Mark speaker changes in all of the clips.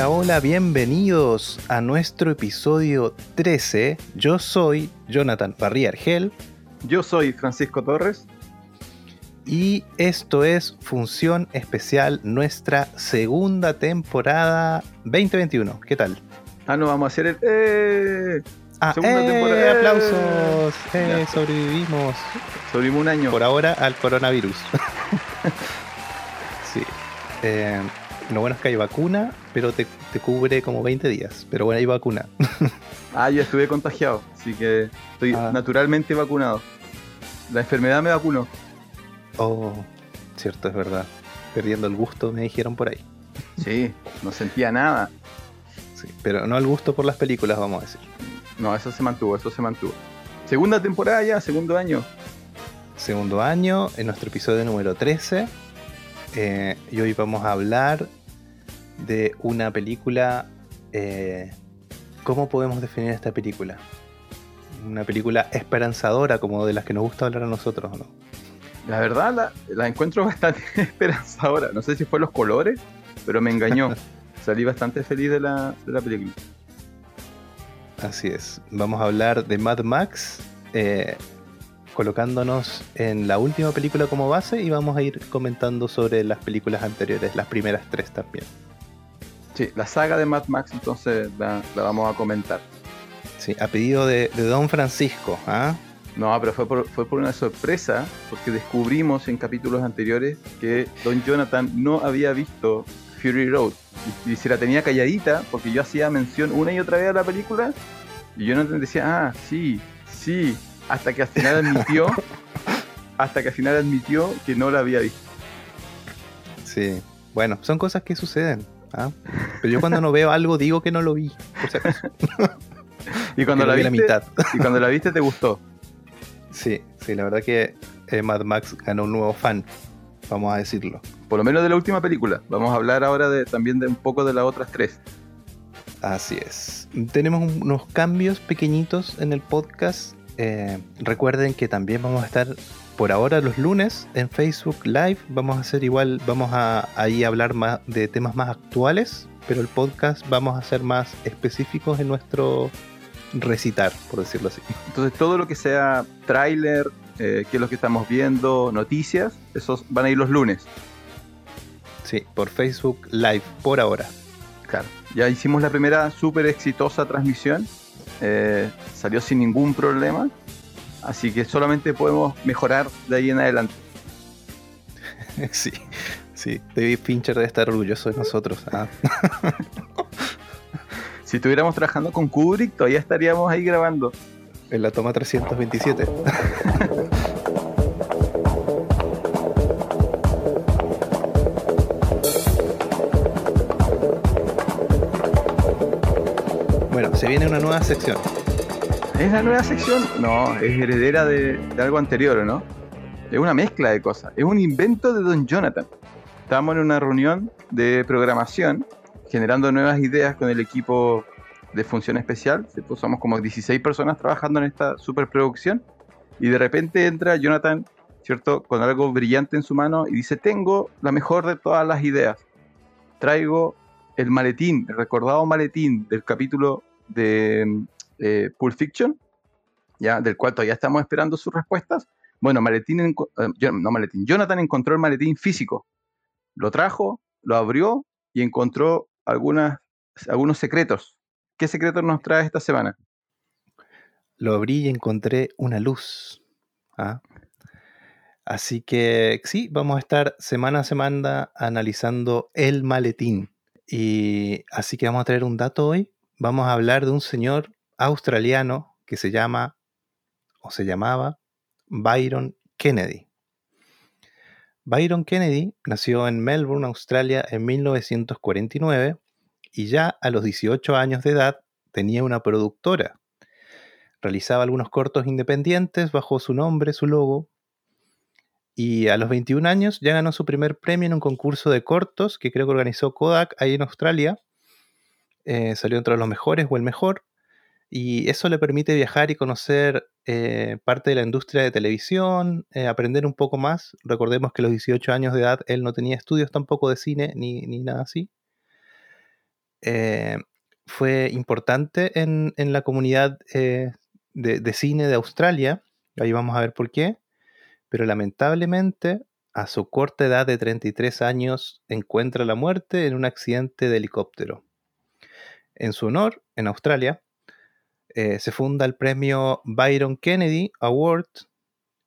Speaker 1: Hola, hola, bienvenidos a nuestro episodio 13. Yo soy Jonathan Parría Argel.
Speaker 2: Yo soy Francisco Torres.
Speaker 1: Y esto es Función Especial, nuestra segunda temporada 2021. ¿Qué tal?
Speaker 2: Ah, no, vamos a hacer el. ¡Eh!
Speaker 1: Ah,
Speaker 2: Segunda
Speaker 1: ¡eh!
Speaker 2: temporada.
Speaker 1: ¡Aplausos! ¡Eh! Sobrevivimos
Speaker 2: Sobrevivimos un año.
Speaker 1: por ahora al coronavirus. sí. Eh, lo bueno es que hay vacuna, pero te, te cubre como 20 días. Pero bueno, hay vacuna.
Speaker 2: Ah, yo estuve contagiado, así que estoy
Speaker 1: Ah.
Speaker 2: naturalmente vacunado. La enfermedad me vacunó.
Speaker 1: Oh, cierto, es verdad. Perdiendo el gusto, me dijeron por ahí.
Speaker 2: Sí, no sentía nada.
Speaker 1: Sí, pero no el gusto por las películas, vamos a decir.
Speaker 2: No, eso se mantuvo, eso se mantuvo. Segunda temporada ya, segundo año.
Speaker 1: Segundo año, en nuestro episodio número 13. eh, y hoy vamos a hablar de una película. eh, ¿Cómo podemos definir esta película? Una película esperanzadora, como de las que nos gusta hablar a nosotros, ¿no?
Speaker 2: La verdad, la, la encuentro bastante esperanzadora. No sé si fue los colores, pero me engañó. Salí bastante feliz de la, de la película.
Speaker 1: Así es. Vamos a hablar de Mad Max, eh, colocándonos en la última película como base y vamos a ir comentando sobre las películas anteriores, las primeras tres también.
Speaker 2: Sí, la saga de Mad Max, entonces la, la vamos a comentar.
Speaker 1: Sí, a pedido de, de Don Francisco. ¿ah?
Speaker 2: No, pero fue por, fue por una sorpresa, porque descubrimos en capítulos anteriores que Don Jonathan no había visto Fury Road. Y, y se la tenía calladita, porque yo hacía mención una y otra vez a la película, y Jonathan decía, ah, sí, sí, hasta que al final admitió, hasta que al final admitió que no la había visto.
Speaker 1: Sí. Bueno, son cosas que suceden. ¿Ah? Pero yo cuando no veo algo digo que no lo vi. Por si acaso.
Speaker 2: Y cuando la
Speaker 1: vi
Speaker 2: viste,
Speaker 1: la mitad.
Speaker 2: y cuando la viste te gustó.
Speaker 1: Sí, sí, la verdad que eh, Mad Max ganó un nuevo fan. Vamos a decirlo.
Speaker 2: Por lo menos de la última película. Vamos a hablar ahora de, también de un poco de las otras tres.
Speaker 1: Así es. Tenemos un- unos cambios pequeñitos en el podcast. Eh, recuerden que también vamos a estar por ahora los lunes en Facebook Live. Vamos a hacer igual, vamos a ahí hablar más de temas más actuales, pero el podcast vamos a ser más específicos en nuestro recitar, por decirlo así.
Speaker 2: Entonces todo lo que sea tráiler, eh, qué es lo que estamos viendo, noticias, esos van a ir los lunes.
Speaker 1: Sí, por Facebook Live por ahora.
Speaker 2: Claro. Ya hicimos la primera súper exitosa transmisión. eh, salió sin ningún problema. Así que solamente podemos mejorar de ahí en adelante.
Speaker 1: sí, sí. David Fincher debe estar orgulloso de nosotros. ¿ah?
Speaker 2: Si estuviéramos trabajando con Kubrick, todavía estaríamos ahí grabando.
Speaker 1: En la toma 327. Bueno, se viene una nueva sección.
Speaker 2: ¿Es la nueva sección? No, es heredera de, algo anterior, ¿o no? Es una mezcla de cosas. Es un invento de Don Jonathan. Estábamos en una reunión de programación, generando nuevas ideas con el equipo de función especial. Somos como 16 personas trabajando en esta superproducción. Y de repente entra Jonathan, ¿cierto? Con algo brillante en su mano y dice, tengo la mejor de todas las ideas. Traigo el maletín, el recordado maletín del capítulo de eh, Pulp Fiction, ya, del cual todavía estamos esperando sus respuestas. Bueno, maletín, eh, no maletín, Jonathan encontró el maletín físico, lo trajo, lo abrió y encontró algunos secretos. ¿Qué secretos nos trae esta semana?
Speaker 1: Lo abrí y encontré una luz. ¿ah? Así que sí, vamos a estar semana a semana analizando el maletín. Y así que vamos a traer un dato hoy. Vamos a hablar de un señor australiano que se llama o se llamaba Byron Kennedy. Byron Kennedy nació en Melbourne, Australia, en 1949 y ya a los 18 años de edad tenía una productora. Realizaba algunos cortos independientes bajo su nombre, su logo, y a los 21 años ya ganó su primer premio en un concurso de cortos que creo que organizó Kodak ahí en Australia. Eh, salió entre los mejores o el mejor. Y eso le permite viajar y conocer eh, parte de la industria de televisión, eh, aprender un poco más. Recordemos que a los 18 años de edad él no tenía estudios tampoco de cine ni, ni nada así. eh, fue importante en, en la comunidad de, de cine de Australia. Ahí vamos a ver por qué. Pero lamentablemente, a su corta edad de 33 años, encuentra la muerte en un accidente de helicóptero. En su honor, en Australia, eh, se funda el premio Byron Kennedy Award,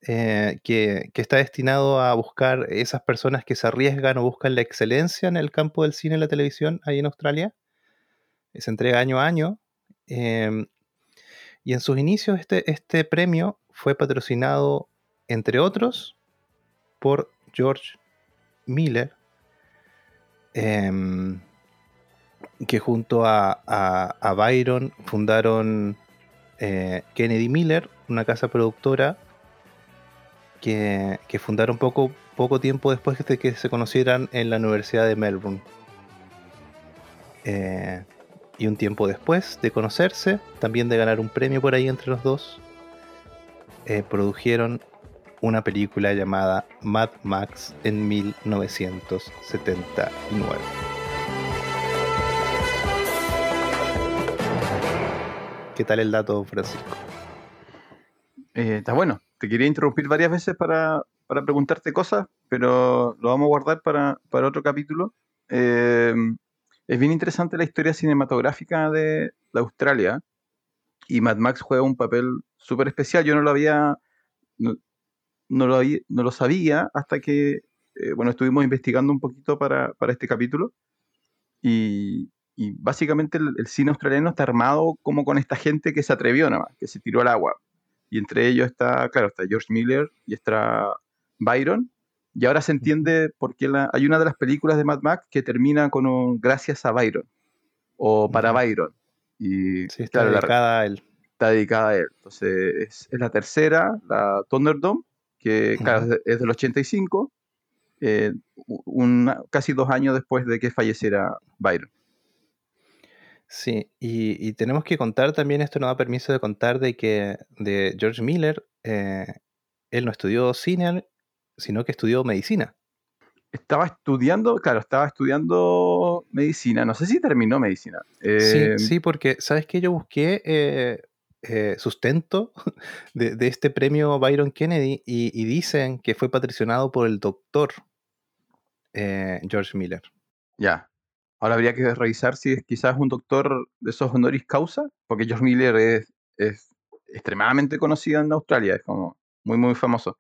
Speaker 1: eh, que, está destinado a buscar esas personas que se arriesgan o buscan la excelencia en el campo del cine y la televisión ahí en Australia. Se entrega año a año. em, y en sus inicios este, este premio fue patrocinado, entre otros, por George Miller, em, que junto a, a- Byron fundaron eh, Kennedy Miller, una casa productora que, que fundaron poco, poco tiempo después de que se conocieran en la Universidad de Melbourne. Eh, y un tiempo después de conocerse, también de ganar un premio por ahí entre los dos, eh, produjeron una película llamada Mad Max en 1979. ¿Qué tal el dato, Francisco?
Speaker 2: Eh, está bueno. Te quería interrumpir varias veces para, para preguntarte cosas, pero lo vamos a guardar para, para otro capítulo. Eh, es bien interesante la historia cinematográfica de, de Australia y Mad Max juega un papel súper especial. Yo no lo había, no, no lo, había- no lo sabía hasta que, eh, bueno, estuvimos investigando un poquito para, para este capítulo y, y básicamente el, el cine australiano está armado como con esta gente que se atrevió nada más, que se tiró al agua. Y entre ellos está, claro, está George Miller y está Byron. Y ahora se entiende por qué la, hay una de las películas de Mad Max que termina con un gracias a Byron o para. Byron. Y
Speaker 1: Sí, está
Speaker 2: claro, la-
Speaker 1: dedicada a él.
Speaker 2: está dedicada a él. Entonces es, es la tercera, la Thunderdome, que claro,
Speaker 1: Ujú.
Speaker 2: es, de- es del 85, eh, un- casi dos años después de que falleciera Byron.
Speaker 1: Sí, y, y tenemos que contar también, esto nos da permiso de contar de que de George Miller, eh, él no estudió cine, sino que estudió medicina.
Speaker 2: Estaba estudiando, claro, estaba estudiando medicina. No sé si terminó medicina. Eh,
Speaker 1: Sí, sí, porque, ¿sabes qué? Yo busqué eh, sustento de, de este premio Byron Kennedy y, y dicen que fue patrocinado por el doctor George Miller.
Speaker 2: Ya. Ahora habría que revisar si es quizás un doctor de esos honoris causa, porque George Miller es, es extremadamente conocido en Australia, es como muy, muy famoso.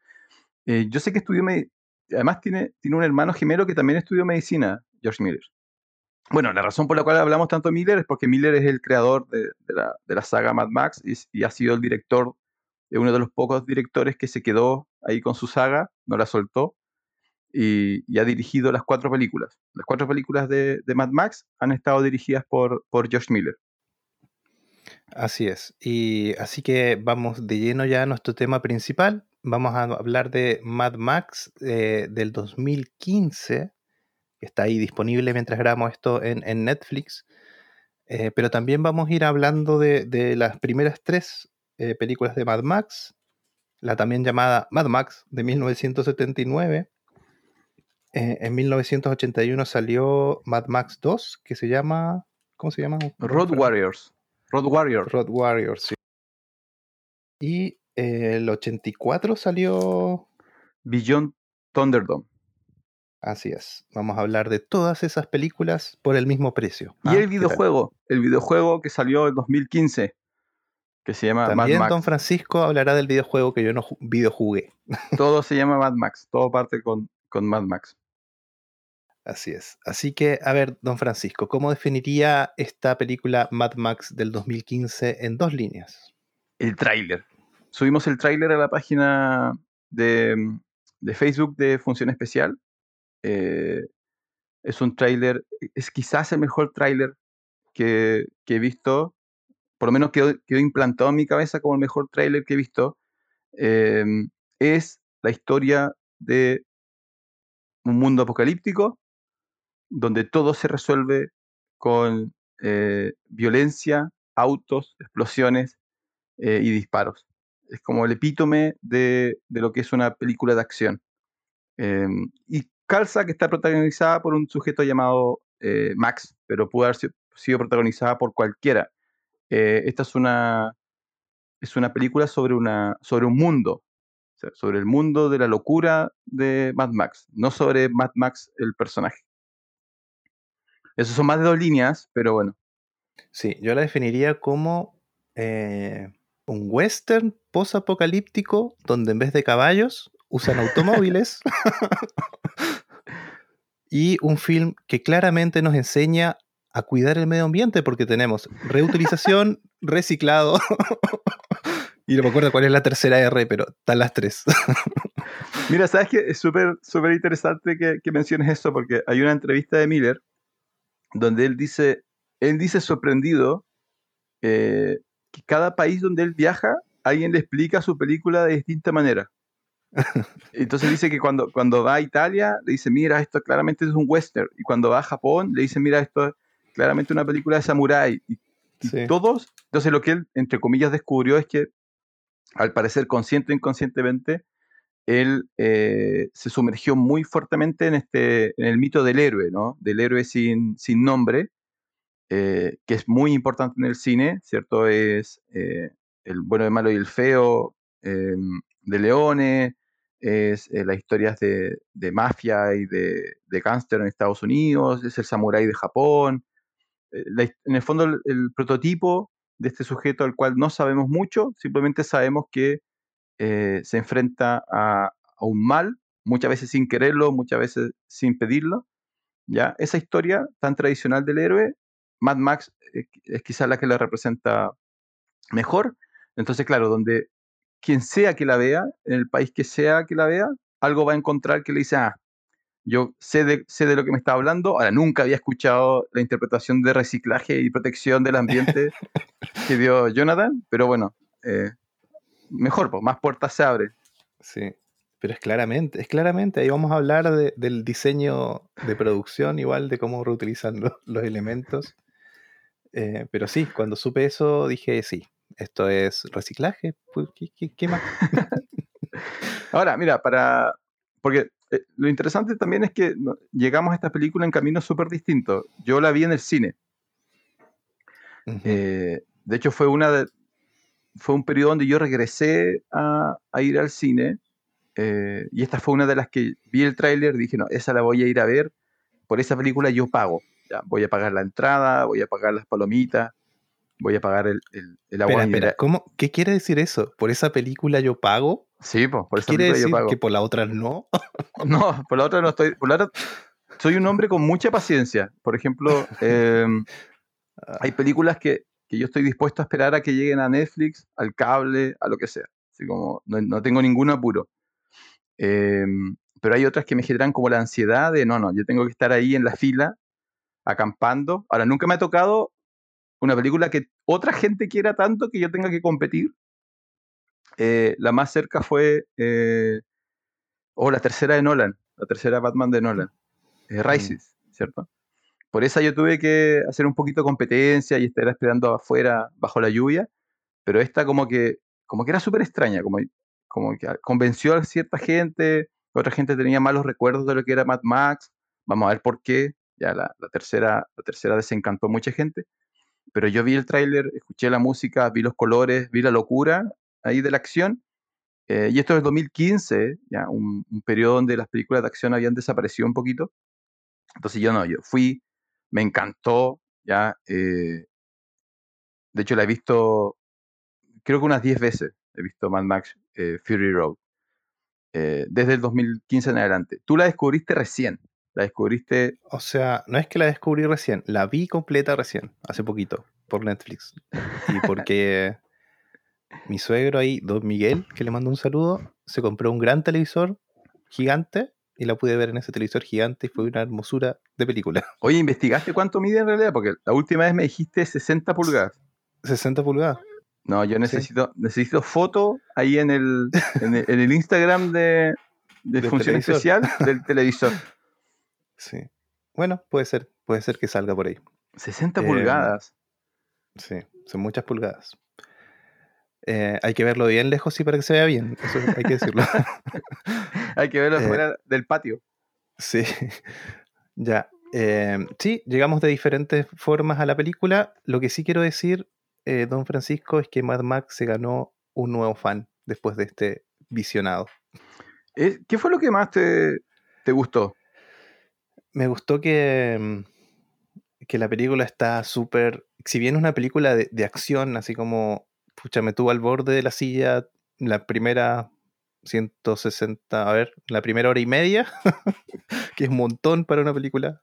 Speaker 2: Eh, yo sé que estudió, además tiene, tiene un hermano gemelo que también estudió medicina, George Miller. Bueno, la razón por la cual hablamos tanto de Miller es porque Miller es el creador de, la, de la saga Mad Max y, ha sido el director, de uno de los pocos directores que se quedó ahí con su saga, no la soltó, y, ha dirigido las cuatro películas. Las cuatro películas de, Mad Max han estado dirigidas por, por George Miller.
Speaker 1: Así es. Y así que vamos de lleno ya a nuestro tema principal. Vamos a hablar de Mad Max eh, del 2015, que está ahí disponible mientras grabamos esto en, Netflix. Eh, pero también vamos a ir hablando de, de las primeras tres eh, películas de Mad Max, la también llamada Mad Max de 1979. Eh, en 1981 salió Mad Max 2, que se llama... ¿Cómo se llama?
Speaker 2: Road Warriors. Road Warrior.
Speaker 1: Road Warriors, sí. Y eh, el 84 salió...
Speaker 2: Beyond Thunderdome.
Speaker 1: Así es. Vamos a hablar de todas esas películas por el mismo precio.
Speaker 2: Y
Speaker 1: ¿Ah?
Speaker 2: el videojuego, el videojuego que salió en 2015, que se llama
Speaker 1: También
Speaker 2: Mad
Speaker 1: Don
Speaker 2: Max.
Speaker 1: Francisco hablará del videojuego que yo no ju- videojugué.
Speaker 2: Todo se llama Mad Max, todo parte con, con Mad Max.
Speaker 1: Así es. Así que, a ver, don Francisco, ¿cómo definiría esta película Mad Max del 2015 en dos líneas?
Speaker 2: El tráiler. Subimos el tráiler a la página de, de Facebook de Función Especial. Eh, es un tráiler, es quizás el mejor tráiler que, que he visto, por lo menos quedó, quedó implantado en mi cabeza como el mejor tráiler que he visto. Eh, es la historia de un mundo apocalíptico donde todo se resuelve con eh, violencia, autos, explosiones eh, y disparos. Es como el epítome de, lo que es una película de acción. Eh, y calza que está protagonizada por un sujeto llamado eh, Max, pero pudo haber, sido- protagonizada por cualquiera. Esta es una, es una película sobre, una, sobre un mundo, sobre el mundo de la locura de Mad Max, no sobre Mad Max el personaje. Esos son más de dos líneas, pero bueno.
Speaker 1: Sí, yo la definiría como eh, un western post-apocalíptico donde en vez de caballos usan automóviles. y un film que claramente nos enseña a cuidar el medio ambiente porque tenemos reutilización, reciclado. y no me acuerdo cuál es la tercera R, pero están las tres.
Speaker 2: Mira, sabes que es súper súper interesante que, que, menciones eso porque hay una entrevista de Miller donde él dice, él dice sorprendido eh, que cada país donde él viaja, alguien le explica su película de distinta manera. Entonces dice que cuando, cuando va a Italia, le dice, mira, esto claramente es un western. Y cuando va a Japón, le dice, mira, esto es claramente una película de samurái. Y, todos, entonces lo que él, entre comillas, descubrió es que, al parecer, consciente o inconscientemente, él eh, se sumergió muy fuertemente en, este, en el mito del héroe, ¿no? Del héroe sin, sin nombre, eh, que es muy importante en el cine, ¿cierto? Es eh, el bueno, el malo y el feo, de Leone, es las historias de, de, mafia y de, de gángster en Estados Unidos, es el samurái de Japón. en el fondo, el, prototipo de este sujeto al cual no sabemos mucho, simplemente sabemos que eh, se enfrenta a, un mal, muchas veces sin quererlo, muchas veces sin pedirlo. ¿ya? Esa historia tan tradicional del héroe, Mad Max es, es quizás la que la representa mejor. Entonces, claro, donde quien sea que la vea, en el país que sea que la vea, algo va a encontrar que le dice, ah, yo sé de, sé de lo que me está hablando, ahora nunca había escuchado la interpretación de reciclaje y protección del ambiente que dio Jonathan, pero bueno, eh, mejor, pues, más puertas se abren.
Speaker 1: Sí, pero es claramente, es claramente, ahí vamos a hablar del diseño de producción, igual de cómo reutilizan los, elementos. Eh, pero sí, cuando supe eso dije, sí, esto es reciclaje, pues, ¿qué, más?
Speaker 2: Ahora, mira, para, porque eh, lo interesante también es que llegamos a esta película en caminos súper distintos. Yo la vi en el cine. Eh, de hecho, fue una de, fue un periodo donde yo regresé a, ir al cine eh, y esta fue una de las que vi el tráiler, dije, no, esa la voy a ir a ver, por esa película yo pago, ya, voy a pagar la entrada, voy a pagar las palomitas, voy a pagar el, el,
Speaker 1: agua. Espera, ¿cómo? ¿Qué quiere decir eso? ¿Por esa película yo pago?
Speaker 2: Sí, pues, por esa
Speaker 1: ¿Quiere
Speaker 2: película
Speaker 1: decir
Speaker 2: yo pago.
Speaker 1: que por la otra no?
Speaker 2: no, por la otra no estoy, por la otra soy un hombre con mucha paciencia. Por ejemplo, em, hay películas que que yo estoy dispuesto a esperar a que lleguen a Netflix, al cable, a lo que sea. Así como no, tengo ningún apuro. Em, pero hay otras que me generan como la ansiedad de, no, no, yo tengo que estar ahí en la fila, acampando. Ahora, nunca me ha tocado una película que otra gente quiera tanto que yo tenga que competir. Eh, la más cerca fue, eh, o la tercera de Nolan, la tercera Batman de Nolan, eh, mm. Rises, ¿cierto? Por esa yo tuve que hacer un poquito de competencia y estar esperando afuera bajo la lluvia, pero esta como que, como que era súper extraña, como, como que convenció a cierta gente, otra gente tenía malos recuerdos de lo que era Mad Max, vamos a ver por qué, ya la, tercera, la tercera desencantó a mucha gente, pero yo vi el tráiler, escuché la música, vi los colores, vi la locura ahí de la acción, eh, y esto es 2015, ya un, un periodo donde las películas de acción habían desaparecido un poquito, entonces yo no, yo fui me encantó, ya. Eh, de hecho, la he visto, creo que unas 10 veces he visto Mad Max eh, Fury Road. Eh, desde el 2015 en adelante. Tú la descubriste recién. La descubriste.
Speaker 1: O sea, no es que la descubrí recién, la vi completa recién, hace poquito, por Netflix. Y porque mi suegro ahí, Don Miguel, que le mando un saludo, se compró un gran televisor gigante y la pude ver en ese televisor gigante y fue una hermosura de película.
Speaker 2: Oye, ¿investigaste cuánto mide en realidad? Porque la última vez me dijiste 60 pulgadas.
Speaker 1: 60 pulgadas.
Speaker 2: No, yo necesito, necesito foto ahí en el, en el, Instagram de, función especial del televisor.
Speaker 1: Sí. Bueno, puede ser, puede ser que salga por ahí.
Speaker 2: 60 eh, pulgadas.
Speaker 1: Sí, son muchas pulgadas. Eh, hay que verlo bien lejos sí para que se vea bien, eso hay que decirlo.
Speaker 2: hay que verlo eh, fuera del patio.
Speaker 1: Sí, ya. Eh, sí, llegamos de diferentes formas a la película. Lo que sí quiero decir, eh, don Francisco, es que Mad Max se ganó un nuevo fan después de este visionado.
Speaker 2: Eh, ¿Qué fue lo que más te, te gustó?
Speaker 1: Me gustó que, mm, que la película está súper. Si bien es una película de, de acción, así como, pucha, me tuvo al borde de la silla la primera 160, a ver, la primera hora y media, que es un montón para una película,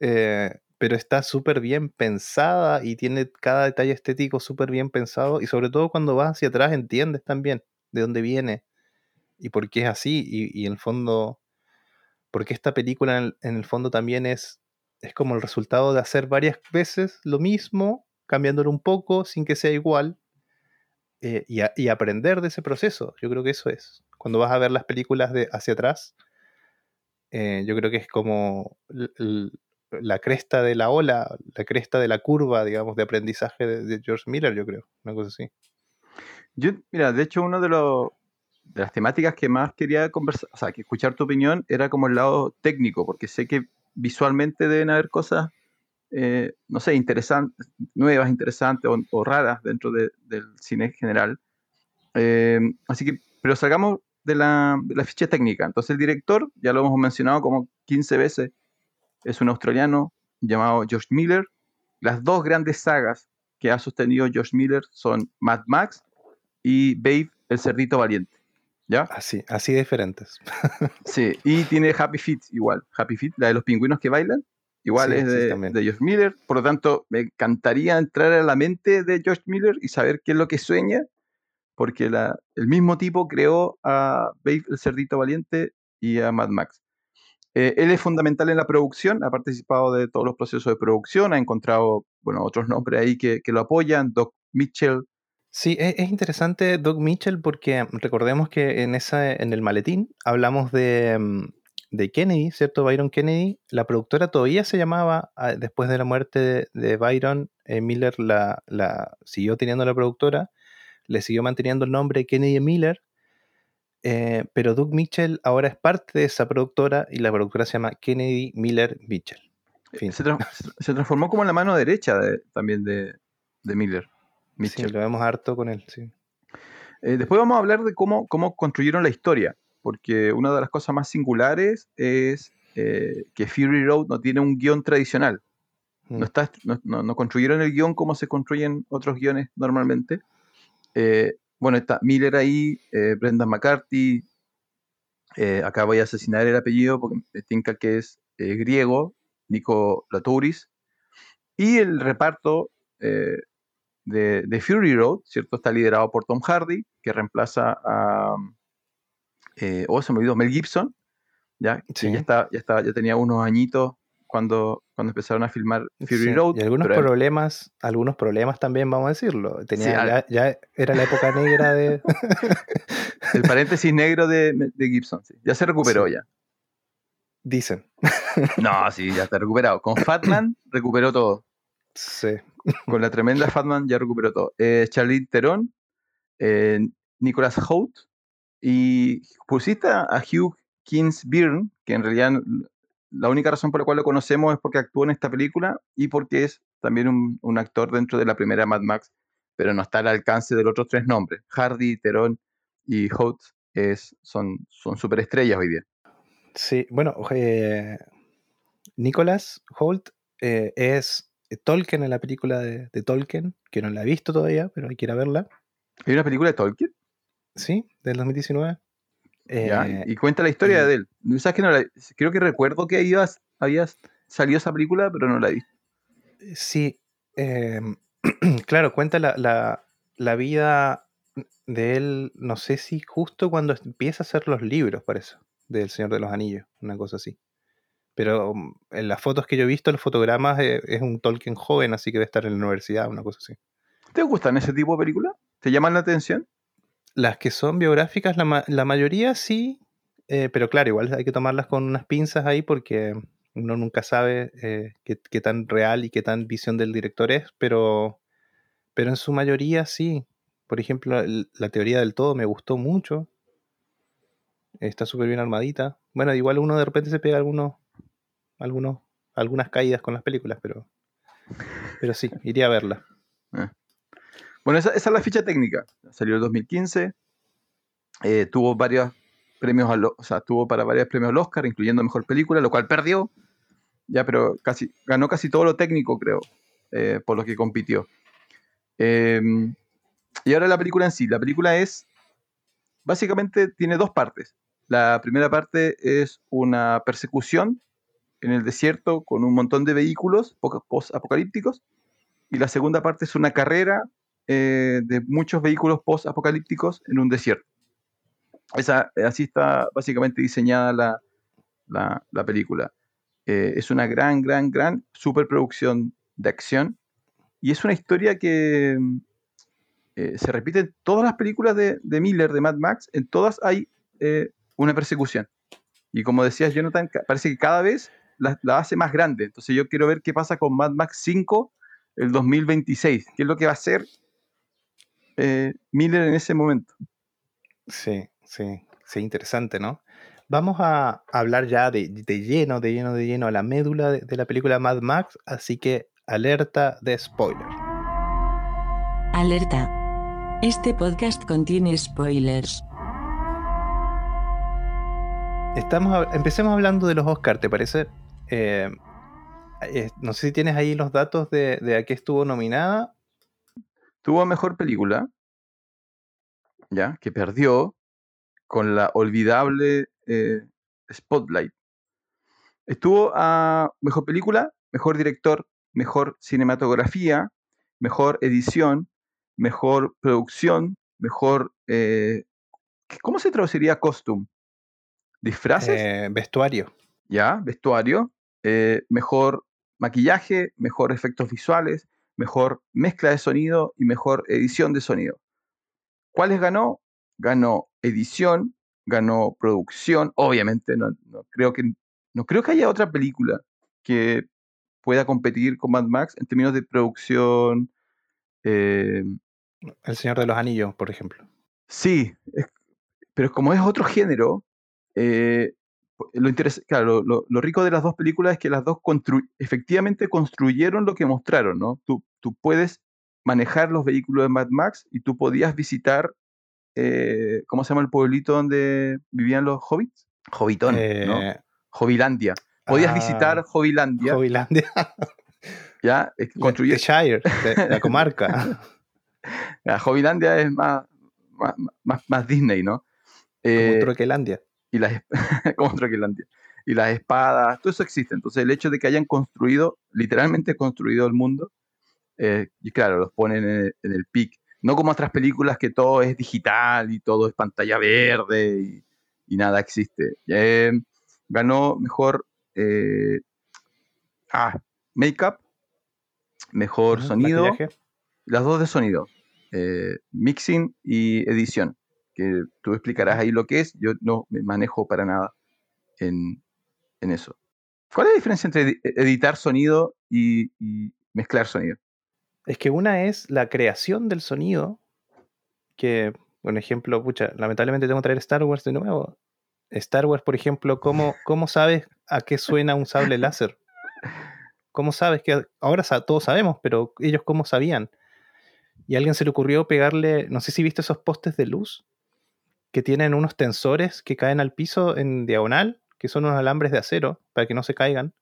Speaker 1: eh, pero está súper bien pensada y tiene cada detalle estético súper bien pensado y sobre todo cuando vas hacia atrás entiendes también de dónde viene y por qué es así y, y en el fondo, porque esta película en el, fondo también es, es como el resultado de hacer varias veces lo mismo, cambiándolo un poco sin que sea igual. eh, y, y aprender de ese proceso. Yo creo que eso es. Cuando vas a ver las películas de hacia atrás, eh, yo creo que es como la cresta de la ola, la cresta de la curva, digamos, de aprendizaje de, George Miller, yo creo. Una cosa así.
Speaker 2: Yo, mira, de hecho, una de, de las temáticas que más quería conversar, o sea, que escuchar tu opinión era como el lado técnico, porque sé que visualmente deben haber cosas, eh, no sé, interesantes, nuevas, interesantes o, raras dentro de- del cine en general. Eh, así que, pero salgamos de la, de la ficha técnica. Entonces, el director, ya lo hemos mencionado como 15 veces, es un australiano llamado George Miller. Las dos grandes sagas que ha sostenido George Miller son Mad Max y Babe, el cerdito valiente. ¿Ya?
Speaker 1: Así, así diferentes.
Speaker 2: Sí, y tiene Happy Feet igual. Happy Feet, la de los pingüinos que bailan, igual
Speaker 1: Sí,
Speaker 2: es
Speaker 1: sí,
Speaker 2: de,
Speaker 1: también.
Speaker 2: de George Miller. Por lo tanto, me encantaría entrar a la mente de George Miller y saber qué es lo que sueña, porque el mismo tipo creó a Babe, el cerdito valiente y a Mad Max. Eh, él es fundamental en la producción, ha participado de todos los procesos de producción, ha encontrado bueno, otros nombres ahí que, que lo apoyan, Doc Mitchell,
Speaker 1: Sí, e- es, interesante Doug Mitchell porque recordemos que en, esa, en el maletín hablamos de, mm, de Kennedy, ¿cierto? Byron Kennedy. La productora todavía se llamaba, ah, después de la muerte de, de Byron, eh, Miller la, la siguió teniendo la productora, le siguió manteniendo el nombre Kennedy Miller, eh, pero Doug Mitchell ahora es parte de esa productora y la productora se llama Kennedy Miller Mitchell. Fin.
Speaker 2: se, tra- se- se transformó como en la mano derecha de- también de, de Miller.
Speaker 1: Sí,
Speaker 2: Mitchell.
Speaker 1: lo vemos harto con él, sí.
Speaker 2: Eh, después vamos a hablar de cómo, cómo construyeron la historia, porque una de las cosas más singulares es eh, que Fury Road no tiene un guion tradicional.
Speaker 1: Mm.
Speaker 2: No, está, no, no- no construyeron el guion como se construyen otros guiones normalmente. Eh, bueno, está Miller ahí, eh, Brendan McCarthy. eh, acá voy a asesinar el apellido porque me tinca que es eh, griego, Nico Latouris. Y el reparto de, de Fury Road, ¿cierto? Está liderado por Tom Hardy, que reemplaza a. oh, se me olvidó, Mel Gibson, ¿ya? Que
Speaker 1: Sí.
Speaker 2: ya, está, ya, está, ya tenía unos añitos cuando, cuando empezaron a filmar Fury
Speaker 1: Sí,
Speaker 2: Road.
Speaker 1: Y algunos problemas, algunos problemas también, vamos a decirlo. Tenía,
Speaker 2: Sí, al-
Speaker 1: ya, era la época negra de.
Speaker 2: El paréntesis negro de, de Gibson, sí. Ya se recuperó ya.
Speaker 1: Dicen.
Speaker 2: No, sí, ya está recuperado. Con Fatman recuperó todo.
Speaker 1: Sí.
Speaker 2: Con la tremenda Fatman ya recuperó todo. Eh, Charlize Theron, eh, Nicholas Hoult y pusiste a Hugh Kingsbyrne, que en realidad la única razón por la cual lo conocemos es porque actuó en esta película y porque es también un, un actor dentro de la primera Mad Max, pero no está al alcance de los otros tres nombres. Hardy, Theron y Hoult es, son, son superestrellas hoy día.
Speaker 1: Sí, bueno, eh, Nicholas Holt eh, es Tolkien en la película de, de Tolkien, que no la he visto todavía, pero hay que ir a verla.
Speaker 2: ¿Hay una película de Tolkien?
Speaker 1: Sí, del 2019. Eh,
Speaker 2: y cuenta la historia de él. ¿sabes que no la- creo que recuerdo que había, había salido esa película, pero no la he visto.
Speaker 1: Sí, eh, claro, cuenta la, la- la vida de él, no sé si justo cuando empieza a hacer los libros, parece, del Señor de los Anillos, una cosa así. Pero mm, en las fotos que yo he visto, los fotogramas, eh, es un Tolkien joven, así que debe estar en la universidad, una cosa así.
Speaker 2: ¿Te gustan ese tipo de películas? ¿Te llaman la atención?
Speaker 1: Las que son biográficas, la, ma- la mayoría sí, eh, pero claro, igual hay que tomarlas con unas pinzas ahí porque uno nunca sabe eh, qué, tan real y qué tan visión del director es, pero, pero en su mayoría sí. Por ejemplo, la teoría del todo me gustó mucho. Está súper bien armadita. Bueno, igual uno de repente se pega algunos, algunos, algunas caídas con las películas, pero, pero sí, iría a verla.
Speaker 2: Ah. Bueno, esa, es la ficha técnica. Salió en 2015, eh, tuvo varios premios, al, o sea, tuvo para varios premios Oscar, incluyendo Mejor Película, lo cual perdió, ya, pero casi, ganó casi todo lo técnico, creo, eh, por lo que compitió. Em, y ahora la película en sí. La película es, básicamente tiene dos partes. La primera parte es una persecución en el desierto con un montón de vehículos post-apocalípticos. Y la segunda parte es una carrera eh, de muchos vehículos post-apocalípticos en un desierto. Esa, así está básicamente diseñada la, la, película. Eh, es una gran, gran, gran superproducción de acción. Y es una historia que eh, se repite en todas las películas de, de, Miller, de Mad Max. En todas hay una persecución. Y como decías, Jonathan, parece que cada vez la, hace más grande. Entonces yo quiero ver qué pasa con Mad Max 5 el 2026. ¿Qué es lo que va a hacer eh, Miller en ese momento?
Speaker 1: Sí, sí, sí, interesante, ¿no? Vamos a hablar ya de, lleno, de lleno, de lleno a la médula de, de la película Mad Max, así que alerta de spoiler.
Speaker 3: Alerta. Este podcast contiene spoilers.
Speaker 1: Estamos, empecemos hablando de los Oscars, ¿te parece? Eh, eh, no sé si tienes ahí los datos de, a qué estuvo nominada.
Speaker 2: Tuvo mejor película, ya, que perdió con la olvidable eh, Spotlight. Estuvo a mejor película, mejor director, mejor cinematografía, mejor edición, mejor producción, mejor. ¿Cómo se traduciría costume? ¿Disfraces?
Speaker 1: vestuario
Speaker 2: ya, vestuario, eh, mejor maquillaje, mejor efectos visuales, mejor mezcla de sonido y mejor edición de sonido. ¿Cuáles ganó? Ganó edición, ganó producción, obviamente no, creo que no creo que haya otra película que pueda competir con Mad Max en términos de producción. Eh,
Speaker 1: El Señor de los Anillos, por ejemplo.
Speaker 2: Sí, pero como es otro género, eh, lo, claro, lo, rico de las dos películas es que las dos efectivamente construyeron lo que mostraron, ¿no? Tú, tú, puedes manejar los vehículos de Mad Max y tú podías visitar, eh, ¿cómo se llama el pueblito donde vivían los hobbits? Hobbitón, ¿no? Eh, Hovilandia. Podías visitar ah, Hovilandia.
Speaker 1: Hovilandia.
Speaker 2: ¿Ya?
Speaker 1: Construir... Shire, la comarca.
Speaker 2: la Hovilandia es más, más, más, Disney, ¿no?
Speaker 1: Como eh, Troquelandia
Speaker 2: y las, como y las espadas, todo eso existe. Entonces el hecho de que hayan construido, literalmente construido el mundo, eh, y claro, los ponen en el, pic. No como otras películas que todo es digital y todo es pantalla verde y, nada existe. Eh, ganó mejor eh, ah, make-up, mejor sonido, las dos de sonido, mixing y edición tú explicarás ahí lo que es, yo no me manejo para nada en, eso. ¿Cuál es la diferencia entre editar sonido y, mezclar sonido?
Speaker 1: Es que una es la creación del sonido, que, por ejemplo, pucha, lamentablemente tengo que traer Star Wars de nuevo. Star Wars, por ejemplo, ¿cómo, cómo sabes a qué suena un sable láser? ¿Cómo sabes que ahora todos sabemos, pero ellos cómo sabían? Y a alguien se le ocurrió pegarle, no sé si viste esos postes de luz que tienen unos tensores que caen al piso en diagonal, que son unos alambres de acero para que no se caigan.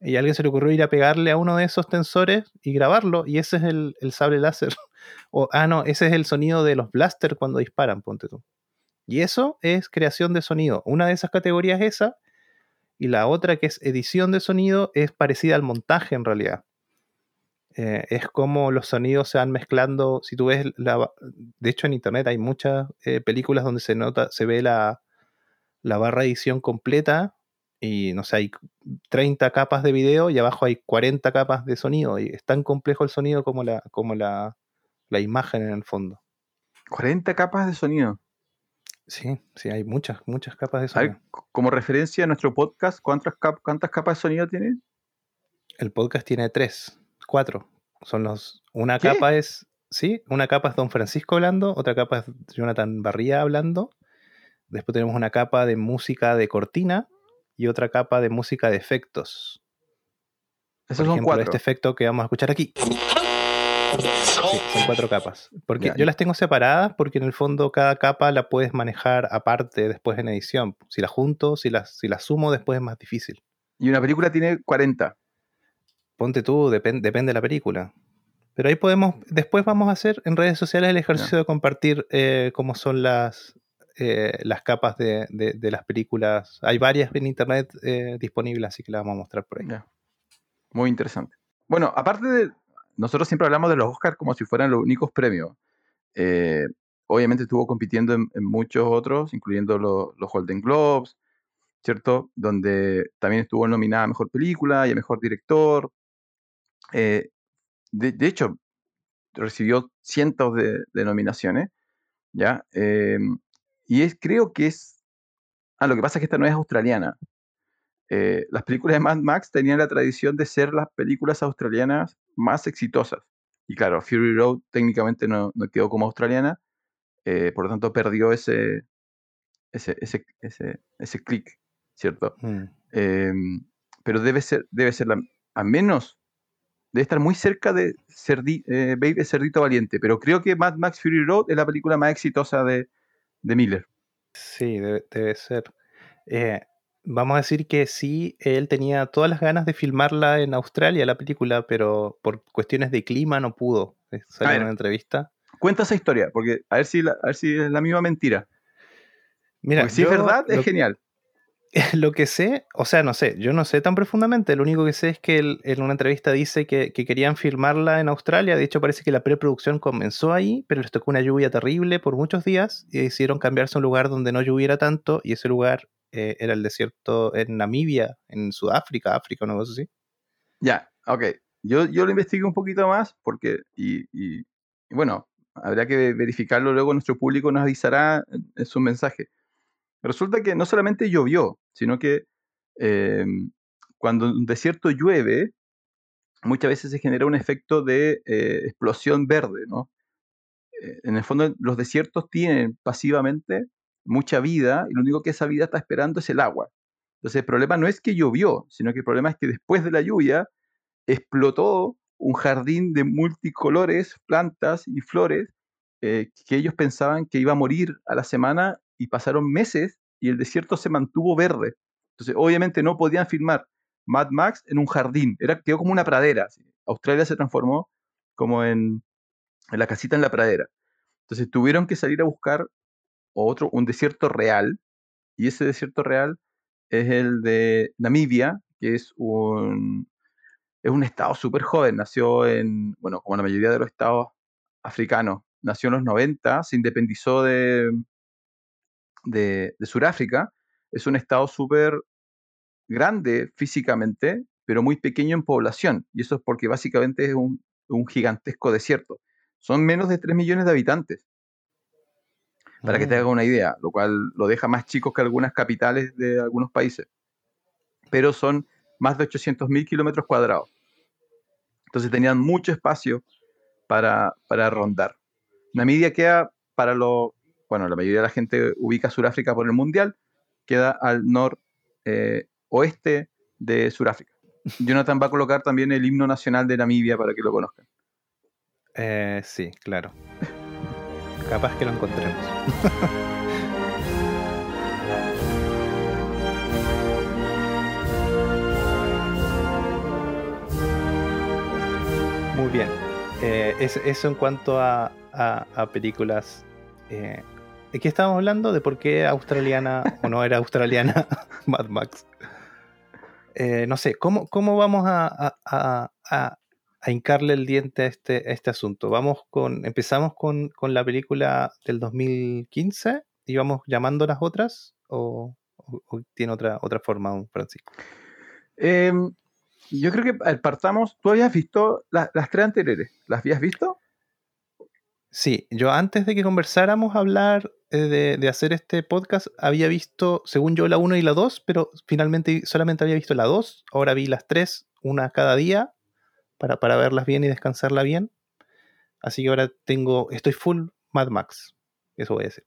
Speaker 1: Y a alguien se le ocurrió ir a pegarle a uno de esos tensores y grabarlo, y ese es el, sable láser. o, ah, no, ese es el sonido de los blasters cuando disparan, ponte tú. Y eso es creación de sonido. Una de esas categorías es esa, y la otra que es edición de sonido es parecida al montaje en realidad. Eh, es como los sonidos se van mezclando. Si tú ves, la, de hecho en internet hay muchas eh, películas donde se nota, se ve la, la barra edición completa y no sé, hay 30 capas de video y abajo hay 40 capas de sonido y es tan complejo el sonido como la, como la, la imagen en el fondo.
Speaker 2: 40 capas de sonido.
Speaker 1: Sí, sí, hay muchas, muchas capas de sonido.
Speaker 2: como referencia a nuestro podcast, ¿cuántas, ¿cuántas capas de sonido tiene?
Speaker 1: El podcast tiene tres cuatro. Son los. Una capa es. Sí, una capa es Don Francisco hablando, otra capa es Jonathan Barría hablando. Después tenemos una capa de música de cortina y otra capa de música de efectos.
Speaker 2: Esos
Speaker 1: Por
Speaker 2: son
Speaker 1: ejemplo,
Speaker 2: cuatro.
Speaker 1: este efecto que vamos a escuchar aquí. Sí, son cuatro capas. Porque
Speaker 2: Ya.
Speaker 1: yo las tengo separadas porque en el fondo cada capa la puedes manejar aparte después en edición. Si la junto, si las si la sumo, después es más difícil.
Speaker 2: Y una película tiene 40.
Speaker 1: Ponte tú, depen- depende de la película. Pero ahí podemos, después vamos a hacer en redes sociales el ejercicio de compartir eh, cómo son las, eh, las capas de, de- las películas. Hay varias en internet eh, disponibles, así que las vamos a mostrar por ahí.
Speaker 2: Muy interesante. Bueno, aparte de. Nosotros siempre hablamos de los Oscars como si fueran los únicos premios. Eh, obviamente estuvo compitiendo en, muchos otros, incluyendo lo- los Golden Globes, ¿cierto? Donde también estuvo nominada a mejor película y a mejor director. De, de hecho, recibió cientos de, nominaciones, ¿ya? Y es, creo que es. Ah, lo que pasa es que esta no es australiana. Eh, las películas de Mad Max tenían la tradición de ser las películas australianas más exitosas. Y claro, Fury Road técnicamente no, no quedó como australiana, eh, por lo tanto perdió ese, ese, ese, ese, ese clic, ¿cierto?
Speaker 1: Mm.
Speaker 2: Eh, pero debe ser, debe ser la, a menos, debe estar muy cerca de Cerdi- eh, Baby Cerdito Valiente, pero creo que Mad Max Fury Road es la película más exitosa de, de Miller.
Speaker 1: Sí, debe, debe ser. Eh, vamos a decir que sí, él tenía todas las ganas de filmarla en Australia, la película, pero por cuestiones de clima no pudo. Eh, Salió
Speaker 2: A
Speaker 1: en una entrevista.
Speaker 2: Cuenta esa historia, porque a ver si, la- a ver si es la misma mentira.
Speaker 1: Mira,
Speaker 2: porque si es verdad,
Speaker 1: lo-
Speaker 2: es genial.
Speaker 1: Lo que sé, o sea, no sé, yo no sé tan profundamente, lo único que sé es que él en una entrevista dice que, que querían filmarla en Australia, de hecho parece que la preproducción comenzó ahí, pero les tocó una lluvia terrible por muchos días y decidieron cambiarse a un lugar donde no lloviera tanto y ese lugar eh, era el desierto en Namibia, en Sudáfrica, África, una cosa así.
Speaker 2: Ya, ok. Yo, yo lo investigué un poquito más porque, y, y- bueno, habrá que verificarlo luego, nuestro público nos avisará en, en su mensaje. Resulta que no solamente llovió, sino que eh, cuando un desierto llueve, muchas veces se genera un efecto de eh, explosión verde, ¿no? Eh, en el fondo, los desiertos tienen pasivamente mucha vida y lo único que esa vida está esperando es el agua. Entonces, el problema no es que llovió, sino que el problema es que después de la lluvia explotó un jardín de multicolores, plantas y flores eh, que ellos pensaban que iba a morir a la semana y pasaron meses y el desierto se mantuvo verde. Entonces, obviamente no podían filmar Mad Max en un jardín, era, quedó como una pradera. Australia se transformó como en, en la casita en la pradera. Entonces tuvieron que salir a buscar otro, un desierto real, y ese desierto real es el de Namibia, que es un, es un estado súper joven, nació en, bueno, como la mayoría de los estados africanos, nació en los 90, se independizó de, de, de Sudáfrica, es un estado súper grande físicamente, pero muy pequeño en población, y eso es porque básicamente es un, un gigantesco desierto. Son menos de 3 millones de habitantes, para que te
Speaker 1: Mm.
Speaker 2: hagas una idea, lo cual lo deja más chicos que algunas capitales de algunos países. Pero son más de 800.000 kilómetros cuadrados. Entonces tenían mucho espacio para, para rondar. Namibia queda para lo. Bueno, la mayoría de la gente ubica Sudáfrica por el mundial, queda al noroeste de Sudáfrica. Jonathan va a colocar también el himno nacional de Namibia para que lo conozcan.
Speaker 1: Eh, sí, claro. Capaz que lo encontremos. Muy bien. Eh, es- eso en cuanto a películas. Eh, ¿De qué estábamos hablando? ¿De por qué australiana o no era australiana Mad Max? Eh, no sé, ¿cómo, cómo vamos a, a- a- a- hincarle el diente a este, a este asunto? Vamos con, empezamos con, con la película del 2015 y vamos llamando las otras o, o- o tiene otra, otra forma, don Francisco.
Speaker 2: Eh, yo creo que partamos. ¿Tú habías visto la- las tres anteriores? ¿Las habías visto?
Speaker 1: Sí, yo antes de que conversáramos hablar de, de hacer este podcast, había visto, según yo, la 1 y la 2, pero finalmente solamente había visto la 2. Ahora vi las 3, una cada día, para, para verlas bien y descansarla bien. Así que ahora tengo, estoy full Mad Max. Eso voy a decir.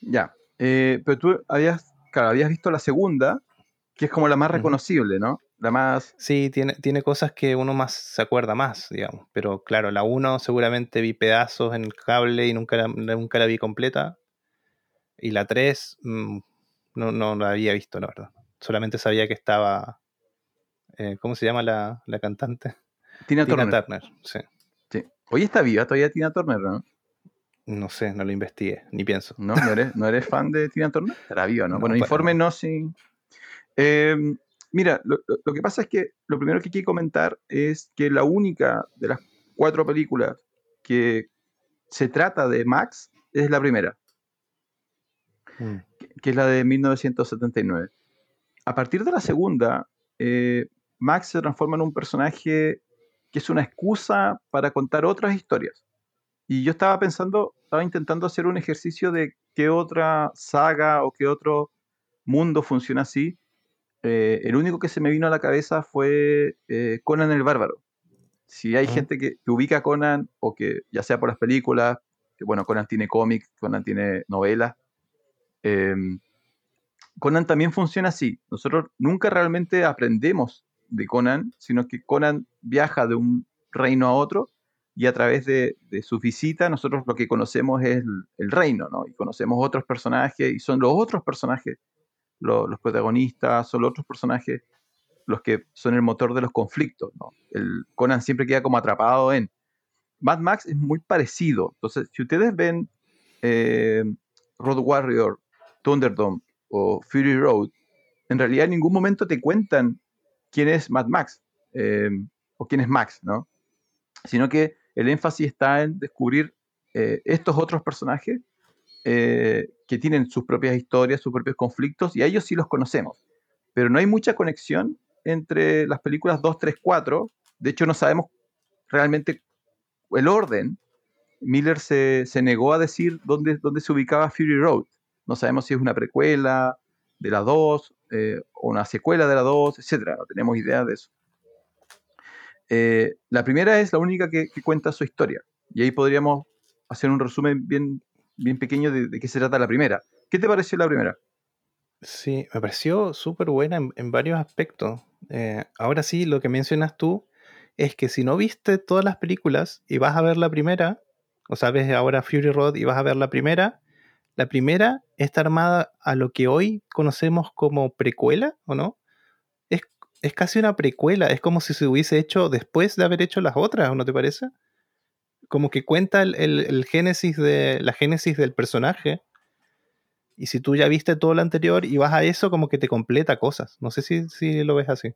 Speaker 2: Ya. Eh, pero tú habías, claro, habías visto la segunda, que es como la más reconocible, ¿no? La más...
Speaker 1: Sí, tiene, tiene cosas que uno más se acuerda más, digamos. Pero claro, la 1 seguramente vi pedazos en el cable y nunca la, nunca la vi completa. Y la 3 mm, no, no la había visto, la verdad. Solamente sabía que estaba... eh, ¿Cómo se llama la, la cantante?
Speaker 2: Tina,
Speaker 1: Tina
Speaker 2: Turner.
Speaker 1: Turner, sí.
Speaker 2: Sí. Hoy está viva todavía Tina Turner, ¿no?
Speaker 1: No sé, no lo investigué, ni pienso.
Speaker 2: ¿No? ¿No eres, ¿no eres fan de Tina Turner? Estará viva, ¿no?
Speaker 1: No,
Speaker 2: bueno, infórmenos si... Eh, mira, lo, que pasa es que lo primero que hay que comentar es que la única de las cuatro películas que se trata de Max es la primera,
Speaker 1: Mm.
Speaker 2: que- que es la de 1979. A partir de la segunda, eh, Max se transforma en un personaje que es una excusa para contar otras historias. Y yo estaba pensando, estaba intentando hacer un ejercicio de qué otra saga o qué otro mundo funciona así. Eh, el único que se me vino a la cabeza fue eh, Conan el Bárbaro. Si hay
Speaker 1: Ujú.
Speaker 2: gente que, que ubica a Conan, o que ya sea por las películas, que bueno, Conan tiene cómics, Conan tiene novelas. em, Conan también funciona así. Nosotros nunca realmente aprendemos de Conan, sino que Conan viaja de un reino a otro y a través de, de sus visitas nosotros lo que conocemos es el, el reino, ¿no? Y conocemos otros personajes y son los otros personajes, lo- los protagonistas, son los otros personajes los que son el motor de los conflictos, ¿no? El Conan siempre queda como atrapado en... Mad Max es muy parecido. Entonces, si ustedes ven eh, Road Warrior, Thunderdome o Fury Road, en realidad en ningún momento te cuentan quién es Mad Max eh, o quién es Max, ¿no? Sino que el énfasis está en descubrir eh, estos otros personajes eh, que tienen sus propias historias, sus propios conflictos, y a ellos sí los conocemos. Pero no hay mucha conexión entre las películas 2, 3, 4. De hecho, no sabemos realmente el orden. Miller se, se negó a decir dónde, dónde se ubicaba Fury Road. No sabemos si es una precuela de la 2 eh, o una secuela de la 2, etc. No tenemos idea de eso. Eh, la primera es la única que, que cuenta su historia. Y ahí podríamos hacer un resumen bien, bien pequeño de, qué se trata la primera. ¿Qué te pareció la primera?
Speaker 1: Sí, me pareció súper buena en, en varios aspectos. Eh, ahora sí, lo que mencionas tú es que si no viste todas las películas y vas a ver la primera, o sea, ves ahora Fury Road y vas a ver la primera, la primera está armada a lo que hoy conocemos como precuela, ¿o no? Es, es casi una precuela, es como si se hubiese hecho después de haber hecho las otras, ¿o no te parece? Como que cuenta el, el- el génesis de la génesis del personaje. Y si tú ya viste todo lo anterior y vas a eso, como que te completa cosas. No sé si, si lo ves así.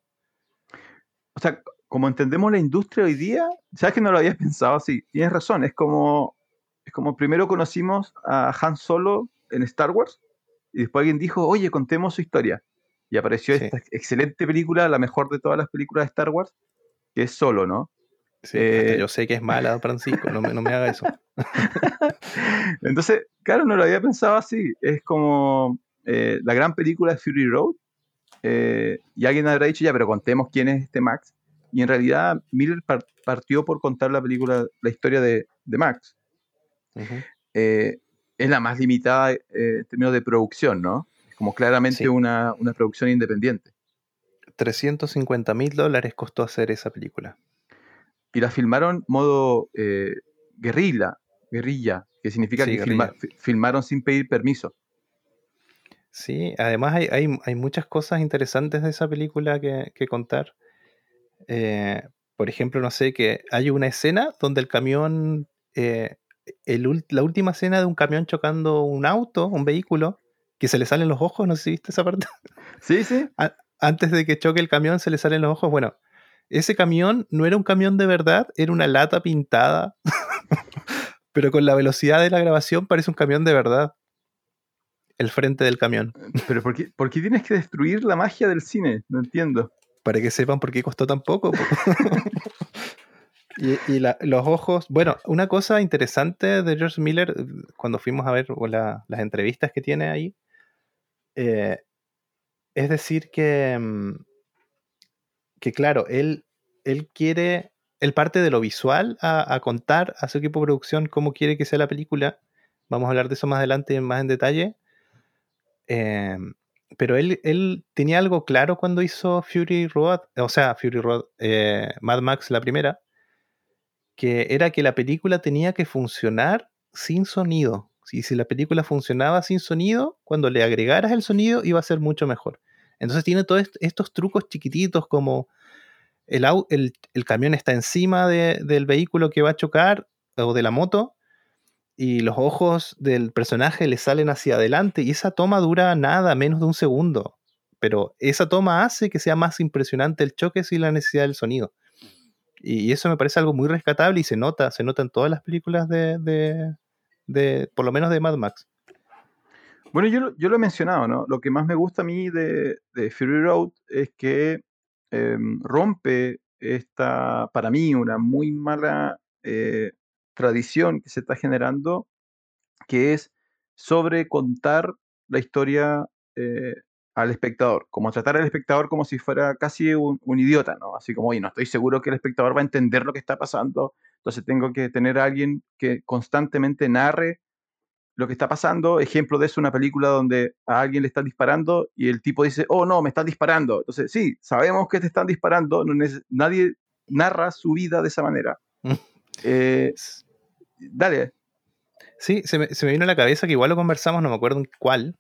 Speaker 2: O sea, como entendemos la industria hoy día, sabes que no lo habías pensado así. Tienes razón, es como, es como primero conocimos a Han Solo en Star Wars y después alguien dijo, oye, contemos su historia. Y apareció
Speaker 1: Sí.
Speaker 2: esta excelente película, la mejor de todas las películas de Star Wars, que es Solo, ¿no?
Speaker 1: Sí,
Speaker 2: Eh,
Speaker 1: hasta yo sé que es mala, Francisco, no me, no me haga eso.
Speaker 2: Entonces, claro, no lo había pensado así. Es como eh, la gran película de Fury Road. eh, y alguien habrá dicho, ya, pero contemos quién es este Max. Y en realidad, Miller par- partió por contar la película, la historia de, de Max. Eh, es la más limitada eh, en términos de producción, ¿no? Es como claramente
Speaker 1: Sí.
Speaker 2: una, una producción independiente.
Speaker 1: 350 mil dólares costó hacer esa película.
Speaker 2: Y la filmaron modo eh, guerrilla, guerrilla, que significa
Speaker 1: Sí,
Speaker 2: que filma- filmaron sin pedir permiso.
Speaker 1: Sí, además hay, hay, hay muchas cosas interesantes de esa película que, que contar. Eh, por ejemplo, no sé, que hay una escena donde el camión, eh, el la última escena de un camión chocando un auto, un vehículo, que se le salen los ojos, no sé si viste esa parte.
Speaker 2: Sí, sí.
Speaker 1: Antes de que choque el camión se le salen los ojos. Bueno, ese camión no era un camión de verdad, era una lata pintada. Pero con la velocidad de la grabación parece un camión de verdad. El frente del camión.
Speaker 2: Pero ¿por qué, por qué tienes que destruir la magia del cine? No entiendo.
Speaker 1: para que sepan por qué costó tan poco. po. y y la- los ojos, bueno, una cosa interesante de George Miller, cuando fuimos a ver la- las entrevistas que tiene ahí, eh, es decir que, mm, que claro, él, él quiere, él parte de lo visual a, contar a su equipo de producción cómo quiere que sea la película. Vamos a hablar de eso más adelante, más en detalle. Eh, pero él, él tenía algo claro cuando hizo Fury Road, o sea, Fury Road, eh, Mad Max la primera, que era que la película tenía que funcionar sin sonido. Y si la película funcionaba sin sonido, cuando le agregaras el sonido iba a ser mucho mejor. Entonces tiene todos estos trucos chiquititos como el, camión está encima de, del vehículo que va a chocar o de la moto y los ojos del personaje le salen hacia adelante y esa toma dura nada, menos de un segundo. Pero esa toma hace que sea más impresionante el choque sin la necesidad del sonido. Y eso me parece algo muy rescatable y se nota, se nota en todas las películas de por lo menos de Mad Max.
Speaker 2: Bueno, yo, lo he mencionado, ¿no? Lo que más me gusta a mí de, de Fury Road es que eh, rompe esta, para mí, una muy mala eh, tradición que se está generando, que es sobre contar la historia eh, al espectador, como tratar al espectador como si fuera casi un, idiota, ¿no? Así como, oye, no estoy seguro que el espectador va a entender lo que está pasando, entonces tengo que tener alguien que constantemente narre lo que está pasando. Ejemplo de eso, una película donde a alguien le están disparando y el tipo dice, oh no, me están disparando. Entonces, sí, sabemos que te están disparando, no nadie narra su vida de esa manera. eh, dale.
Speaker 1: Sí, se me, se me, vino a la cabeza que igual lo conversamos, no me acuerdo en cuál.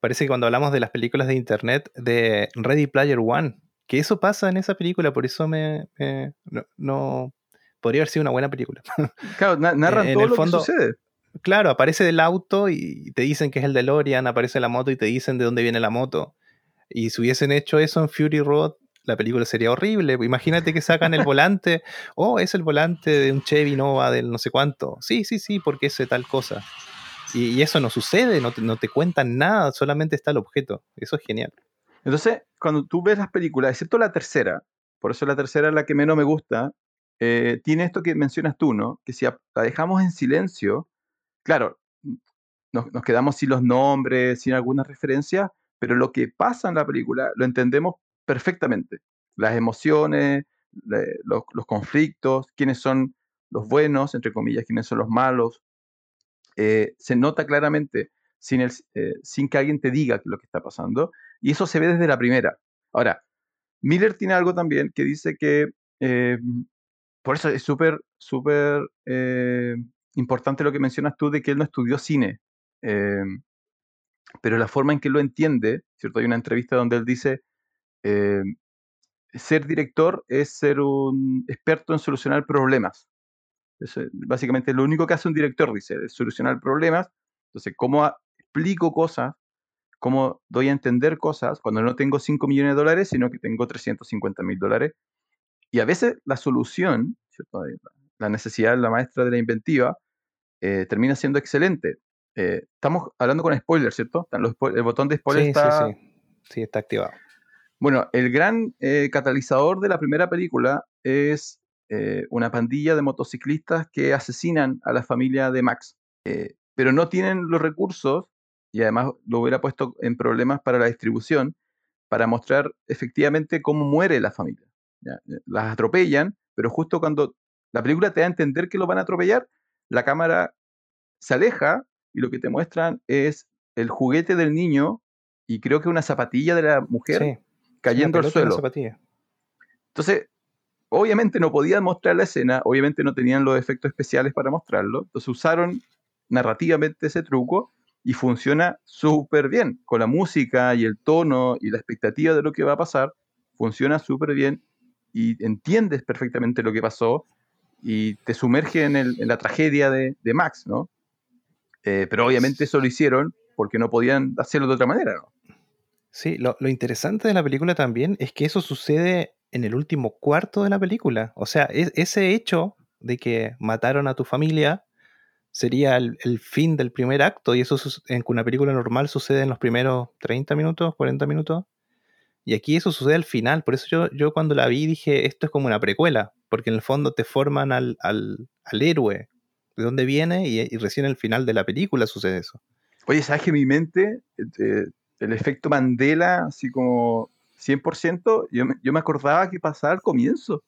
Speaker 1: Parece que cuando hablamos de las películas de internet de Ready Player One, que eso pasa en esa película, por eso me, me no, no, podría haber sido una buena película.
Speaker 2: Claro, narran
Speaker 1: en
Speaker 2: todo
Speaker 1: el
Speaker 2: lo que sucede.
Speaker 1: Claro, aparece del auto y te dicen que es el DeLorean, aparece la moto y te dicen de dónde viene la moto. Y si hubiesen hecho eso en Fury Road, la película sería horrible. Imagínate que sacan el volante, oh, es el volante de un Chevy Nova del no sé cuánto. Sí, sí, sí, porque es tal cosa. Y, y eso no sucede, no te, no te, cuentan nada, solamente está el objeto. Eso es genial.
Speaker 2: Entonces, cuando tú ves las películas, excepto la tercera, por eso la tercera es la que menos me gusta, eh, tiene esto que mencionas tú, ¿no? Que si la dejamos en silencio, claro, nos, quedamos sin los nombres, sin algunas referencias, pero lo que pasa en la película lo entendemos perfectamente. Las emociones, los, conflictos, quiénes son los buenos, entre comillas, quiénes son los malos. Eh, se nota claramente eh, sin que alguien te diga lo que está pasando, y eso se ve desde la primera. Ahora, Miller tiene algo también que dice que, eh, por eso es súper, súper importante lo que mencionas tú de que él no estudió cine, eh, pero la forma en que lo entiende, ¿cierto? Hay una entrevista donde él dice, eh, ser director es ser un experto en solucionar problemas. Eso, básicamente lo único que hace un director, dice, es solucionar problemas. Entonces, ¿cómo explico cosas? ¿Cómo doy a entender cosas cuando no tengo 5 millones de dólares, sino que tengo 350 mil dólares? Y a veces la solución, ¿cierto? La necesidad, la maestra de la inventiva, eh, termina siendo excelente. Eh, estamos hablando con spoilers, ¿cierto? Los, el botón de spoiler
Speaker 1: sí,
Speaker 2: está...
Speaker 1: Sí, sí. sí, está activado.
Speaker 2: Bueno, el gran eh, catalizador de la primera película es una pandilla de motociclistas que asesinan a la familia de Max, pero no tienen los recursos y además lo hubiera puesto en problemas para la distribución para mostrar efectivamente cómo muere la familia. ¿ya? Las atropellan, pero justo cuando la película te da a entender que lo van a atropellar, la cámara se aleja y lo que te muestran es el juguete del niño y creo que una zapatilla de la mujer
Speaker 1: Sí.
Speaker 2: cayendo al suelo. Entonces, obviamente no podían mostrar la escena, obviamente no tenían los efectos especiales para mostrarlo, entonces usaron narrativamente ese truco y funciona súper bien. Con la música y el tono y la expectativa de lo que va a pasar, funciona súper bien y entiendes perfectamente lo que pasó y te sumerge en, la tragedia de, Max, ¿no? Eh, pero obviamente eso lo hicieron porque no podían hacerlo de otra manera, ¿no?
Speaker 1: Sí, lo, interesante de la película también es que eso sucede en el último cuarto de la película. O sea, es- ese hecho de que mataron a tu familia sería el, fin del primer acto y eso en una película normal sucede en los primeros 30 minutos, 40 minutos. Y aquí eso sucede al final. Por eso yo cuando la vi dije, esto es como una precuela, porque en el fondo te forman al, al, al héroe, de dónde viene y, y recién al final de la película sucede eso.
Speaker 2: Oye, ¿sabes que mi mente, eh, el efecto Mandela, así como 100%, yo me, yo me acordaba que pasaba al comienzo.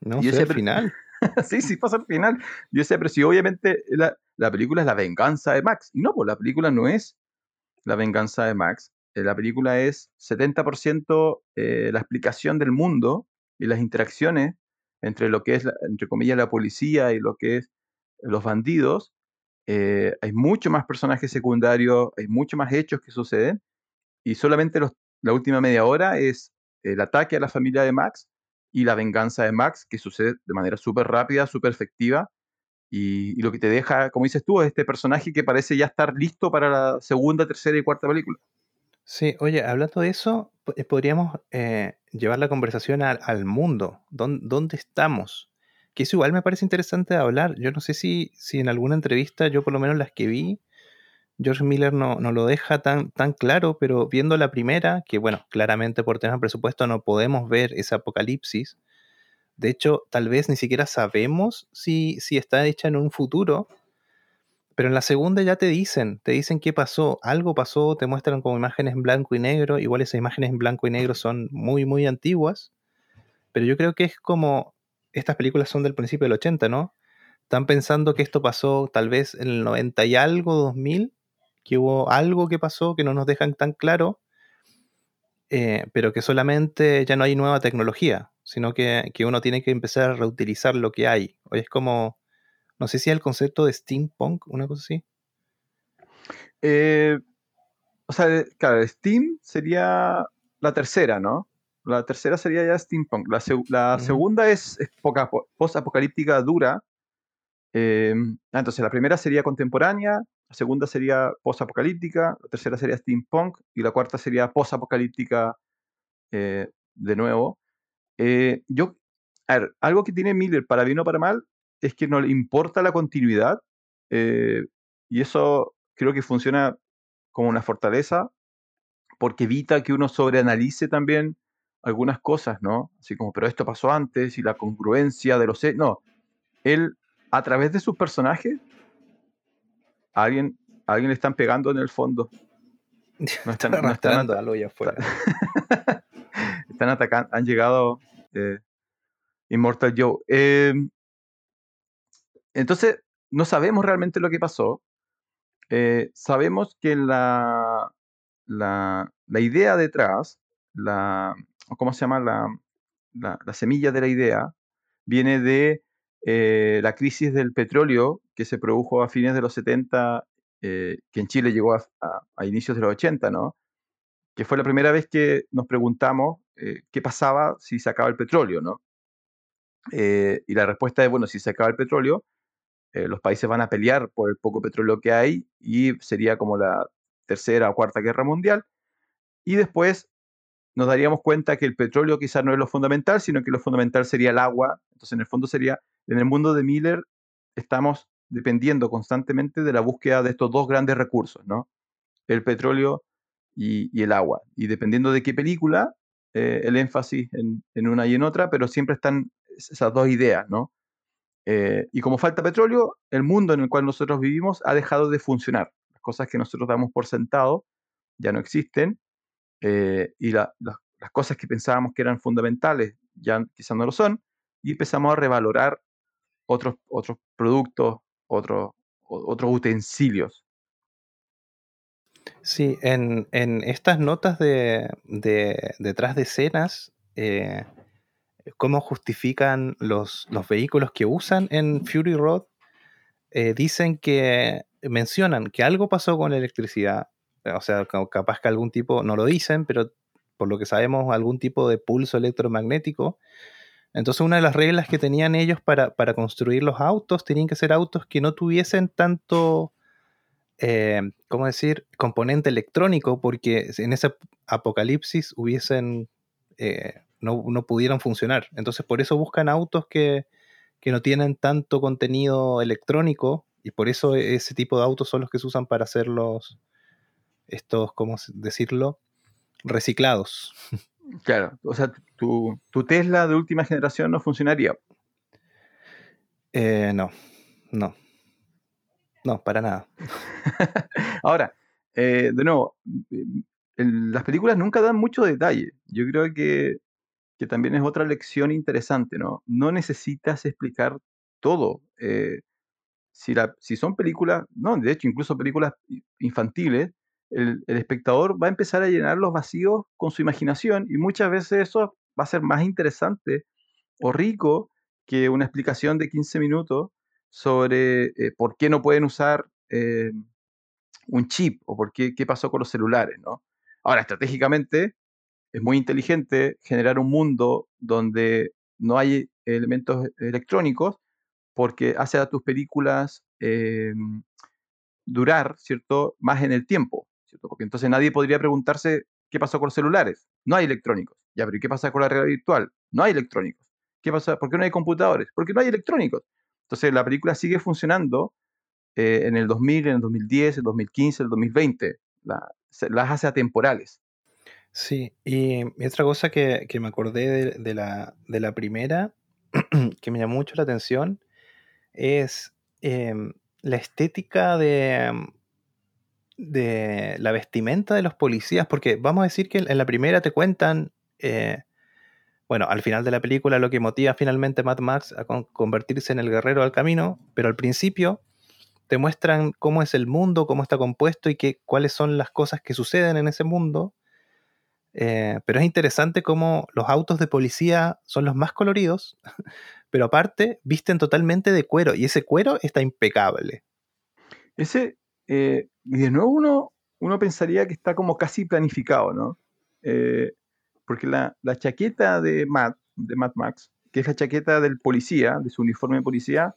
Speaker 1: No
Speaker 2: Y
Speaker 1: sé,
Speaker 2: ese
Speaker 1: al final.
Speaker 2: sí, sí, pasa al final. Yo decía, pero si obviamente la, la película es la venganza de Max. Y no, pues la película no es la venganza de Max. eh, la película es 70% eh, la explicación del mundo y las interacciones entre lo que es, entre comillas, la policía y lo que es los bandidos. Eh, hay mucho más personajes secundarios, hay mucho más hechos que suceden y solamente la última media hora es el ataque a la familia de Max y la venganza de Max, que sucede de manera súper rápida, súper efectiva. Y, y, lo que te deja, como dices tú, es este personaje que parece ya estar listo para la segunda, tercera y cuarta película.
Speaker 1: Sí, oye, hablando de eso, eh, podríamos eh, llevar la conversación al, mundo. ¿Dónde, ¿Dónde, estamos? Que eso igual me parece interesante de hablar. Yo no sé si, si en alguna entrevista, yo por lo menos las que vi, George Miller no, no, lo deja tan, tan claro, pero viendo la primera, que bueno, claramente por temas de presupuesto no podemos ver ese apocalipsis. De hecho, tal vez ni siquiera sabemos si, si está hecha en un futuro, pero en la segunda ya te dicen, te dicen qué pasó, algo pasó, te muestran como imágenes en blanco y negro, igual esas imágenes en blanco y negro son muy, muy antiguas, pero yo creo que es como, estas películas son del principio del 80, ¿no? Están pensando que esto pasó tal vez en el 90 y algo, 2000, que hubo algo que pasó que no nos dejan tan claro, eh, pero que solamente ya no hay nueva tecnología, sino que, que uno tiene que empezar a reutilizar lo que hay. Hoy es como no sé si es el concepto de steampunk, una cosa así.
Speaker 2: Eh, o sea, claro, Steam sería la tercera, ¿no? La tercera sería ya steampunk. La, la segunda es, es post-apocalíptica dura. Eh, entonces, la primera sería contemporánea, la segunda sería post-apocalíptica, la tercera sería steampunk y la cuarta sería post-apocalíptica eh, de nuevo. yo, a ver, algo que tiene Miller, para bien o para mal, es que no le importa la continuidad eh, y eso creo que funciona como una fortaleza porque evita que uno sobreanalice también algunas cosas, ¿no? Así como, pero esto pasó antes y la congruencia de los... No, él a través de sus personajes, a alguien, alguien le están pegando en el fondo.
Speaker 1: No están, no están algo allá afuera.
Speaker 2: están atacando, han llegado eh, Immortal Joe. Eh, entonces, no sabemos realmente lo que pasó. Eh, sabemos que la, la, idea detrás, la, ¿cómo se llama? La, la, semilla de la idea, viene de eh, la crisis del petróleo que se produjo a fines de los 70, eh, que en Chile llegó a, inicios de los 80, ¿no? Que fue la primera vez que nos preguntamos qué pasaba si se acaba el petróleo, ¿no? y la respuesta es, bueno, si se acaba el petróleo, eh, los países van a pelear por el poco petróleo que hay y sería como la tercera o cuarta guerra mundial. Y después nos daríamos cuenta que el petróleo quizás no es lo fundamental, sino que lo fundamental sería el agua. Entonces, en el fondo sería, en el mundo de Miller, estamos dependiendo constantemente de la búsqueda de estos dos grandes recursos, ¿no? El petróleo y, el agua. Y dependiendo de qué película, eh, el énfasis en, en, una y en otra, pero siempre están esas dos ideas, ¿no? Eh, y como falta petróleo, el mundo en el cual nosotros vivimos ha dejado de funcionar. Las cosas que nosotros damos por sentado ya no existen eh, y las cosas que pensábamos que eran fundamentales ya quizás no lo son y empezamos a revalorar otros, otros productos, otros, otros utensilios.
Speaker 1: Sí, en, en estas notas de, de, detrás de escenas, eh, cómo justifican los, los vehículos que usan en Fury Road, eh, dicen que mencionan que algo pasó con la electricidad, o sea, capaz que algún tipo, no lo dicen, pero por lo que sabemos, algún tipo de pulso electromagnético. Entonces, una de las reglas que tenían ellos para, para construir los autos tenían que ser autos que no tuviesen tanto, eh, ¿cómo decir?, componente electrónico, porque en ese apocalipsis hubiesen eh, no, no, pudieron funcionar. Entonces por eso buscan autos que, que, no tienen tanto contenido electrónico y por eso ese tipo de autos son los que se usan para hacer los, estos, ¿cómo decirlo? Reciclados.
Speaker 2: Claro, o sea, tu, tu Tesla de última generación no funcionaría.
Speaker 1: Eh, no, no. No, para nada.
Speaker 2: Ahora, eh, de nuevo, las películas nunca dan mucho detalle. Yo creo que que también es otra lección interesante, ¿no? No necesitas explicar todo. Eh, si, la, si son películas, no, de hecho, incluso películas infantiles, el, espectador va a empezar a llenar los vacíos con su imaginación y muchas veces eso va a ser más interesante o rico que una explicación de 15 minutos sobre eh, por qué no pueden usar eh, un chip o por qué, qué pasó con los celulares, ¿no? Ahora, estratégicamente, es muy inteligente generar un mundo donde no hay elementos electrónicos porque hace a tus películas eh, durar, ¿cierto?, más en el tiempo. Porque entonces nadie podría preguntarse qué pasó con los celulares. No hay electrónicos. Ya, pero ¿y qué pasa con la realidad virtual? No hay electrónicos. ¿Qué pasa? ¿Por qué no hay computadores? Porque no hay electrónicos. Entonces la película sigue funcionando eh, en el 2000, en el 2010, el 2015, el 2020. La, las hace atemporales.
Speaker 1: Sí, y otra cosa que, que me acordé de, de, la, de, la, primera, que me llamó mucho la atención, es eh, la estética de, de la vestimenta de los policías, porque vamos a decir que en la primera te cuentan, eh, bueno, al final de la película lo que motiva finalmente a Mad Max a con convertirse en el guerrero del camino, pero al principio te muestran cómo es el mundo, cómo está compuesto y que, cuáles son las cosas que suceden en ese mundo. Eh, pero es interesante cómo los autos de policía son los más coloridos, pero aparte visten totalmente de cuero y ese cuero está impecable.
Speaker 2: Ese, eh, y de nuevo uno, uno pensaría que está como casi planificado, ¿no? Eh, porque la, la, chaqueta de Matt, de Matt Max, que es la chaqueta del policía, de su uniforme de policía,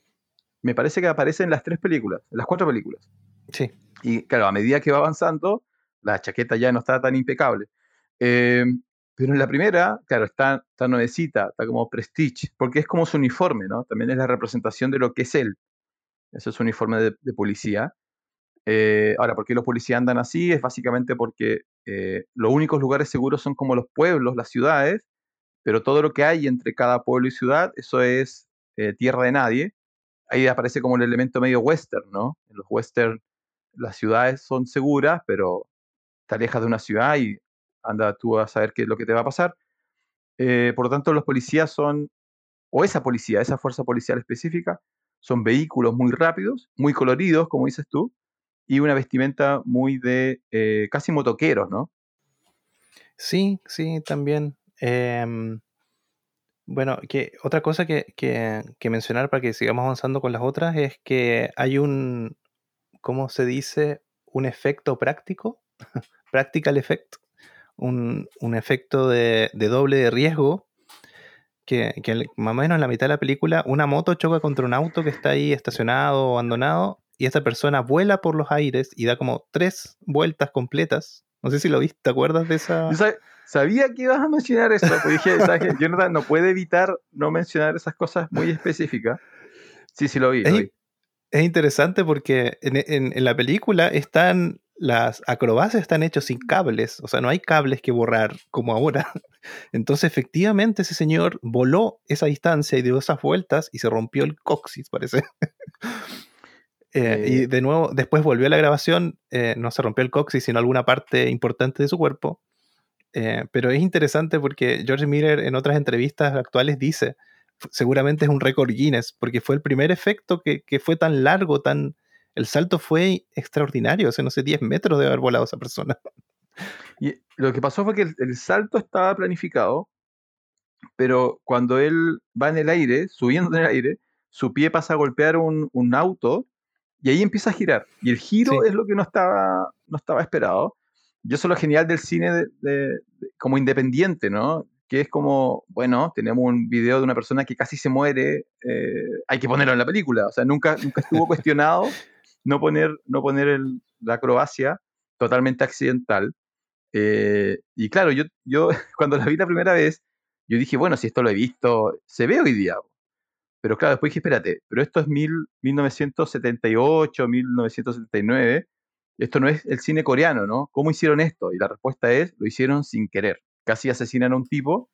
Speaker 2: me parece que aparece en las tres películas, en las cuatro películas.
Speaker 1: Sí.
Speaker 2: Y claro, a medida que va avanzando, la chaqueta ya no está tan impecable. Eh, pero en la primera, claro, está, está nuevecita, está como prestige, porque es como su uniforme, ¿no? También es la representación de lo que es él. Ese es su uniforme de, de policía. Eh, ahora, ¿por qué los policías andan así? Es básicamente porque eh, los únicos lugares seguros son como los pueblos, las ciudades, pero todo lo que hay entre cada pueblo y ciudad, eso es eh, tierra de nadie. Ahí aparece como el elemento medio western, ¿no? En los western las ciudades son seguras, pero te alejas de una ciudad y anda tú a saber qué es lo que te va a pasar. Eh, por lo tanto, los policías son, o esa policía, esa fuerza policial específica, son vehículos muy rápidos, muy coloridos, como dices tú, y una vestimenta muy de eh, casi motoqueros, ¿no?
Speaker 1: Sí, sí, también. Eh, bueno, que otra cosa que, que, que, mencionar para que sigamos avanzando con las otras es que hay un, ¿cómo se dice? Un efecto práctico, practical effect, un, un efecto de, de, doble de riesgo, que, que, más o menos en la mitad de la película una moto choca contra un auto que está ahí estacionado o abandonado y esta persona vuela por los aires y da como tres vueltas completas. No sé si lo viste, ¿te acuerdas de esa?
Speaker 2: Sabía que ibas a mencionar eso, porque dije, ¿sabes? Jonathan no puede evitar no mencionar esas cosas muy específicas. Sí, sí lo vi.
Speaker 1: Es,
Speaker 2: lo vi.
Speaker 1: es interesante porque en, en, en, la película están las acrobacias están hechos sin cables, o sea, no hay cables que borrar como ahora. Entonces, efectivamente, ese señor voló esa distancia y dio esas vueltas y se rompió el coxis, parece. Eh, y de nuevo, después volvió a la grabación, eh, no se rompió el coxis, sino alguna parte importante de su cuerpo. Eh, pero es interesante porque George Miller en otras entrevistas actuales dice, seguramente es un récord Guinness, porque fue el primer efecto que, que, fue tan largo, tan... El salto fue extraordinario, o sea, no sé, 10 metros de haber volado esa persona.
Speaker 2: Y lo que pasó fue que el, el salto estaba planificado, pero cuando él va en el aire, subiendo en el aire, su pie pasa a golpear un, un auto y ahí empieza a girar. Y el giro sí. es lo que no estaba, no estaba esperado. Y eso es lo genial del cine de, de, de, como independiente, ¿no? Que es como, bueno, tenemos un video de una persona que casi se muere, eh, hay que ponerlo en la película. O sea, nunca, nunca estuvo cuestionado no poner, no poner el, la acrobacia totalmente accidental. Eh, y claro, yo, yo cuando la vi la primera vez, yo dije, bueno, si esto lo he visto, se ve hoy día. Pero claro, después dije, espérate, pero esto es mil, 1978, 1979, esto no es el cine coreano, ¿no? ¿Cómo hicieron esto? Y la respuesta es, lo hicieron sin querer. Casi asesinan a un tipo,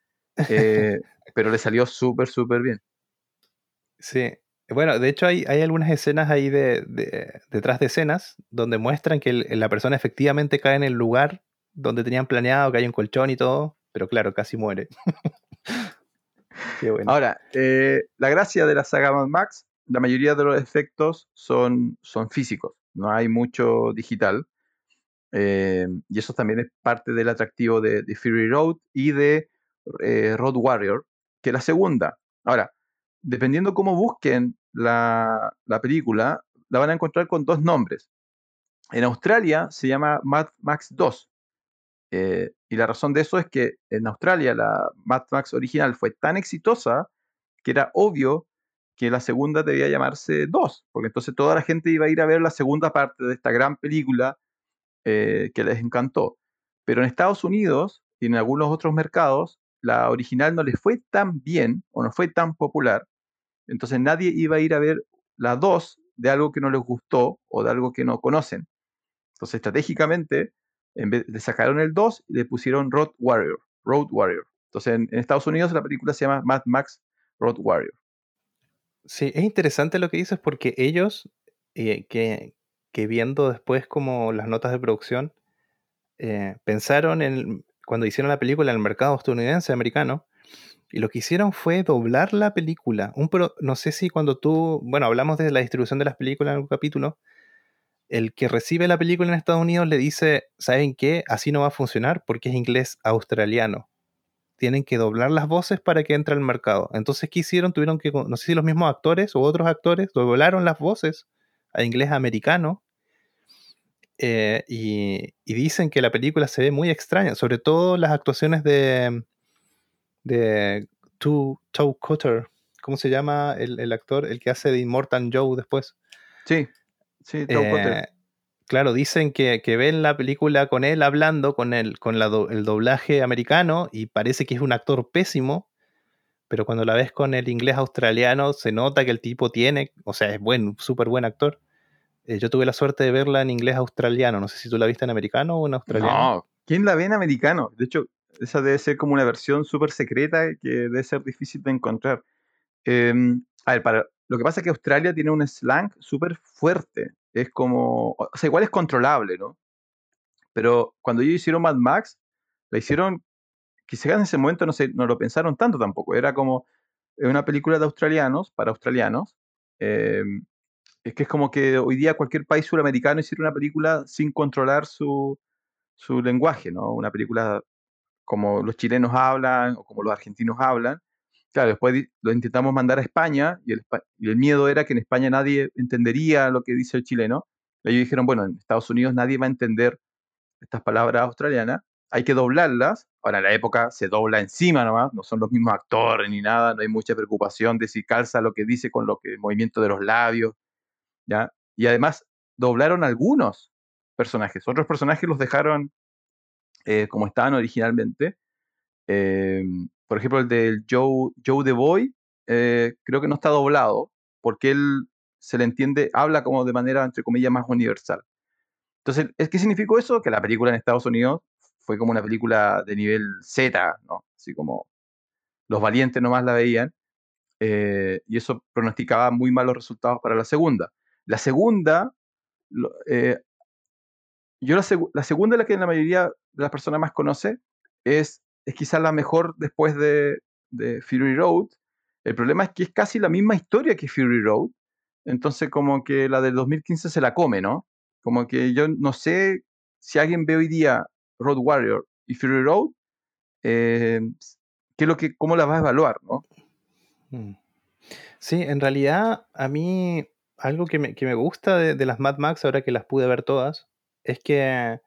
Speaker 2: eh, pero le salió súper, súper bien.
Speaker 1: Sí. Bueno, de hecho hay, algunas escenas ahí de, de, detrás de escenas donde muestran que la persona efectivamente cae en el lugar donde tenían planeado, que hay un colchón y todo, pero claro, casi muere.
Speaker 2: bueno. Ahora, eh, la gracia de la saga Mad Max, la mayoría de los efectos son, son físicos, no hay mucho digital. Eh, y eso también es parte del atractivo de, Fury Road y de eh, Road Warrior, que es la segunda. Ahora, dependiendo cómo busquen la, la, película, la van a encontrar con dos nombres. En Australia se llama Mad Max 2. Eh, y la razón de eso es que en Australia la Mad Max original fue tan exitosa que era obvio que la segunda debía llamarse 2, porque entonces toda la gente iba a ir a ver la segunda parte de esta gran película eh, que les encantó. Pero en Estados Unidos y en algunos otros mercados, la original no les fue tan bien o no fue tan popular, entonces nadie iba a ir a ver la 2 de algo que no les gustó o de algo que no conocen. Entonces, estratégicamente, en vez de sacaron el 2 y le pusieron Road Warrior. Road Warrior. Entonces, en, Estados Unidos la película se llama Mad Max Road Warrior.
Speaker 1: Sí, es interesante lo que dices porque ellos, eh, que, que, viendo después como las notas de producción, eh, pensaron en, cuando hicieron la película en el mercado estadounidense, americano, y lo que hicieron fue doblar la película. Un no sé si cuando tú, bueno, hablamos de la distribución de las películas en algún capítulo, el que recibe la película en Estados Unidos le dice, ¿saben qué? Así no va a funcionar porque es inglés australiano. Tienen que doblar las voces para que entre al mercado. Entonces, ¿qué hicieron? Tuvieron que, no sé si los mismos actores o otros actores doblaron las voces a inglés americano. Eh, y, dicen que la película se ve muy extraña, sobre todo las actuaciones de, de Toe Cutter. ¿Cómo se llama el, el actor? El que hace de Immortal Joe después.
Speaker 2: Sí. Sí,
Speaker 1: eh, Claro, dicen que, ven la película con él hablando, con, el, con el doblaje americano, y parece que es un actor pésimo, pero cuando la ves con el inglés australiano, se nota que el tipo tiene, o sea, es buen, súper buen actor. Eh, yo tuve la suerte de verla en inglés australiano, no sé si tú la viste en americano o en australiano. No,
Speaker 2: ¿quién la ve en americano? De hecho, esa debe ser como una versión súper secreta que debe ser difícil de encontrar. Em, a ver, para, lo que pasa es que Australia tiene un slang súper fuerte. Es como, o sea, igual es controlable, ¿no? Pero cuando ellos hicieron Mad Max, la hicieron, quizás en ese momento no, se, no lo pensaron tanto tampoco. Era como una película de australianos, para australianos. Em, es que es como que hoy día cualquier país suramericano hiciera una película sin controlar su, su lenguaje, ¿no? Una película como los chilenos hablan o como los argentinos hablan, Claro, después lo intentamos mandar a España y el, miedo era que en España nadie entendería lo que dice el chileno. ellos dijeron, bueno, en Estados Unidos nadie va a entender estas palabras australianas, hay que doblarlas. Ahora, en la época se dobla encima nomás, no son los mismos actores ni nada, no hay mucha preocupación de si calza lo que dice con lo que, el movimiento de los labios, ¿ya? Y además doblaron algunos personajes, otros personajes los dejaron eh, como estaban originalmente. Eh, por ejemplo, el del Joe, Joe the Boy, eh, creo que no está doblado, porque él se le entiende, habla como de manera, entre comillas, más universal. Entonces, ¿qué significó eso? Que la película en Estados Unidos fue como una película de nivel Z. Así como los valientes nomás la veían, eh, y eso pronosticaba muy malos resultados para la segunda. La segunda, yo la, segunda, la que la mayoría de las personas más conoce, es es quizás la mejor después de, Fury Road. El problema es que es casi la misma historia que Fury Road. Entonces, como que la del 2015 se la come, ¿no? Como que yo no sé si alguien ve hoy día Road Warrior y Fury Road, eh, ¿qué lo que, ¿cómo la vas a evaluar, no?
Speaker 1: Mm. Sí, en realidad a mí algo que me, gusta de, de, las Mad Max, ahora que las pude ver todas, es que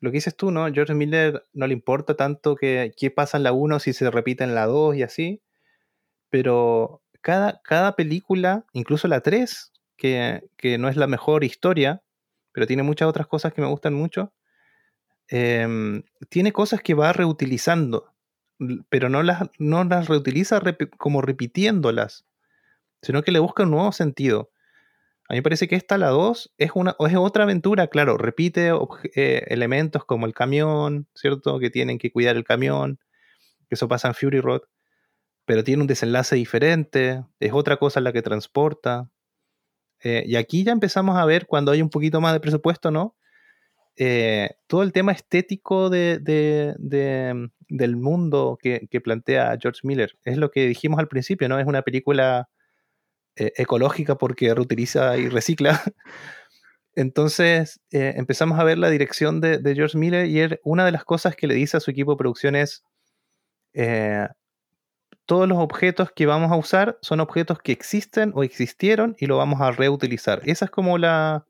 Speaker 1: lo que dices tú, ¿no? George Miller no le importa tanto que, qué pasa en la 1 si se repite en la 2 y así, pero cada, cada película, incluso la 3, que, no es la mejor historia, pero tiene muchas otras cosas que me gustan mucho, em, tiene cosas que va reutilizando, pero no las, no las reutiliza como repitiéndolas, sino que le busca un nuevo sentido. A mí me parece que esta, la 2, es, una, es otra aventura, claro, repite eh, elementos como el camión, ¿cierto? Que tienen que cuidar el camión, que eso pasa en Fury Road, pero tiene un desenlace diferente, es otra cosa la que transporta. Eh, y aquí ya empezamos a ver, cuando hay un poquito más de presupuesto, ¿no? Eh, todo el tema estético de, del mundo que, que plantea George Miller. Es lo que dijimos al principio, ¿no? Es una película eh, ecológica porque reutiliza y recicla. Entonces eh, empezamos a ver la dirección de, George Miller y él- una de las cosas que le dice a su equipo de producción es, eh, todos los objetos que vamos a usar son objetos que existen o existieron y lo vamos a reutilizar. Esa es como la,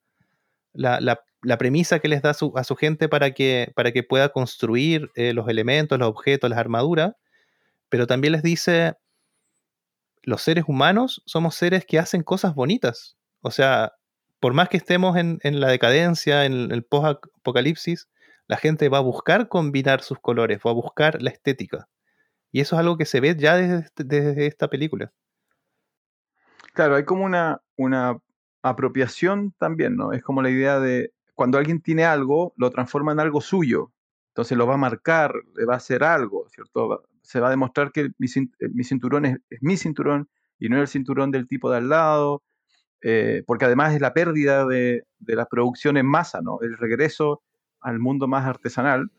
Speaker 1: la, la- premisa que les da a su, gente para que, para que pueda construir los elementos, los objetos, las armaduras, pero también les dice, los seres humanos somos seres que hacen cosas bonitas. O sea, por más que estemos en, la decadencia, en el post-apocalipsis, la gente va a buscar combinar sus colores, va a buscar la estética. Y eso es algo que se ve ya desde, este- desde esta película.
Speaker 2: Claro, hay como una, una apropiación también, ¿no? Es como la idea de cuando alguien tiene algo, lo transforma en algo suyo. Entonces lo va a marcar, le va a hacer algo, ¿cierto? Se va a demostrar que mi, eh, cinturón es, mi cinturón y no el cinturón del tipo de al lado, eh, porque además es la pérdida de, de la producción en masa, ¿no? El regreso al mundo más artesanal.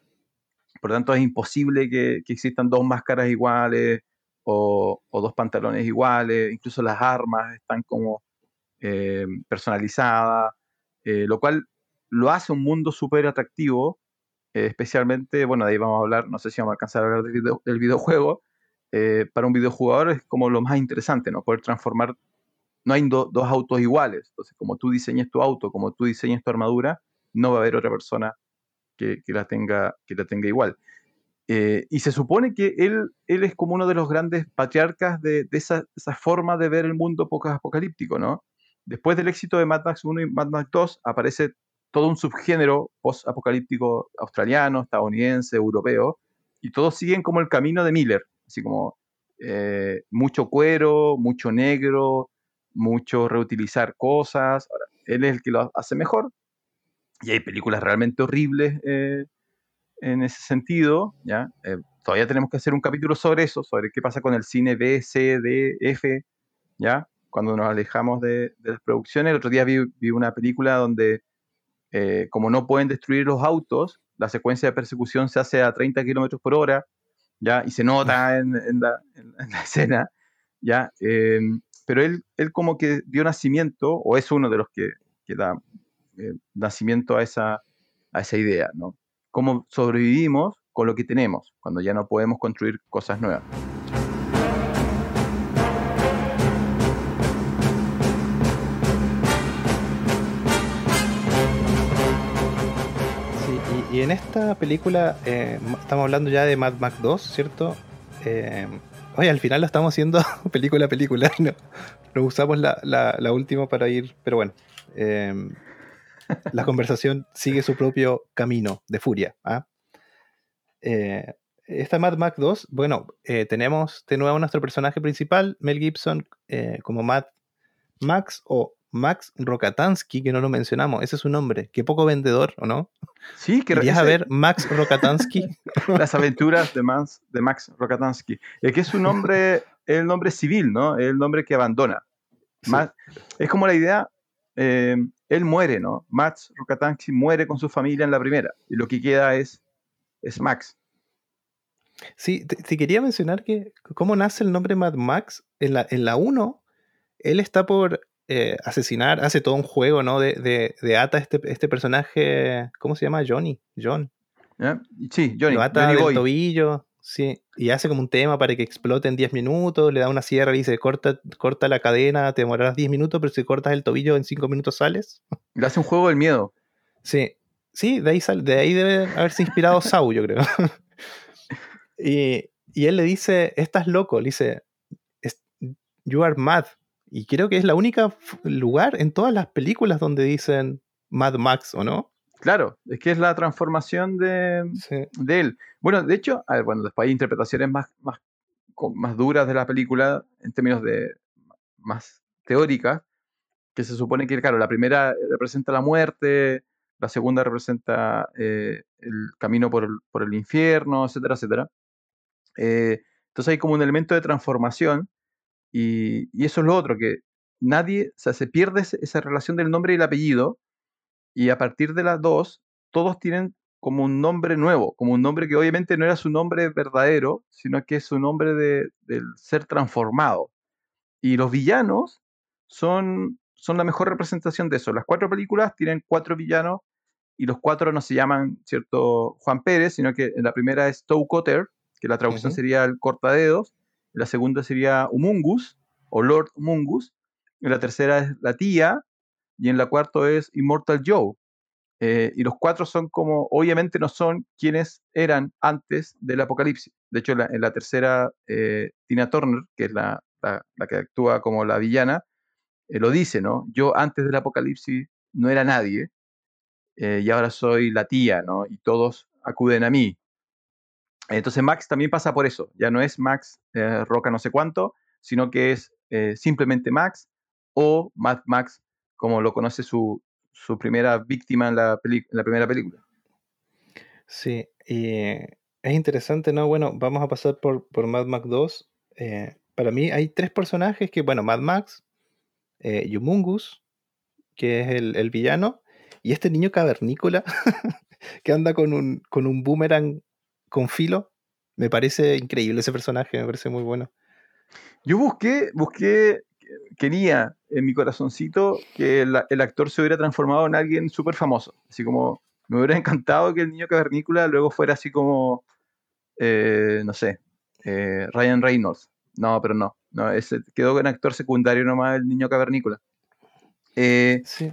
Speaker 2: Por lo tanto, es imposible que, existan dos máscaras iguales o, o dos pantalones iguales, incluso las armas están como eh, personalizadas, eh, lo cual lo hace un mundo súper atractivo, eh, especialmente, bueno, de ahí vamos a hablar, no sé si vamos a alcanzar a hablar del, video- videojuego, eh, para un videojugador es como lo más interesante, ¿no? Poder transformar, no hay do- dos autos iguales, entonces como tú diseñes tu auto, como tú diseñes tu armadura, no va a haber otra persona que, que la, tenga, que la tenga igual. Eh, y se supone que él, él es como uno de los grandes patriarcas de, de esa, esa forma de ver el mundo poco apocalíptico, ¿no? Después del éxito de Mad Max 1 y Mad Max 2, aparece todo un subgénero post-apocalíptico australiano, estadounidense, europeo, y todos siguen como el camino de Miller, así como eh, mucho cuero, mucho negro, mucho reutilizar cosas. Ahora, él es el que lo hace mejor, y hay películas realmente horribles eh, en ese sentido, ¿ya? Eh, todavía tenemos que hacer un capítulo sobre eso, sobre qué pasa con el cine B, C, D, F, ¿ya? Cuando nos alejamos de, de las producciones. El otro día vi, vi una película donde, eh, como no pueden destruir los autos, la secuencia de persecución se hace a 30 kilómetros por hora, ¿ya? Y se nota en, en la, en- en la escena, ¿ya? Eh, pero él, él como que dio nacimiento, o es uno de los que, que da eh, nacimiento a esa, a esa idea, ¿no? Cómo sobrevivimos con lo que tenemos, cuando ya no podemos construir cosas nuevas.
Speaker 1: Y, en esta película eh, estamos hablando ya de Mad Max 2, ¿cierto? Eh, oye, al final lo estamos haciendo película a película, ¿no? Usamos la, la- última para ir, pero bueno. eh, la conversación sigue su propio camino de furia. ¿ah? Eh, esta Mad Max 2, bueno, tenemos de nuevo nuestro personaje principal, Mel Gibson, como Mad Max o Max Rokatansky, que no lo mencionamos. Ese es su nombre. Qué poco vendedor, ¿o no?
Speaker 2: Sí, que
Speaker 1: ¿Querías a ver Max Rokatansky?
Speaker 2: las aventuras de Max, de Max Rokatansky. Es que es su nombre, el nombre civil, ¿no? El nombre que abandona.
Speaker 1: Sí.
Speaker 2: Ma- es como la idea, eh, él muere, ¿no? Max Rokatansky muere con su familia en la primera, y lo que queda es, es Max.
Speaker 1: Sí, te, te quería mencionar que cómo nace el nombre Mad Max. En la, en la 1, él está por eh, asesinar, hace todo un juego, ¿no? De, de, de ata este, este personaje, ¿cómo se llama? Johnny, John.
Speaker 2: Sí, Johnny,
Speaker 1: lo ata
Speaker 2: Johnny
Speaker 1: del
Speaker 2: Boy.
Speaker 1: tobillo, sí, y hace como un tema para que explote en 10 minutos, le da una sierra y dice, corta, corta la cadena, te demorarás 10 minutos, pero si cortas el tobillo en 5 minutos sales.
Speaker 2: Le hace un juego del miedo.
Speaker 1: Sí, sí, de ahí, de ahí debe haberse inspirado Sau, yo creo. y, y él le dice, estás loco, le dice, "Es- you are mad. Y creo que es la única lugar en todas las películas donde dicen Mad Max, ¿o no?
Speaker 2: Claro, es que es la transformación de,
Speaker 1: Sí.
Speaker 2: de él. Bueno, de hecho, a ver, bueno, después hay interpretaciones más, más, más duras de la película en términos de más teóricas, que se supone que, claro, la primera representa la muerte, la segunda representa eh, el camino por el, por el infierno, etcétera, etcétera. Eh, entonces hay como un elemento de transformación y, y eso es lo otro, que nadie, o sea, se pierde esa relación del nombre y el apellido y a partir de las dos, todos tienen como un nombre nuevo, como un nombre que obviamente no era su nombre verdadero, sino que es su nombre de, del ser transformado. Y los villanos son, son la mejor representación de eso. Las cuatro películas tienen cuatro villanos y los cuatro no se llaman, ¿cierto? Juan Pérez, sino que en la primera es Toe Cotter, que la traducción sería el cortadedos, la segunda sería Humungus o Lord Humungus, en la tercera es la tía y en la cuarta es Immortal Joe. Eh, y los cuatro son como, obviamente no son quienes eran antes del apocalipsis. De hecho, la, en la tercera, eh, Tina Turner, que es la, la- que actúa como la villana, eh, lo dice, ¿no? Yo antes del apocalipsis no era nadie y ahora soy la tía, ¿no? Y todos acuden a mí. Entonces Max también pasa por eso. Ya no es Max eh, Roca no sé cuánto, sino que es eh, simplemente Max o Mad Max, como lo conoce su, su primera víctima en la, en la primera película.
Speaker 1: Sí, y es interesante, ¿no? Bueno, vamos a pasar por, por Mad Max 2. Eh, para mí hay tres personajes que, bueno, Mad Max, Yumungus, que es el, el villano, y este niño cavernícola que anda con un, con un boomerang con filo. Me parece increíble ese personaje, me parece muy bueno.
Speaker 2: Yo busqué, busqué, quería en mi corazoncito que el, el actor se hubiera transformado en alguien súper famoso. Así como me hubiera encantado que el niño cavernícola luego fuera así como, eh, no sé, eh, Ryan Reynolds. No, pero no. no ese, quedó en actor secundario nomás el niño cavernícola. Eh,
Speaker 1: Sí.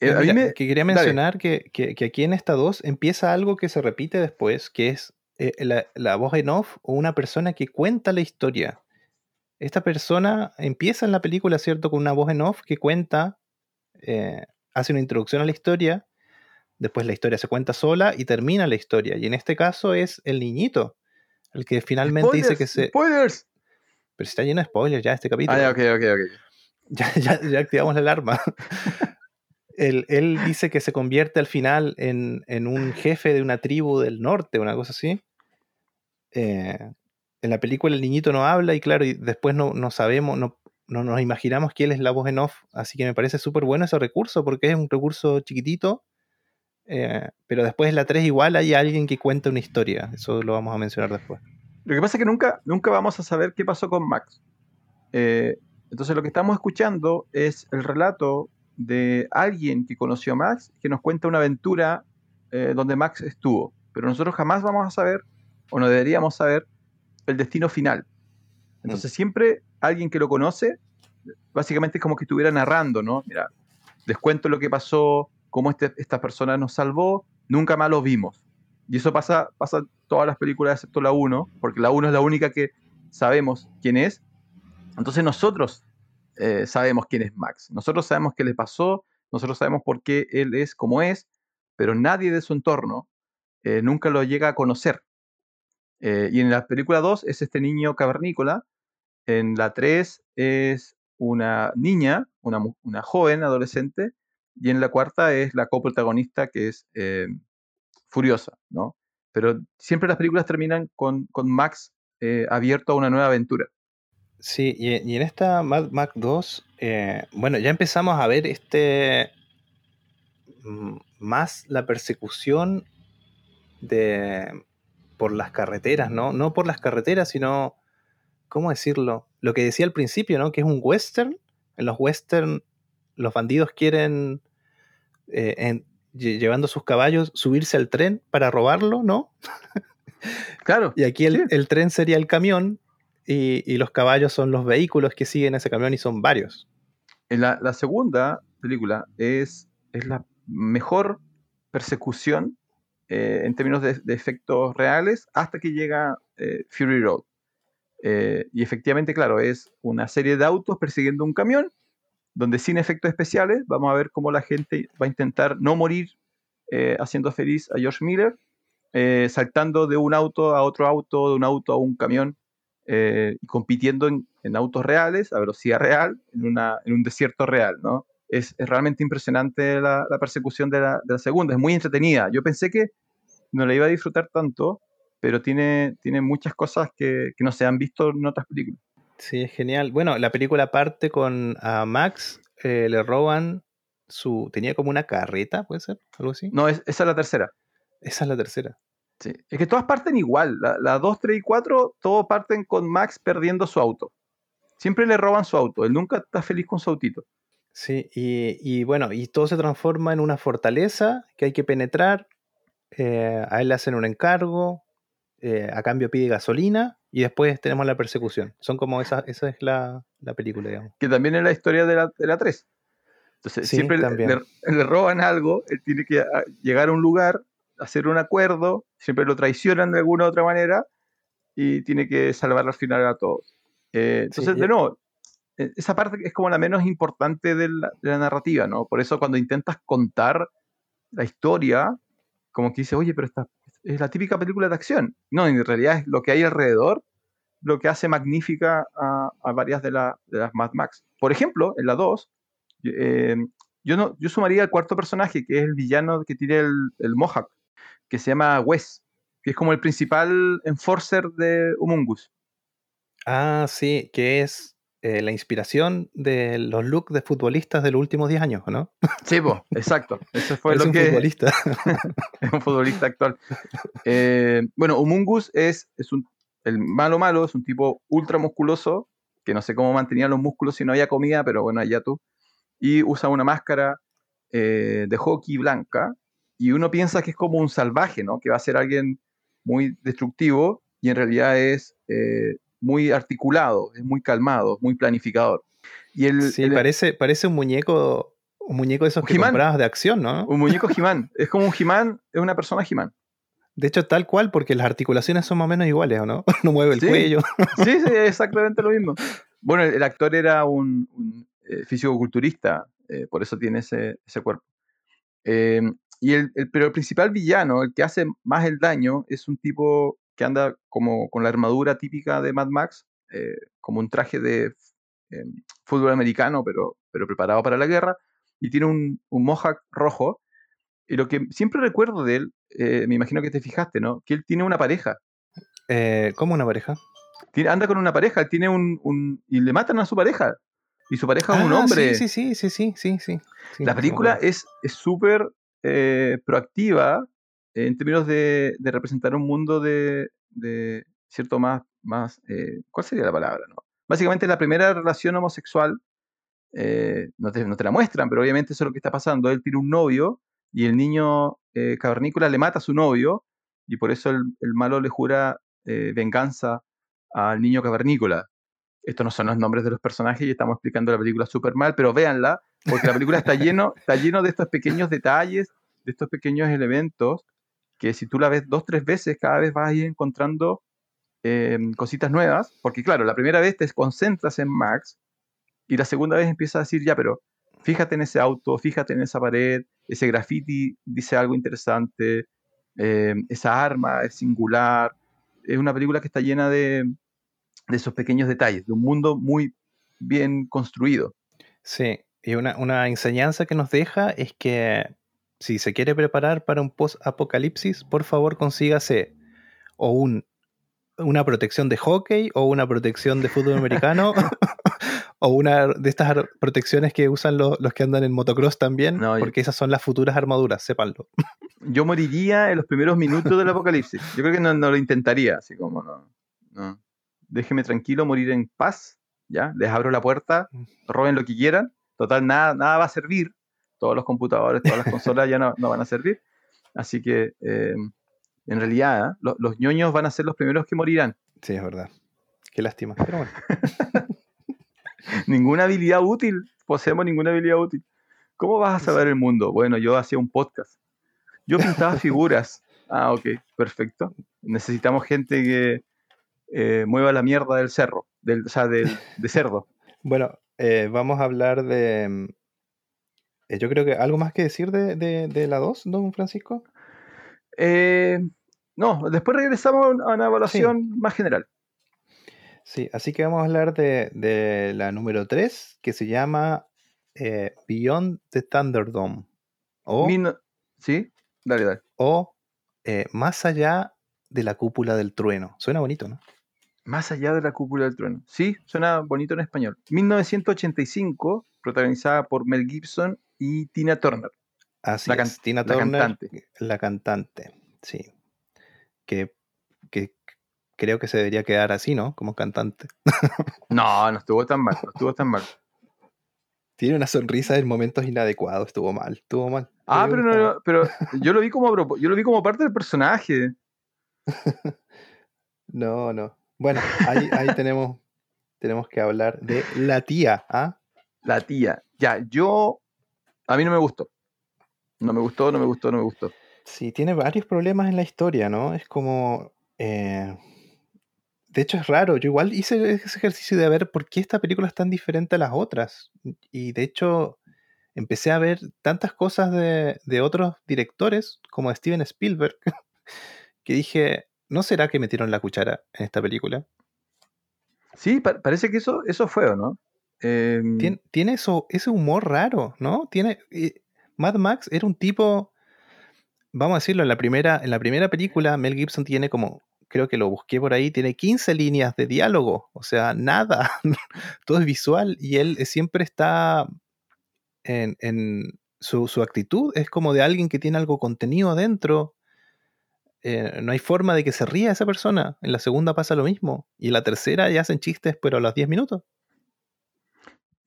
Speaker 2: Eh, a mí me-
Speaker 1: que quería mencionar que, que- que aquí en esta 2 empieza algo que se repite después, que es eh, la, la voz en off o una persona que cuenta la historia. Esta persona empieza en la película, ¿cierto? Con una voz en off que cuenta, eh, hace una introducción a la historia, después la historia se cuenta sola y termina la historia. Y en este caso es el niñito, el que finalmente dice que se...
Speaker 2: ¡Spoilers!
Speaker 1: Pero está lleno de spoilers ya este capítulo.
Speaker 2: Ah, ok, ok, ok.
Speaker 1: ya, ya, ya activamos la alarma. él, dice que se convierte al final en, un jefe de una tribu del norte, una cosa así. Eh, en la película el niñito no habla y claro, y después no, sabemos, no, no nos imaginamos que él es la voz en off, así que me parece súper bueno ese recurso porque es un recurso chiquitito, eh, pero después en la 3 igual hay alguien que cuenta una historia, eso lo vamos a mencionar después.
Speaker 2: Lo que pasa es que nunca, nunca vamos a saber qué pasó con Max. Eh, entonces lo que estamos escuchando es el relato de alguien que conoció a Max, que nos cuenta una aventura eh, donde Max estuvo. Pero nosotros jamás vamos a saber, o no deberíamos saber, el destino final. Entonces siempre alguien que lo conoce, básicamente es como que estuviera narrando, ¿no? Mira, les cuento lo que pasó, cómo este- esta persona nos salvó, nunca más lo vimos. Y eso pasa, pasa en todas las películas excepto la 1, porque la 1 es la única que sabemos quién es. Entonces nosotros eh, sabemos quién es Max. Nosotros sabemos qué le pasó, nosotros sabemos por qué él es como es, pero nadie de su entorno eh, nunca lo llega a conocer. Eh, y en la película 2 es este niño cavernícola, en la 3 es una niña, una, una joven adolescente, y en la cuarta es la coprotagonista que es Furiosa, ¿no? Pero siempre las películas terminan con, con Max abierto a una nueva aventura.
Speaker 1: Sí, y, y en esta Mad Max 2, eh, bueno, ya empezamos a ver este mm, más la persecución de por las carreteras, ¿no? No por las carreteras, sino, ¿cómo decirlo? Lo que decía al principio, ¿no? Que es un western. En los western, los bandidos quieren, eh, en- llevando sus caballos, subirse al tren para robarlo, ¿no?
Speaker 2: Claro,
Speaker 1: Y aquí el,
Speaker 2: Sí.
Speaker 1: el tren sería el camión y, los caballos son los vehículos que siguen ese camión y son varios.
Speaker 2: la, la segunda película es, la mejor persecución eh, en términos de, efectos reales hasta que llega eh, Fury Road. Eh, y efectivamente, claro, es una serie de autos persiguiendo un camión, donde sin efectos especiales vamos a ver cómo la gente va a intentar no morir haciendo feliz a George Miller, saltando de un auto a otro auto, de un auto a un camión, eh, y compitiendo en, en autos reales, a velocidad real, en, una, en un desierto real, ¿no? Es, es realmente impresionante la, la persecución de la, de la segunda, es muy entretenida. Yo pensé que no la iba a disfrutar tanto, pero tiene, tiene muchas cosas que, que no se han visto en otras películas.
Speaker 1: Sí, es genial. Bueno, la película parte con a Max, eh, le roban su... Tenía como una carreta, ¿puede ser? ¿Algo así?
Speaker 2: No, es, esa es la tercera.
Speaker 1: Esa es la tercera.
Speaker 2: Sí. Es que todas parten igual. La, la 2, 3 y 4, todos parten con Max perdiendo su auto. Siempre le roban su auto. Él nunca está feliz con su autito.
Speaker 1: Sí, y, y bueno, y todo se transforma en una fortaleza que hay que penetrar. eh, a él le hacen un encargo, eh, a cambio pide gasolina y después tenemos la persecución. Son como esa, esa es la, la película, digamos.
Speaker 2: Que también es la historia de la, de la 3. Entonces,
Speaker 1: Sí,
Speaker 2: siempre le- le roban algo, él tiene que ah, llegar a un lugar, hacer un acuerdo, siempre lo traicionan de alguna u otra manera y tiene que salvar al final a todos. Eh, entonces,
Speaker 1: y-
Speaker 2: de nuevo, eh, esa parte es como la menos importante de la, de la narrativa, ¿no? Por eso cuando intentas contar la historia, como que dices, oye, pero esta es la típica película de acción. No, en realidad es lo que hay alrededor lo que hace magnífica a, a varias de, la- de las Mad Max. Por ejemplo, en la 2, eh, yo, no, yo sumaría al cuarto personaje, que es el villano que tiene el, el Mohawk, que se llama Wes, que es como el principal enforcer de Humungus.
Speaker 1: Ah, sí, que es eh, la inspiración de los looks de futbolistas de los últimos 10 años, ¿o ¿no?
Speaker 2: Sí, po, exacto. Eso fue
Speaker 1: es
Speaker 2: lo
Speaker 1: un
Speaker 2: que
Speaker 1: futbolista.
Speaker 2: es un futbolista actual. Eh, bueno, Humungus es, es un, el malo malo, es un tipo ultra musculoso, que no sé cómo mantenía los músculos si no había comida, pero bueno, allá tú. Y usa una máscara eh, de hockey blanca, y uno piensa que es como un salvaje, ¿no? Que va a ser alguien muy destructivo, y en realidad es eh, muy articulado, es muy calmado, muy planificador. Y el,
Speaker 1: Sí,
Speaker 2: el-
Speaker 1: parece, parece un muñeco, un muñeco de esos que comprabas de acción, ¿no?
Speaker 2: un muñeco He-Man, es como un He-Man, es una persona He-Man.
Speaker 1: De hecho, tal cual, porque las articulaciones son más o menos iguales, ¿o no? No mueve el
Speaker 2: Sí.
Speaker 1: cuello.
Speaker 2: Sí, sí, exactamente lo mismo. Bueno, el, el actor era un, un eh, físico-culturista, eh, por eso tiene ese, ese cuerpo. Eh, y el, el- pero el principal villano, el que hace más el daño, es un tipo que anda como con la armadura típica de Mad Max, eh, como un traje de eh, fútbol americano, pero, pero preparado para la guerra, y tiene un, un mohawk rojo. Y lo que siempre recuerdo de él, eh, me imagino que te fijaste, ¿no? Que él tiene una pareja.
Speaker 1: Eh, ¿Cómo una pareja?
Speaker 2: Tiene- anda con una pareja, tiene un, un- y le matan a su pareja. Y su pareja es un
Speaker 1: Ah,
Speaker 2: hombre.
Speaker 1: Sí, sí, sí, sí, sí, sí, sí.
Speaker 2: La película es súper eh, proactiva en términos de, representar un mundo de, cierto más, más eh, ¿cuál sería la palabra? Básicamente la primera relación homosexual, eh, no, te, no te la muestran, pero obviamente eso es lo que está pasando. Él tiene un novio y el niño cavernícola le mata a su novio y por eso el, el malo le jura venganza al niño cavernícola. Estos no son los nombres de los personajes y estamos explicando la película súper mal, pero véanla, porque la película está lleno, está lleno de estos pequeños detalles, de estos pequeños elementos, que si tú la ves dos, tres veces, cada vez vas a ir encontrando eh, cositas nuevas, porque claro, la primera vez te concentras en Max y la segunda vez empiezas a decir, ya, pero fíjate en ese auto, fíjate en esa pared, ese graffiti dice algo interesante, eh, esa arma es singular, es una película que está llena de, de esos pequeños detalles, de un mundo muy bien construido.
Speaker 1: Sí, y una, una enseñanza que nos deja es que si se quiere preparar para un post-apocalipsis, por favor consígase o un, una protección de hockey o una protección de fútbol americano o una de estas protecciones que usan lo- los que andan en motocross también,
Speaker 2: No,
Speaker 1: porque esas son las futuras armaduras, sépanlo.
Speaker 2: Yo moriría en los primeros minutos del apocalipsis. Yo creo que no, no lo intentaría, así como no, no. Déjeme tranquilo, morir en paz, ¿ya? Les abro la puerta, roben lo que quieran. Total, nada, nada va a servir. Todos los computadores, todas las consolas ya no, no van a servir. Así que, eh, en realidad, ¿eh? Lo- los ñoños van a ser los primeros que morirán.
Speaker 1: Sí, es verdad. Qué lástima. Pero bueno.
Speaker 2: ninguna habilidad útil, poseemos ninguna habilidad útil. ¿Cómo vas a saber el mundo? Bueno, yo hacía un podcast. Yo pintaba figuras. Ah, ok, perfecto. Necesitamos gente que eh, mueva la mierda del cerro, del, o sea, del, de cerdo.
Speaker 1: Bueno, eh, vamos a hablar de... mm, eh, yo creo que algo más que decir de, de- de la 2, don Francisco.
Speaker 2: Eh, no, después regresamos a una evaluación más general.
Speaker 1: Sí, así que vamos a hablar de, de la número 3, que se llama eh, Beyond the Thunderdome. O,
Speaker 2: ¿Sí? Dale, dale.
Speaker 1: o eh, Más allá de la cúpula del trueno. Suena bonito, ¿no?
Speaker 2: Más allá de la cúpula del trueno. Sí, suena bonito en español. 1985, protagonizada por Mel Gibson y Tina Turner.
Speaker 1: Así
Speaker 2: La
Speaker 1: es, Tina
Speaker 2: la
Speaker 1: Turner,
Speaker 2: cantante.
Speaker 1: la cantante, sí. Que, que creo que se debería quedar así, ¿no? Como cantante.
Speaker 2: No, no estuvo tan mal, no estuvo tan mal.
Speaker 1: Tiene una sonrisa en momentos inadecuados, estuvo mal, estuvo mal.
Speaker 2: Ah, pero, no, pero yo lo vi como yo lo vi como parte del personaje.
Speaker 1: no, no. Bueno, ahí, ahí tenemos, tenemos que hablar de la tía, ¿ah?
Speaker 2: La tía. Ya, yo. A mí no me gustó. No me gustó, no me gustó, no me gustó.
Speaker 1: Sí, tiene varios problemas en la historia, ¿no? Es como. Eh, de hecho, es raro. Yo igual hice ese ejercicio de ver por qué esta película es tan diferente a las otras. Y de hecho, empecé a ver tantas cosas de, de otros directores, como Steven Spielberg, que dije, ¿no será que metieron la cuchara en esta película?
Speaker 2: Sí, parece que eso, eso fue, ¿o no?
Speaker 1: Em, tiene, eso, ese humor raro, ¿no? Tiene. Eh, Mad Max era un tipo. Vamos a decirlo, en la, primera, en la primera película, Mel Gibson tiene como. Creo que lo busqué por ahí, tiene 15 líneas de diálogo. O sea, nada. Todo es visual. Y él siempre está. En, en su, su, actitud es como de alguien que tiene algo contenido adentro. Eh, no hay forma de que se ría esa persona. En la segunda pasa lo mismo. Y en la tercera ya hacen chistes, pero a los 10 minutos.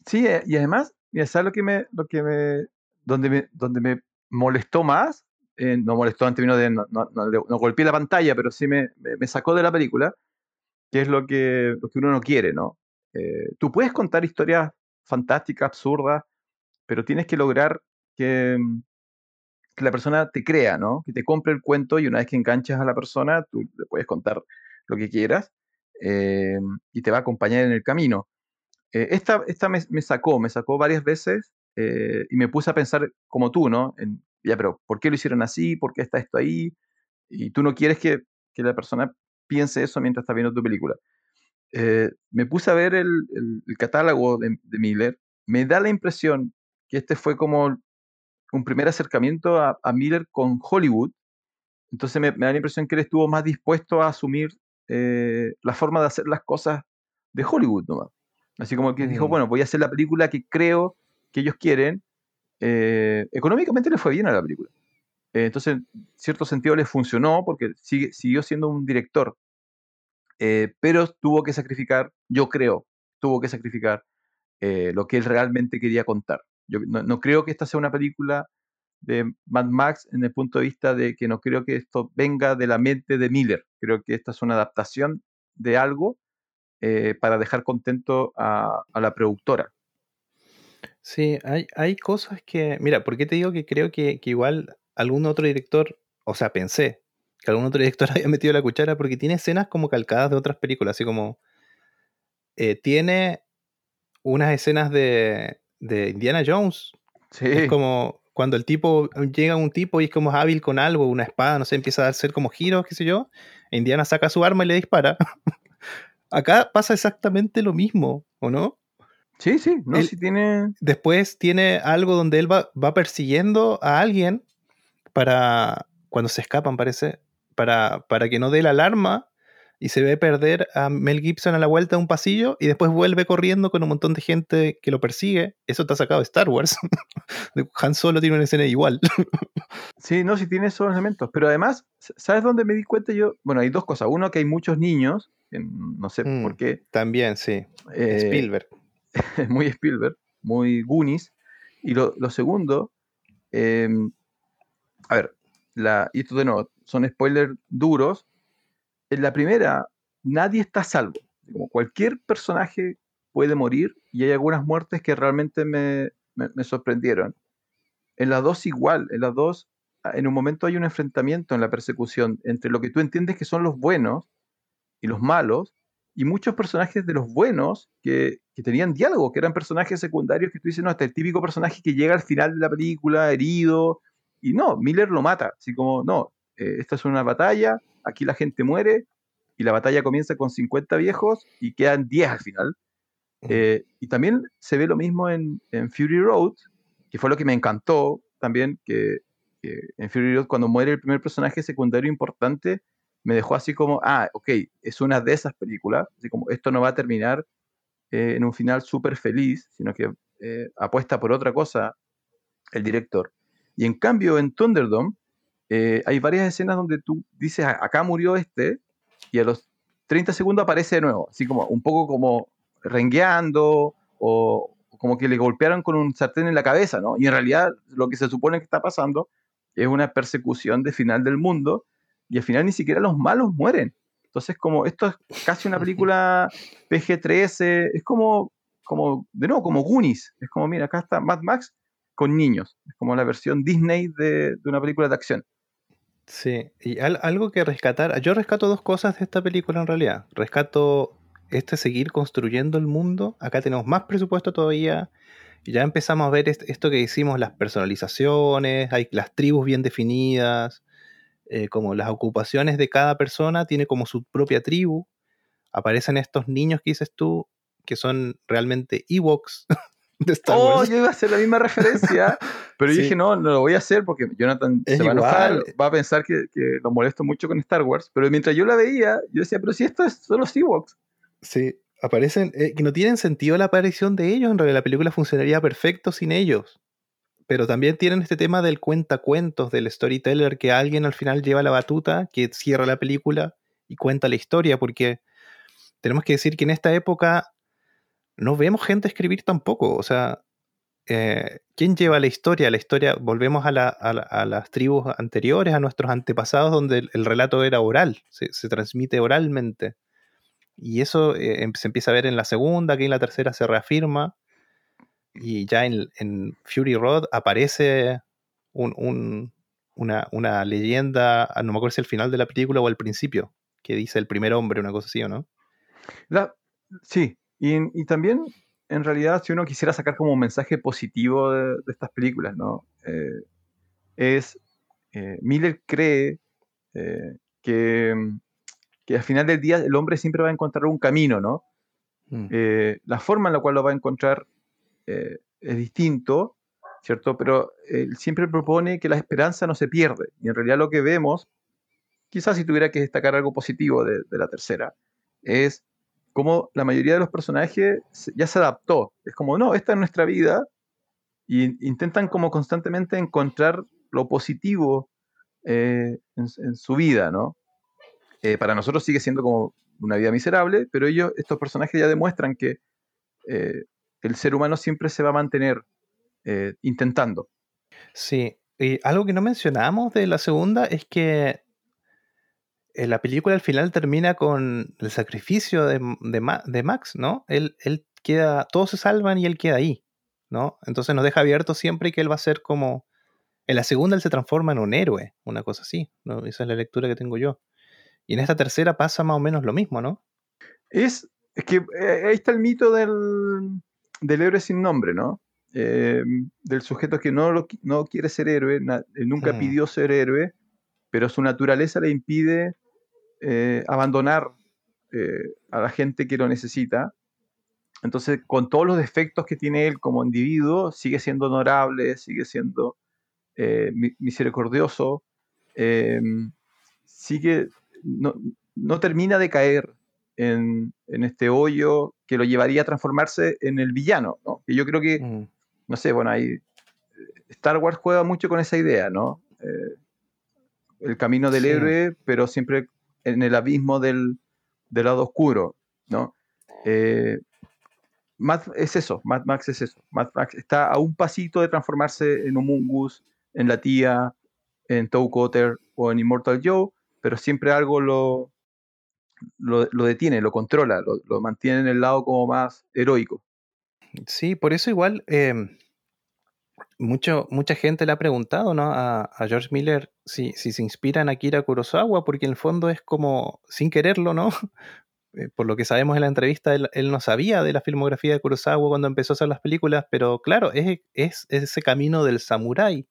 Speaker 2: Sí, eh, y además, sabes lo que me, lo que me, donde me, donde me molestó más, eh, no molestó en términos de, no, no, no, golpeé la pantalla, pero sí me, me, sacó de la película, que es lo que, lo que uno no quiere, ¿no? Tú puedes contar historias fantásticas, absurdas, pero tienes que lograr que, que la persona te crea, ¿no? Que te compre el cuento y una vez que enganchas a la persona, tú le puedes contar lo que quieras y te va a acompañar en el camino. Eh, esta esta me, sacó, me sacó varias veces eh, y me puse a pensar como tú, ¿no? En, ya, pero ¿por qué lo hicieron así? ¿Por qué está esto ahí? Y tú no quieres que, que la persona piense eso mientras está viendo tu película. Eh, me puse a ver el, el, catálogo de, Miller. Me da la impresión que este fue como un primer acercamiento a, a Miller con Hollywood. Entonces me, me, da la impresión que él estuvo más dispuesto a asumir la forma de hacer las cosas de Hollywood nomás. Así como que dijo, mm. bueno, voy a hacer la película que creo que ellos quieren. Eh, económicamente le fue bien a la película. Eh, entonces, en cierto sentido le funcionó porque sigue, siguió siendo un director. Eh, pero tuvo que sacrificar, yo creo, tuvo que sacrificar lo que él realmente quería contar. Yo no, creo que esta sea una película de Mad Max en el punto de vista de que no creo que esto venga de la mente de Miller. Creo que esta es una adaptación de algo eh, para dejar contento a, la productora.
Speaker 1: Sí, hay, hay, cosas que, mira, ¿por qué te digo que creo que, igual algún otro director, o sea, pensé que algún otro director haya metido la cuchara porque tiene escenas como calcadas de otras películas, así como eh, tiene unas escenas de, de Indiana Jones. Sí. Es como cuando el tipo llega un tipo y es como hábil con algo, una espada, no sé, empieza a hacer como giros, qué sé yo. Indiana saca su arma y le dispara. Acá pasa exactamente lo mismo, ¿o no?
Speaker 2: Sí, sí, no, si tiene.
Speaker 1: Después tiene algo donde él va, va, persiguiendo a alguien para. cuando se escapan, parece. Para, para que no dé la alarma y se ve perder a Mel Gibson a la vuelta de un pasillo y después vuelve corriendo con un montón de gente que lo persigue. Eso está sacado de Star Wars. Han Solo tiene una escena igual.
Speaker 2: sí, no, sí tiene esos elementos. Pero además, ¿sabes dónde me di cuenta yo? Bueno, hay dos cosas. Uno, que hay muchos niños no sé por mm, qué.
Speaker 1: También, sí. Eh, Spielberg.
Speaker 2: muy Spielberg, muy Goonies. Y lo, segundo, em, a ver, la, y esto de nuevo, son spoilers duros. En la primera, nadie está salvo. Como cualquier personaje puede morir y hay algunas muertes que realmente me, me sorprendieron. En las dos igual, en las dos, en un momento hay un enfrentamiento en la persecución entre lo que tú entiendes que son los buenos y los malos, y muchos personajes de los buenos que, que, tenían diálogo, que eran personajes secundarios que tú dices, no, este es el típico personaje que llega al final de la película herido, y no, Miller lo mata, así como, no, eh, esta es una batalla, aquí la gente muere, y la batalla comienza con 50 viejos y quedan 10 al final. Eh, y también se ve lo mismo en, en, Fury Road, que fue lo que me encantó también, que, que en Fury Road cuando muere el primer personaje secundario importante, me dejó así como, ah, ok, es una de esas películas, así como esto no va a terminar eh, en un final súper feliz, sino que eh, apuesta por otra cosa el director. Y en cambio en Thunderdome eh, hay varias escenas donde tú dices, acá murió este, y a los 30 segundos aparece de nuevo, así como un poco como rengueando o como que le golpearon con un sartén en la cabeza, ¿no? Y en realidad lo que se supone que está pasando es una persecución de final del mundo y al final ni siquiera los malos mueren. Entonces, como esto es casi una película PG-13, es como, como, de nuevo, como Goonies. Es como, mira, acá está Mad Max con niños. Es como la versión Disney de, de una película de acción.
Speaker 1: Sí, y algo que rescatar, yo rescato dos cosas de esta película en realidad. Rescato este seguir construyendo el mundo. Acá tenemos más presupuesto todavía. Ya empezamos a ver esto que hicimos, las personalizaciones, hay las tribus bien definidas, eh, como las ocupaciones de cada persona tiene como su propia tribu. Aparecen estos niños que dices tú, que son realmente Ewoks
Speaker 2: de Star oh, yo iba a hacer la misma referencia, pero yo dije, no, no lo voy a hacer porque Jonathan se va a enojar, va a pensar que, que, lo molesto mucho con Star Wars, pero mientras yo la veía, yo decía, pero si esto es, son los Ewoks.
Speaker 1: Sí, aparecen, eh, que no tienen sentido la aparición de ellos, en realidad la película funcionaría perfecto sin ellos. Pero también tienen este tema del cuentacuentos, del storyteller, que alguien al final lleva la batuta, que cierra la película y cuenta la historia, porque tenemos que decir que en esta época no vemos gente escribir tampoco. O sea, eh, ¿quién lleva la historia? La historia, volvemos a, las tribus anteriores, a nuestros antepasados, donde el, relato era oral, se, transmite oralmente. Y eso eh, em, se empieza a ver en la segunda, que en la tercera se reafirma. Y ya en, Fury Road aparece una, leyenda, ah, no me acuerdo si el final de la película o al principio, que dice el primer hombre, una cosa así, ¿o no?
Speaker 2: sí, y, también, en realidad, si uno quisiera sacar como un mensaje positivo de, estas películas, ¿no? Eh, es, eh, Miller cree que que al final del día el hombre siempre va a encontrar un camino, ¿no? Mm. Eh, la forma en la cual lo va a encontrar eh, es distinto, ¿cierto? Pero él siempre propone que la esperanza no se pierde. Y en realidad lo que vemos, quizás si tuviera que destacar algo positivo de, la tercera, es cómo la mayoría de los personajes ya se adaptó. Es como, no, esta es nuestra vida. Y intentan como constantemente encontrar lo positivo eh, en, su vida, ¿no? Eh, para nosotros sigue siendo como una vida miserable, pero ellos, estos personajes ya demuestran que eh, el ser humano siempre se va a mantener eh, intentando.
Speaker 1: Sí, y algo que no mencionamos de la segunda es que la película al final termina con el sacrificio de, Max, ¿no? Él, él, queda, todos se salvan y él queda ahí, ¿no? Entonces nos deja abierto siempre que él va a ser como... En la segunda él se transforma en un héroe, una cosa así, ¿no? Esa es la lectura que tengo yo. Y en esta tercera pasa más o menos lo mismo, ¿no?
Speaker 2: Es, es que eh, ahí está el mito del, del héroe sin nombre, ¿no? Eh, del sujeto que no, no quiere ser héroe, nunca mm. pidió ser héroe, pero su naturaleza le impide eh, abandonar a la gente que lo necesita. Entonces, con todos los defectos que tiene él como individuo, sigue siendo honorable, sigue siendo misericordioso, sigue no, termina de caer en, este hoyo que lo llevaría a transformarse en el villano, ¿no? yo creo que, mm. no sé, bueno, ahí Star Wars juega mucho con esa idea, ¿no? Eh, el camino del héroe, pero siempre en el abismo del, lado oscuro, ¿no? Eh, es eso, Mad Max es eso. Mad Max está a un pasito de transformarse en Humungus, en la tía, en Toe Cotter o en Immortal Joe, pero siempre algo lo, lo, detiene, lo controla, lo, mantiene en el lado como más heroico.
Speaker 1: Sí, por eso igual em, mucha gente le ha preguntado ¿no? a, George Miller si, si, se inspira en Akira Kurosawa, porque en el fondo es como, sin quererlo, ¿no? Eh, por lo que sabemos en la entrevista, él, no sabía de la filmografía de Kurosawa cuando empezó a hacer las películas, pero claro, es, es, ese camino del samurái.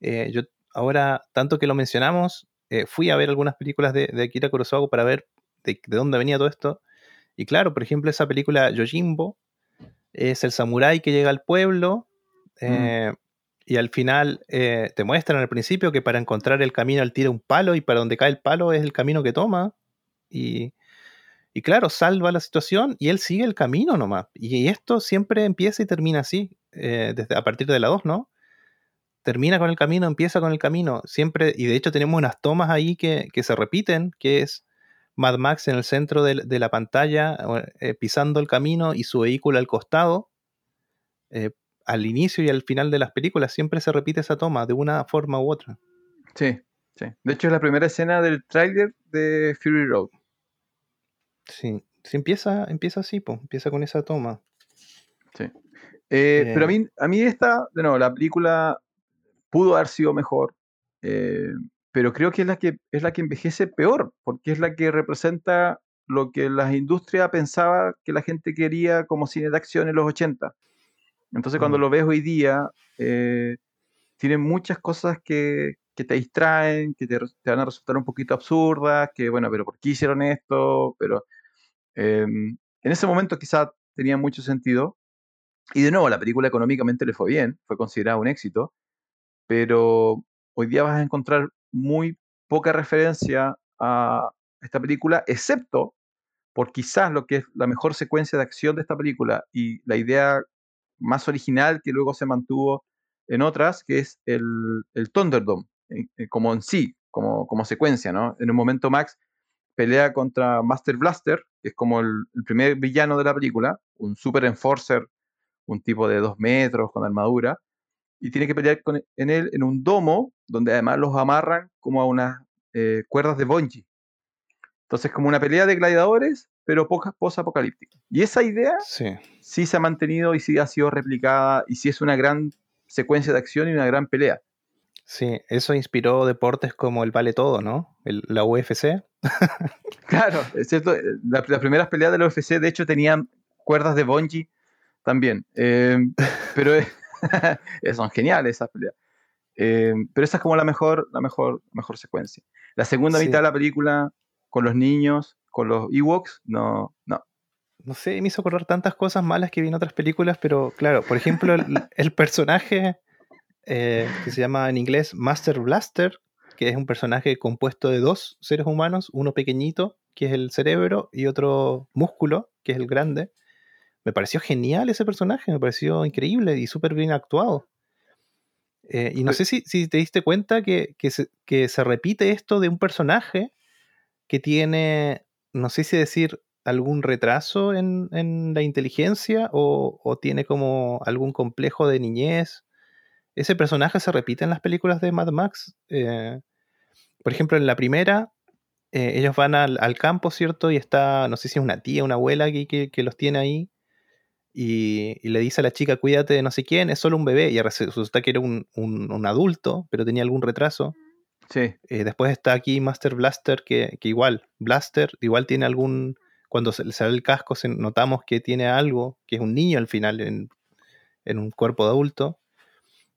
Speaker 1: Eh, yo ahora, tanto que lo mencionamos, eh, fui a ver algunas películas de, Akira Kurosawa para ver de, dónde venía todo esto. Y claro, por ejemplo, esa película Yojimbo es el samurái que llega al pueblo eh, y al final eh, te muestran al principio que para encontrar el camino él tira un palo y para donde cae el palo es el camino que toma. Y, y claro, salva la situación y él sigue el camino nomás. Y esto siempre empieza y termina así, desde, a partir de la 2, ¿no? termina con el camino, empieza con el camino, siempre, y de hecho tenemos unas tomas ahí que, se repiten, que es Mad Max en el centro de, la pantalla, eh, pisando el camino y su vehículo al costado, eh, al inicio y al final de las películas siempre se repite esa toma de una forma u otra.
Speaker 2: Sí, sí. De hecho, es la primera escena del tráiler de Fury Road.
Speaker 1: Sí, sí empieza, empieza así, empieza con esa toma.
Speaker 2: Sí. Eh, pero a mí, a mí esta, de nuevo, la película pudo haber sido mejor, eh, pero creo que es la que es la que envejece peor, porque es la que representa lo que la industria pensaba que la gente quería como cine de acción en los 80. Entonces cuando
Speaker 1: Mm.
Speaker 2: lo ves hoy día, eh, tiene muchas cosas que, que te distraen, que te, te van a resultar un poquito absurdas, que bueno, pero ¿por qué hicieron esto? Pero em, en ese momento quizá tenía mucho sentido. Y de nuevo, la película económicamente le fue bien, fue considerada un éxito, pero hoy día vas a encontrar muy poca referencia a esta película, excepto por quizás lo que es la mejor secuencia de acción de esta película y la idea más original que luego se mantuvo en otras, que es el, el Thunderdome, eh, eh, como en sí, como, como secuencia, ¿no? En un momento Max pelea contra Master Blaster, que es como el, primer villano de la película, un super enforcer, un tipo de dos metros con armadura, y tiene que pelear con, en él en un domo, donde además los amarran como a unas eh, cuerdas de bungee. Entonces, como una pelea de gladiadores, pero poca post-apocalíptica. Y esa idea
Speaker 1: Sí.
Speaker 2: sí se ha mantenido y sí ha sido replicada, y sí es una gran secuencia de acción y una gran pelea.
Speaker 1: Sí, eso inspiró deportes como el vale todo, ¿no? El- la UFC.
Speaker 2: Claro, es cierto. eh, la- las primeras peleas de la UFC, de hecho, tenían cuerdas de bungee también. eh, pero es- son geniales esas peleas. Eh, pero esa es como la mejor, la mejor, mejor secuencia. La segunda
Speaker 1: Sí.
Speaker 2: mitad de la película, con los niños, con los Ewoks, no, no.
Speaker 1: No sé, me hizo acordar tantas cosas malas que vi en otras películas, pero claro, por ejemplo, el, el personaje eh, que se llama en inglés Master Blaster, que es un personaje compuesto de dos seres humanos, uno pequeñito, que es el cerebro, y otro músculo, que es el grande. Me pareció genial ese personaje, me pareció increíble y súper bien actuado. Eh, y no sé si, si te diste cuenta que, que se, que se repite esto de un personaje que tiene, no sé si decir algún retraso en, en la inteligencia o, o tiene como algún complejo de niñez. Ese personaje se repite en las películas de Mad Max. eh, por ejemplo, en la primera, eh, ellos van al, al campo, ¿cierto? Y está, no sé si es una tía, una abuela que, que- los tiene ahí. Y, le dice a la chica, cuídate de no sé quién, es solo un bebé. Y resulta que era un- un adulto, pero tenía algún retraso.
Speaker 2: Sí,
Speaker 1: Eh, después está aquí Master Blaster, que, que igual, Blaster igual tiene algún. Cuando se le sale el casco, se- notamos que tiene algo, que es un niño al final en, en un cuerpo de adulto.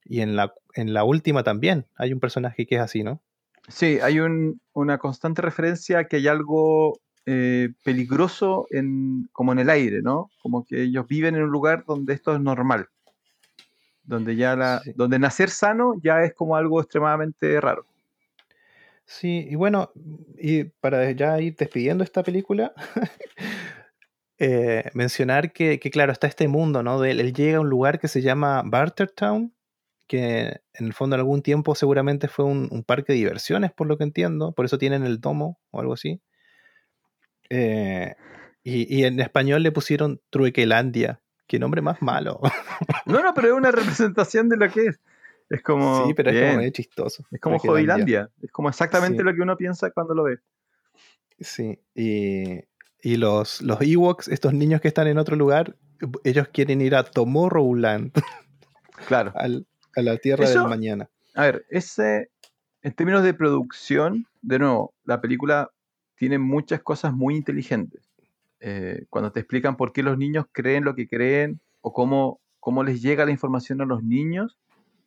Speaker 1: Y en la, en la última también hay un personaje que es así, ¿no?
Speaker 2: sí, hay un- una constante referencia a que hay algo eh, peligroso en, como en el aire, ¿no? Como que ellos viven en un lugar donde esto es normal. Donde ya la,
Speaker 1: Sí.
Speaker 2: donde nacer sano ya es como algo extremadamente raro.
Speaker 1: Sí, y bueno, y para ya ir despidiendo esta película, eh, mencionar que, que, claro, está este mundo, ¿no? Él, llega a un lugar que se llama Bartertown, que en el fondo en algún tiempo seguramente fue un, un parque de diversiones, por lo que entiendo, por eso tienen el domo o algo así. Eh, y, y en español le pusieron Truequelandia, qué nombre más malo.
Speaker 2: No, no, pero es una representación de lo que es. Es como.
Speaker 1: sí, pero es como medio chistoso.
Speaker 2: es como. Hobbylandia. Es como exactamente
Speaker 1: Sí.
Speaker 2: lo que uno piensa cuando lo ve.
Speaker 1: Sí, y, y los, los Ewoks, estos niños que están en otro lugar, ellos quieren ir a Tomorrowland,
Speaker 2: Claro.
Speaker 1: al- a la Tierra
Speaker 2: Eso-
Speaker 1: del Mañana.
Speaker 2: A ver, ese, en términos de producción, de nuevo, la película tiene muchas cosas muy inteligentes. Eh, cuando te explican por qué los niños creen lo que creen o cómo, cómo les llega la información a los niños,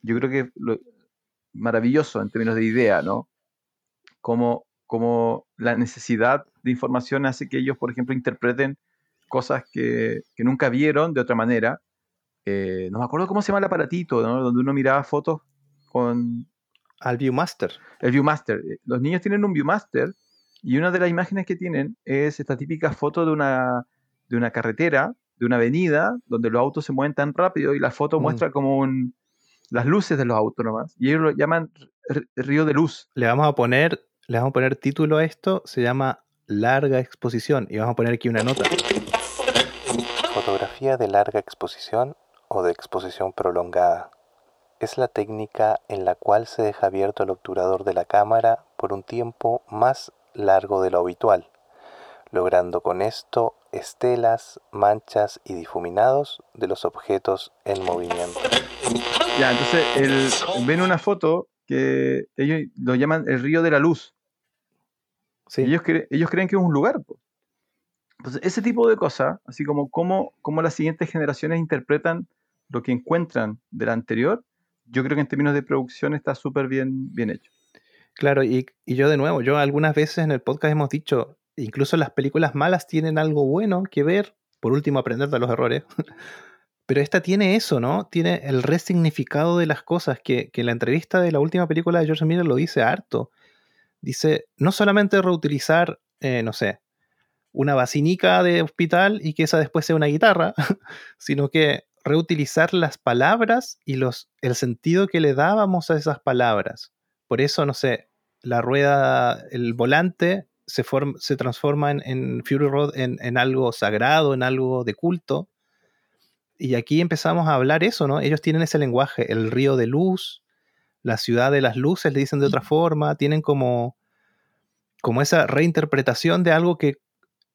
Speaker 2: yo creo que lo, maravilloso en términos de idea, ¿no? Cómo, cómo la necesidad de información hace que ellos, por ejemplo, interpreten cosas que, que nunca vieron de otra manera. Eh, no me acuerdo cómo se llama el aparatito, ¿no? Donde uno miraba fotos con,
Speaker 1: Al Viewmaster.
Speaker 2: el Viewmaster. Eh, Los niños tienen un Viewmaster y una de las imágenes que tienen es esta típica foto de una, de una carretera, de una avenida, donde los autos se mueven tan rápido y la foto
Speaker 1: Mm.
Speaker 2: muestra como un, las luces de los autos nomás. Y ellos lo llaman río de luz.
Speaker 1: Le vamos a poner, le vamos a poner título a esto, se llama Larga Exposición, y vamos a poner aquí una nota. Fotografía de larga exposición o de exposición prolongada. Es la técnica en la cual se deja abierto el obturador de la cámara por un tiempo más largo de lo habitual, logrando con esto estelas, manchas y difuminados de los objetos en movimiento.
Speaker 2: Ya, entonces el, ven una foto que ellos lo llaman el río de la luz.
Speaker 1: Sí.
Speaker 2: Ellos, cre- ellos creen que es un lugar. Entonces, ese tipo de cosas, así como cómo, cómo las siguientes generaciones interpretan lo que encuentran del anterior, yo creo que en términos de producción está súper bien, bien hecho.
Speaker 1: Claro, y, y yo de nuevo, yo algunas veces en el podcast hemos dicho, incluso las películas malas tienen algo bueno que ver, por último aprender de los errores, pero esta tiene eso, ¿no? Tiene el resignificado de las cosas, que, que en la entrevista de la última película de George Miller lo dice harto. Dice, no solamente reutilizar, eh, no sé, una basinica de hospital y que esa después sea una guitarra, sino que reutilizar las palabras y los, el sentido que le dábamos a esas palabras. Por eso, no sé, la rueda, el volante se, form- se transforma en, en Fury Road en, en algo sagrado, en algo de culto. Y aquí empezamos a hablar eso, ¿no? Ellos tienen ese lenguaje, el río de luz, la ciudad de las luces, le dicen de otra forma, tienen como, como esa reinterpretación de algo que...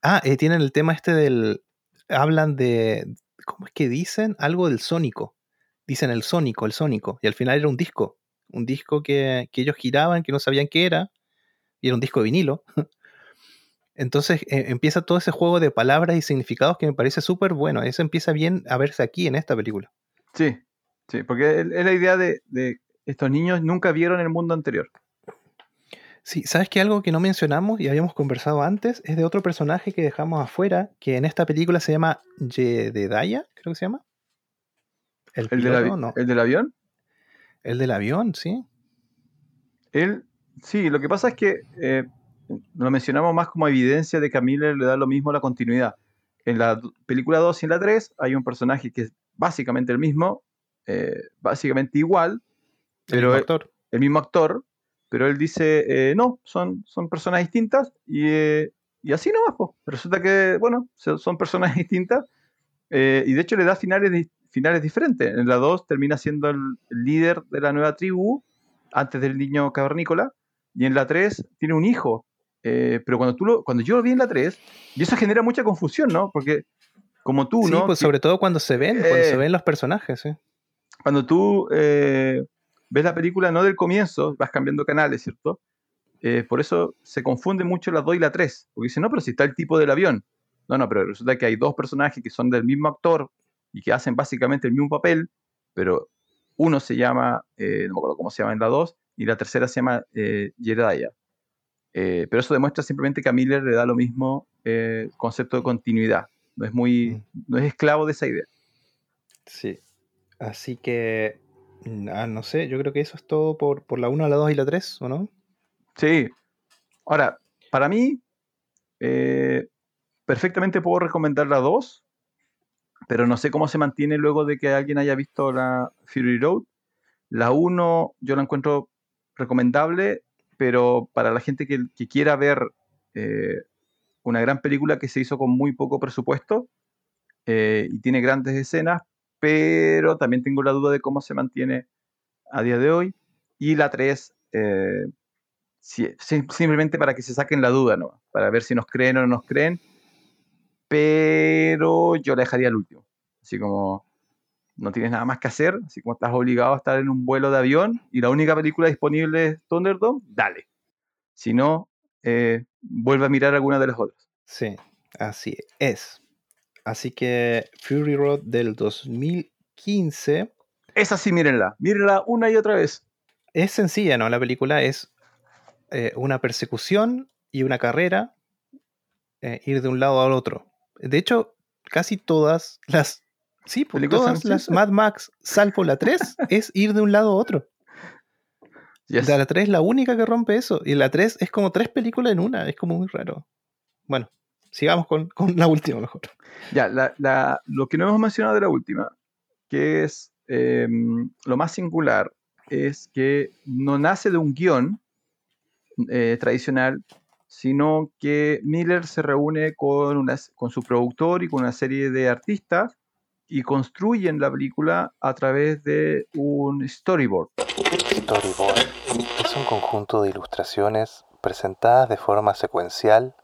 Speaker 1: Ah, eh, tienen el tema este del... Hablan de... ¿Cómo es que dicen? Algo del sónico. Dicen el sónico, el sónico. Y al final era un disco. Un disco que, que ellos giraban, que no sabían qué era. Y era un disco de vinilo. Entonces eh, empieza todo ese juego de palabras y significados que me parece súper bueno. Eso empieza bien a verse aquí en esta película.
Speaker 2: Sí, sí, porque es la idea de, de estos niños nunca vieron el mundo anterior.
Speaker 1: Sí, ¿sabes que algo que no mencionamos y habíamos conversado antes es de otro personaje que dejamos afuera, que en esta película se llama Jedediah, creo que se llama? El,
Speaker 2: ¿El del,
Speaker 1: no.
Speaker 2: el del avión?
Speaker 1: El del avión, sí.
Speaker 2: Él, sí, lo que pasa es que eh, lo mencionamos más como evidencia de que a Miller le da lo mismo la continuidad. En la película 2 y en la 3 hay un personaje que es básicamente el mismo, eh, básicamente igual,
Speaker 1: Pero el
Speaker 2: el,
Speaker 1: actor.
Speaker 2: el mismo actor, pero él dice, eh, no, son, son personas distintas y, eh, y así nomás, po. Resulta que, bueno, so- son personas distintas y de hecho le da finales, finales diferentes. En la 2 termina siendo el, el líder de la nueva tribu antes del niño cavernícola y en la 3 tiene un hijo. Eh, pero cuando, tú lo, cuando yo lo vi en la 3, y eso genera mucha confusión, ¿no? Porque como tú,
Speaker 1: Sí,
Speaker 2: ¿no?
Speaker 1: pues sobre todo cuando se ven, cuando se
Speaker 2: Eh.
Speaker 1: ven los personajes, sí.
Speaker 2: cuando tú eh, ves la película no del comienzo, vas cambiando canales, ¿cierto? Eh, por eso se confunde mucho la 2 y la 3, porque dicen, no, pero si está el tipo del avión. No, no, pero resulta que hay dos personajes que son del mismo actor y que hacen básicamente el mismo papel, pero uno se llama, eh, no me acuerdo cómo se llama en la 2, y la tercera se llama eh, Jedediah. Eh, pero eso demuestra simplemente que a Miller le da lo mismo eh, concepto de continuidad. No es muy, no es esclavo de esa idea.
Speaker 1: Sí. Así que, mm, ah, no sé, yo creo que eso es todo por, por la 1, la 2 y la 3, ¿o no?
Speaker 2: Sí. Ahora, para mí, eh, perfectamente puedo recomendar la 2, pero no sé cómo se mantiene luego de que alguien haya visto la Fury Road. La 1 yo la encuentro recomendable, pero para la gente que, que quiera ver eh, una gran película que se hizo con muy poco presupuesto eh, y tiene grandes escenas, pero también tengo la duda de cómo se mantiene a día de hoy. Y la 3, eh, si- sim- simplemente para que se saquen la duda, ¿no? Para ver si nos creen o no nos creen. Pero yo la dejaría al último. Así como no tienes nada más que hacer, así como estás obligado a estar en un vuelo de avión y la única película disponible es Thunderdome, dale. Si no, eh, vuelve a mirar alguna de las otras.
Speaker 1: Sí, así es. Así que Fury Road del 2015
Speaker 2: Esa sí, mírenla. Mírenla una y otra vez.
Speaker 1: es sencilla, ¿no? La película es eh, una persecución y una carrera, eh, ir de un lado al otro. De hecho, casi todas las... Sí, pues, todas las. Mad Max, salvo la 3, es ir de un lado a otro.
Speaker 2: Yes.
Speaker 1: La 3 es la única que rompe eso. Y la 3 es como tres películas en una. Es como muy raro. Bueno, sigamos con, con la última mejor.
Speaker 2: Ya, la- la- lo que no hemos mencionado de la última, que es eh, lo más singular, es que no nace de un guion eh, tradicional, sino que Miller se reúne con, una, con su productor y con una serie de artistas y construyen la película a través de un storyboard.
Speaker 1: Storyboard es un conjunto de ilustraciones presentadas de forma secuencial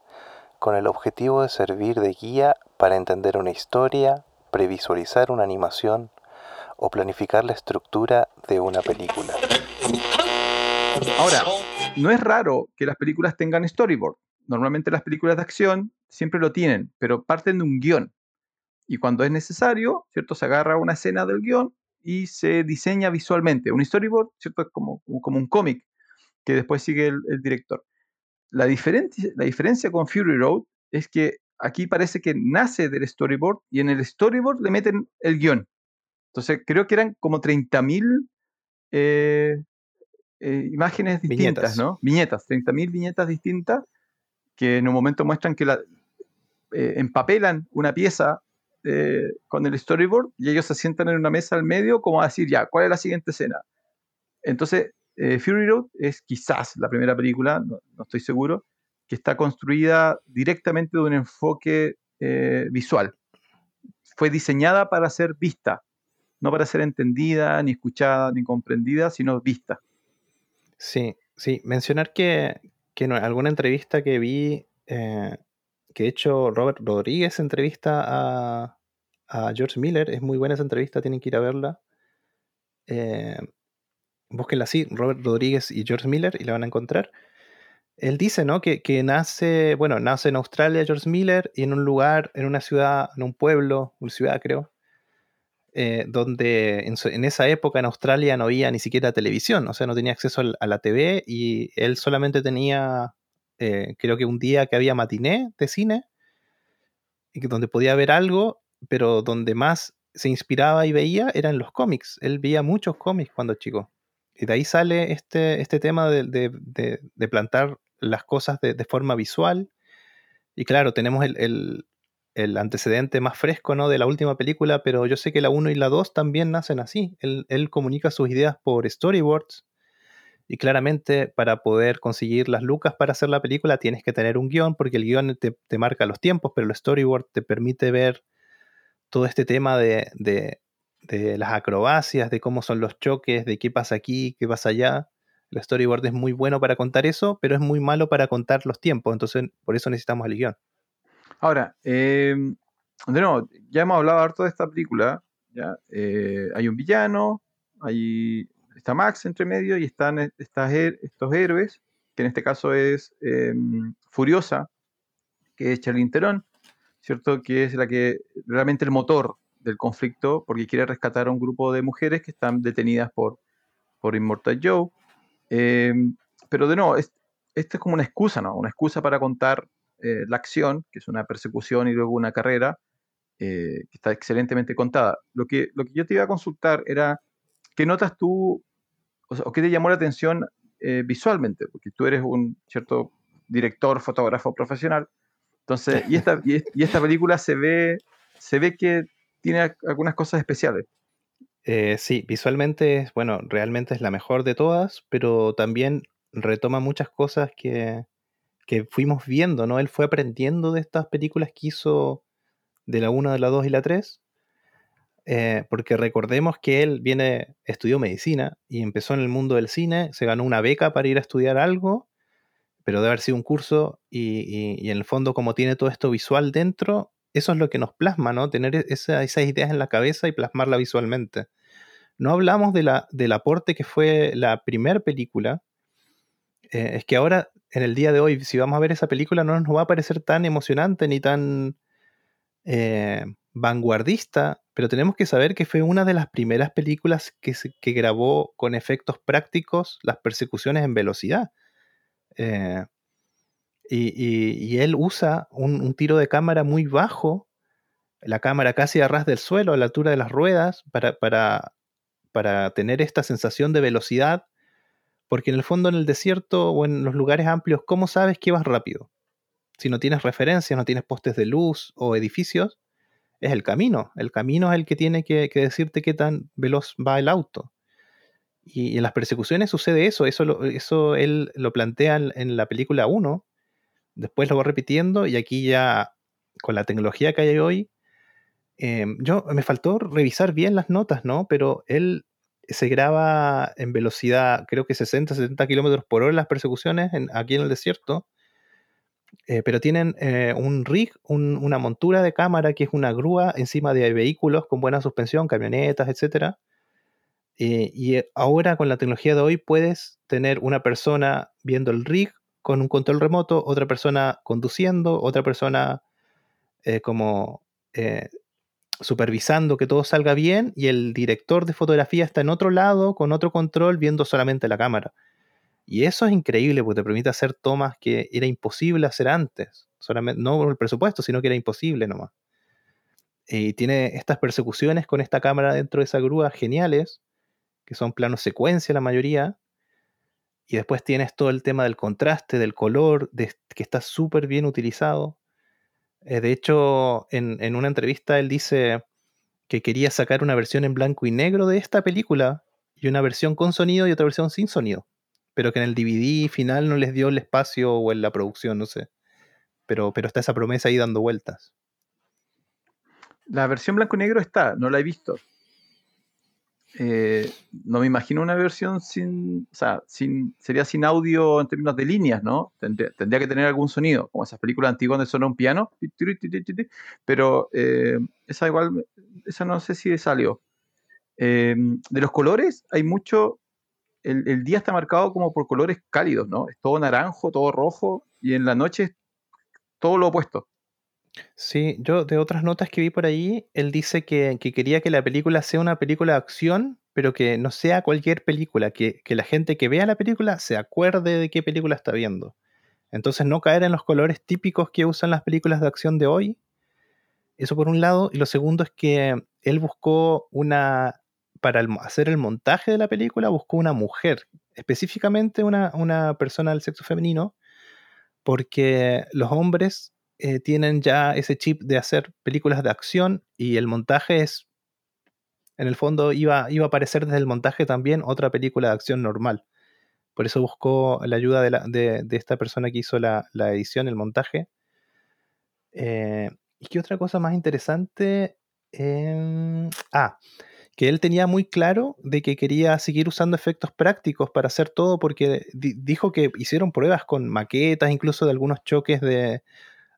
Speaker 1: con el objetivo de servir de guía para entender una historia, previsualizar una animación o planificar la estructura de una película.
Speaker 2: Ahora, no es raro que las películas tengan storyboard. Normalmente las películas de acción siempre lo tienen, pero parten de un guion. Y cuando es necesario, ¿cierto? Se agarra una escena del guion y se diseña visualmente. Un storyboard, ¿cierto? Es como, como un cómic que después sigue el, director. La, diferencia, la diferencia con Fury Road es que aquí parece que nace del storyboard y en el storyboard le meten el guion. Entonces creo que eran como 30.000 eh, eh, imágenes distintas, ¿no? Viñetas, 30.000 viñetas distintas que en un momento muestran que la, eh, empapelan una pieza con el storyboard y ellos se sientan en una mesa al medio como a decir, ya, ¿cuál es la siguiente escena? Entonces, Fury Road es quizás la primera película, no, estoy seguro, que está construida directamente de un enfoque visual. Fue diseñada para ser vista, no para ser entendida, ni escuchada, ni comprendida, sino vista.
Speaker 1: Sí, sí. Mencionar que, en alguna entrevista que vi, eh, que de hecho Robert Rodríguez entrevista a, George Miller, es muy buena esa entrevista, tienen que ir a verla. Eh, búsquenla así, Robert Rodríguez y George Miller, y la van a encontrar. Él dice, ¿no? Que, que, nace, bueno, nace en Australia George Miller y en un lugar, en una ciudad, en un pueblo, una ciudad creo, eh, donde en, esa época en Australia no había ni siquiera televisión, o sea, no tenía acceso a la TV y él solamente tenía, eh, creo que un día que había matiné de cine, y que donde podía ver algo, pero donde más se inspiraba y veía eran los cómics. Él veía muchos cómics cuando chico. Y de ahí sale este, este tema de, plantar las cosas de, forma visual. Y claro, tenemos el, el antecedente más fresco ¿no? de la última película, pero yo sé que la 1 y la 2 también nacen así. Él, comunica sus ideas por storyboards y claramente para poder conseguir las lucas para hacer la película tienes que tener un guion porque el guion te, marca los tiempos, pero el storyboard te permite ver todo este tema de, de las acrobacias, de cómo son los choques, de qué pasa aquí, qué pasa allá. El storyboard es muy bueno para contar eso, pero es muy malo para contar los tiempos, entonces por eso necesitamos el guion.
Speaker 2: Ahora, em, de nuevo, ya hemos hablado harto de esta película. ¿ya? Eh, hay un villano, hay, está Max entre medio y están estas, estos héroes, que en este caso es em, Furiosa, que es Charlize Theron, ¿cierto? Que es la que realmente el motor del conflicto, porque quiere rescatar a un grupo de mujeres que están detenidas por, por Immortal Joe. Em, pero de nuevo, esto es como una excusa, ¿no? Una excusa para contar eh, la acción, que es una persecución y luego una carrera, eh, que está excelentemente contada. Lo que, lo que yo te iba a consultar era, ¿qué notas tú o, qué te llamó la atención eh, visualmente? Porque tú eres un cierto director, fotógrafo profesional. Entonces, y esta, y, esta película se ve, se ve que tiene algunas cosas especiales.
Speaker 1: sí, visualmente, bueno, realmente es la mejor de todas, pero también retoma muchas cosas que, que fuimos viendo, ¿no? Él fue aprendiendo de estas películas que hizo de la 1, de la 2 y la 3. Eh, porque recordemos que él viene, estudió medicina y empezó en el mundo del cine, se ganó una beca para ir a estudiar algo, pero debe haber sido un curso y, en el fondo como tiene todo esto visual dentro, eso es lo que nos plasma, ¿no? Tener e-, esas ideas en la cabeza y plasmarla visualmente. No hablamos de la, del aporte que fue la primera película, eh, es que ahora, en el día de hoy, si vamos a ver esa película, no nos va a parecer tan emocionante ni tan eh, vanguardista, pero tenemos que saber que fue una de las primeras películas que, que grabó con efectos prácticos las persecuciones en velocidad. Eh, y, él usa un, tiro de cámara muy bajo, la cámara casi a ras del suelo, a la altura de las ruedas, para, para, para tener esta sensación de velocidad porque en el fondo en el desierto o en los lugares amplios, ¿cómo sabes que vas rápido? Si no tienes referencias, no tienes postes de luz o edificios, es el camino. El camino es el que tiene que, decirte qué tan veloz va el auto. Y, en las persecuciones sucede eso. Eso, eso él lo plantea en, la película 1, después lo va repitiendo y aquí ya con la tecnología que hay hoy, em, yo me faltó revisar bien las notas, ¿no? Pero él se graba en velocidad, creo que 60, 70 kilómetros por hora las persecuciones aquí en el desierto. Eh, pero tienen eh, un rig, una montura de cámara que es una grúa encima de vehículos con buena suspensión, camionetas, etc. Eh, y ahora con la tecnología de hoy puedes tener una persona viendo el rig con un control remoto, otra persona conduciendo, otra persona como supervisando que todo salga bien y el director de fotografía está en otro lado con otro control viendo solamente la cámara. Y eso es increíble porque te permite hacer tomas que era imposible hacer antes. Solamente, no por el presupuesto, sino que era imposible nomás. Y tiene estas persecuciones con esta cámara dentro de esa grúa geniales, que son planos secuencia la mayoría. Y después tienes todo el tema del contraste, del color, que está súper bien utilizado. Eh, de hecho, en, una entrevista él dice que quería sacar una versión en blanco y negro de esta película y una versión con sonido y otra versión sin sonido. Pero que en el DVD final no les dio el espacio o en la producción, no sé. Pero, pero está esa promesa ahí dando vueltas.
Speaker 2: La versión blanco y negro está, no la he visto. Eh, no me imagino una versión sin, o sea, sin, sería sin audio en términos de líneas, ¿no? Tendría, que tener algún sonido, como esas películas antiguas donde suena un piano, pero eh, esa igual, esa no sé si salió. Eh, de los colores, hay mucho, el, día está marcado como por colores cálidos, ¿no? Es todo naranjo, todo rojo, y en la noche todo lo opuesto.
Speaker 1: Sí, yo de otras notas que vi por ahí, él dice que, quería que la película sea una película de acción, pero que no sea cualquier película, que, que, la gente que vea la película se acuerde de qué película está viendo. Entonces no caer en los colores típicos que usan las películas de acción de hoy. Eso por un lado. Y lo segundo es que él buscó una, para hacer el montaje de la película, buscó una mujer, específicamente una, una persona del sexo femenino, porque los hombres eh, tienen ya ese chip de hacer películas de acción y el montaje es, en el fondo iba, iba a aparecer desde el montaje también otra película de acción normal. Por eso buscó la ayuda de, esta persona que hizo la, edición, el montaje. Eh, ¿Y qué otra cosa más interesante? Em, ah, que él tenía muy claro de que quería seguir usando efectos prácticos para hacer todo porque dijo que hicieron pruebas con maquetas, incluso de algunos choques de,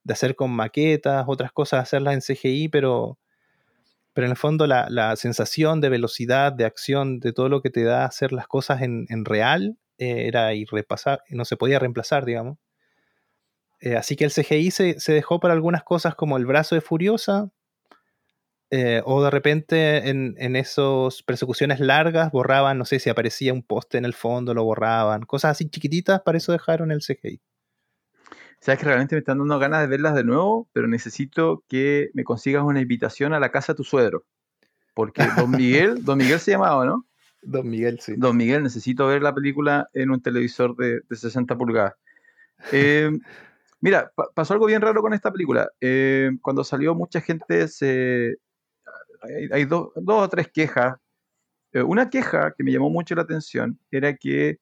Speaker 1: hacer con maquetas, otras cosas, hacerlas en CGI, pero, pero en el fondo la, sensación de velocidad, de acción, de todo lo que te da hacer las cosas en, real eh, era irrepasar, no se podía reemplazar, digamos. Eh, así que el CGI se, dejó para algunas cosas como el brazo de Furiosa, eh, o de repente en, en esas persecuciones largas borraban, no sé si aparecía un poste en el fondo, lo borraban, cosas así chiquititas, para eso dejaron el CGI.
Speaker 2: Sabes que realmente me están dando ganas de verlas de nuevo, pero necesito que me consigas una invitación a la casa de tu suegro. Porque Don Miguel, Don Miguel se llamaba, ¿no?
Speaker 1: Don Miguel, sí.
Speaker 2: Don Miguel, necesito ver la película en un televisor de, 60 pulgadas. Eh, mira, pasó algo bien raro con esta película. Eh, cuando salió, mucha gente se. Hay, dos, o tres quejas. Eh, una queja que me llamó mucho la atención era que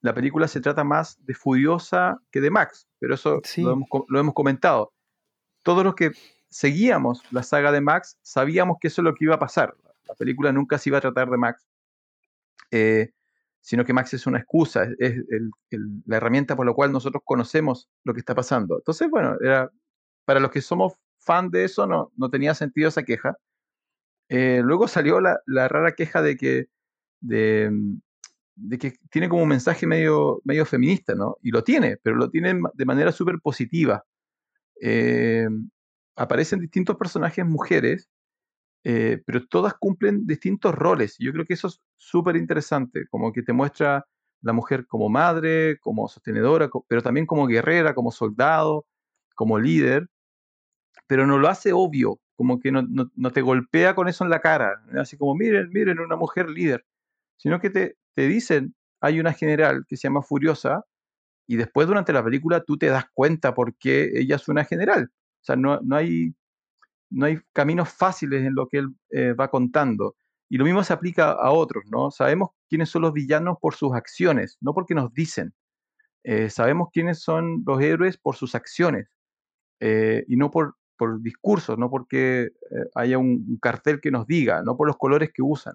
Speaker 2: la película se trata más de Furiosa que de Max, pero eso lo, hemos, comentado. Todos los que seguíamos la saga de Max sabíamos que eso es lo que iba a pasar. La película nunca se iba a tratar de Max, eh, sino que Max es una excusa, es, la herramienta por la cual nosotros conocemos lo que está pasando. Entonces, bueno, era, para los que somos fan de eso no, no tenía sentido esa queja. Eh, luego salió la, la, rara queja de que de, de que tiene como un mensaje medio, medio feminista, ¿no? Y lo tiene, pero lo tiene de manera súper positiva. Eh, aparecen distintos personajes mujeres, eh, pero todas cumplen distintos roles. Yo creo que eso es súper interesante, como que te muestra la mujer como madre, como sostenedora, pero también como guerrera, como soldado, como líder, pero no lo hace obvio, como que no, no te golpea con eso en la cara, así como miren, miren, una mujer líder, sino que te, te dicen, hay una general que se llama Furiosa, y después durante la película tú te das cuenta por qué ella es una general. O sea, no, no hay, no hay caminos fáciles en lo que él eh, va contando. Y lo mismo se aplica a otros, ¿no? Sabemos quiénes son los villanos por sus acciones, no porque nos dicen. Eh, sabemos quiénes son los héroes por sus acciones eh, y no por por discursos, no porque eh, haya un, cartel que nos diga, no por los colores que usan.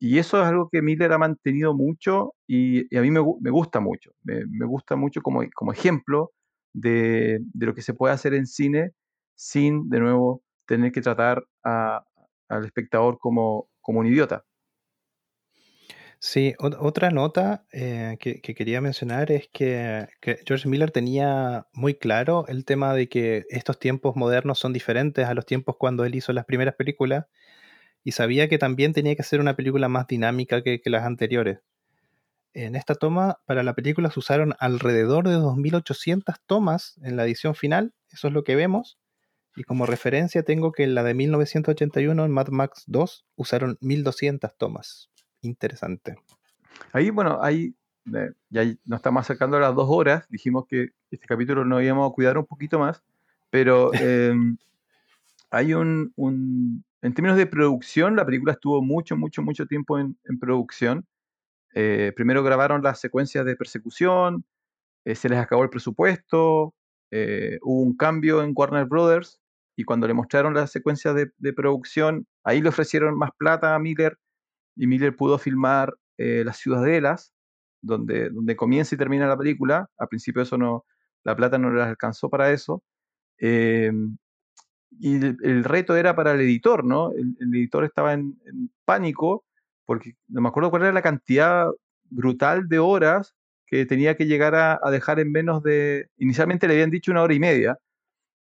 Speaker 2: Y eso es algo que Miller ha mantenido mucho y, a mí me, gusta mucho. Me, gusta mucho como, ejemplo de, lo que se puede hacer en cine sin, de nuevo, tener que tratar al espectador como un idiota.
Speaker 1: Sí, otra nota eh, que, quería mencionar es que, George Miller tenía muy claro el tema de que estos tiempos modernos son diferentes a los tiempos cuando él hizo las primeras películas y sabía que también tenía que ser una película más dinámica que, las anteriores. En esta toma, para la película se usaron alrededor de 2.800 tomas en la edición final, eso es lo que vemos, y como referencia tengo que en la de 1981, en Mad Max 2, usaron 1.200 tomas interesante.
Speaker 2: Ahí, bueno, ahí eh, ya nos estamos acercando a las dos horas. Dijimos que este capítulo no íbamos a cuidar un poquito más, pero em, hay un, En términos de producción, la película estuvo mucho, mucho, mucho tiempo en, producción. Eh, primero grabaron las secuencias de persecución, eh, se les acabó el presupuesto, hubo un cambio en Warner Brothers y cuando le mostraron las secuencias de, de producción, ahí le ofrecieron más plata a Miller y Miller pudo filmar eh, las ciudadelas, donde, donde comienza y termina la película. Al principio eso no, la plata no les alcanzó para eso. Eh, y el, reto era para el editor, ¿no? El, editor estaba en, pánico porque no me acuerdo cuál era la cantidad brutal de horas que tenía que llegar a, dejar en menos de... Inicialmente le habían dicho una hora y media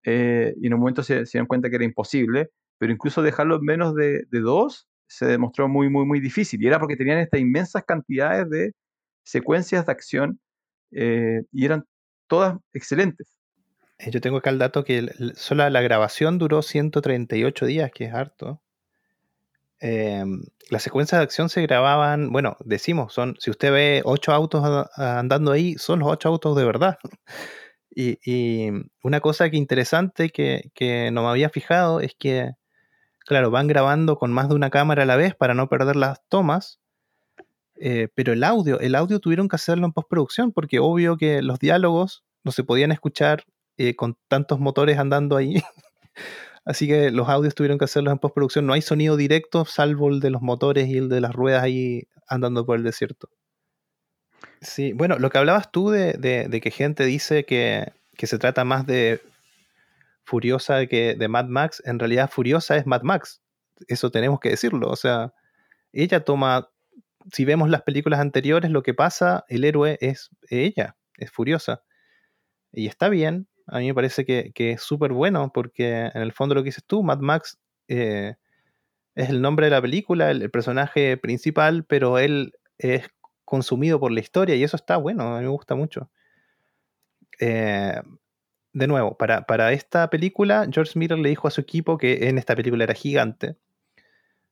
Speaker 2: eh, y en un momento se, se dieron cuenta que era imposible, pero incluso dejarlo en menos de dos se demostró muy, muy, muy difícil. Y era porque tenían estas inmensas cantidades de secuencias de acción eh, y eran todas excelentes.
Speaker 1: Eh, yo tengo acá el dato que solo la grabación duró 138 días, que es harto. Em, las secuencias de acción se grababan, bueno, decimos, son, si usted ve ocho autos andando ahí, son los ocho autos de verdad. Y, una cosa que interesante que, que no me había fijado es que claro, van grabando con más de una cámara a la vez para no perder las tomas. Eh, pero el audio, el audio tuvieron que hacerlo en postproducción porque obvio que los diálogos no se podían escuchar eh, con tantos motores andando ahí. Así que los audios tuvieron que hacerlos en postproducción. No hay sonido directo salvo el de los motores y el de las ruedas ahí andando por el desierto. Sí, bueno, lo que hablabas tú de, que gente dice que, que se trata más de Furiosa que de Mad Max, en realidad Furiosa es Mad Max. Eso tenemos que decirlo. O sea, ella toma, si vemos las películas anteriores, lo que pasa, el héroe es ella, es Furiosa. Y está bien, a mí me parece que, es súper bueno, porque en el fondo lo que dices tú, Mad Max eh, es el nombre de la película, el, personaje principal, pero él es consumido por la historia y eso está bueno, a mí me gusta mucho. Eh, de nuevo, para, esta película, George Miller le dijo a su equipo que en esta película era gigante.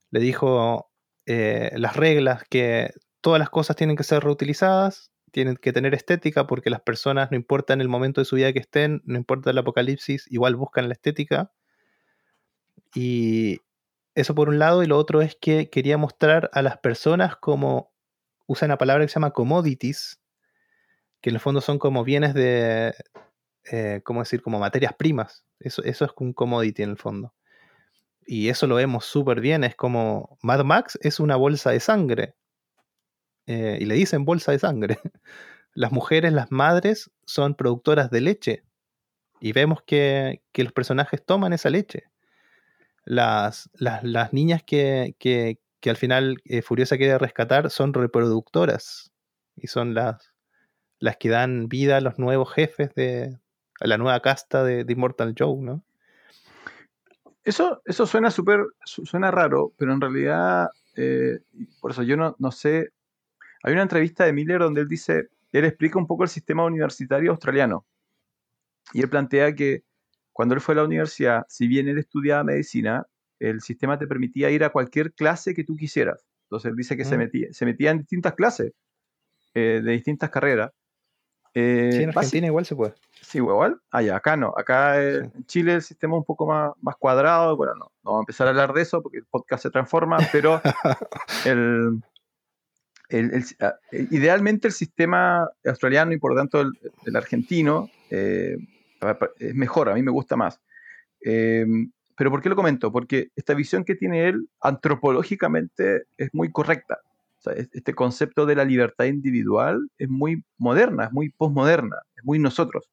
Speaker 1: Le dijo eh, las reglas, que todas las cosas tienen que ser reutilizadas, tienen que tener estética, porque las personas, no importa en el momento de su vida que estén, no importa el apocalipsis, igual buscan la estética. Y eso por un lado, y lo otro es que quería mostrar a las personas como, usa una palabra que se llama commodities, que en el fondo son como bienes de, eh, ¿cómo decir? Como materias primas. Eso, eso es un commodity en el fondo. Y eso lo vemos súper bien. Es como Mad Max es una bolsa de sangre. Eh, y le dicen bolsa de sangre. Las mujeres, las madres, son productoras de leche. Y vemos que, los personajes toman esa leche. Las, las, niñas que, que, al final eh, Furiosa quiere rescatar son reproductoras. Y son las, las que dan vida a los nuevos jefes de, la nueva casta de, Immortal Joe, ¿no?
Speaker 2: Eso, eso suena súper, suena raro, pero en realidad, eh, por eso yo no, no sé, hay una entrevista de Miller donde él dice, él explica un poco el sistema universitario australiano. Y él plantea que cuando él fue a la universidad, si bien él estudiaba medicina, el sistema te permitía ir a cualquier clase que tú quisieras. Entonces él dice que se, mm. metía, se metía en distintas clases eh, de distintas carreras.
Speaker 1: Eh, sí, en Argentina igual se puede.
Speaker 2: Sí, igual. Allá, acá no. Acá en Chile el sistema es un poco más, más cuadrado. Bueno, no, no vamos a empezar a hablar de eso porque el podcast se transforma, pero el, ah, idealmente el sistema australiano y por lo tanto el, argentino eh, es mejor, a mí me gusta más. Eh, pero ¿por qué lo comento? Porque esta visión que tiene él antropológicamente es muy correcta. O sea, este concepto de la libertad individual es muy moderna, es muy postmoderna, es muy nosotros.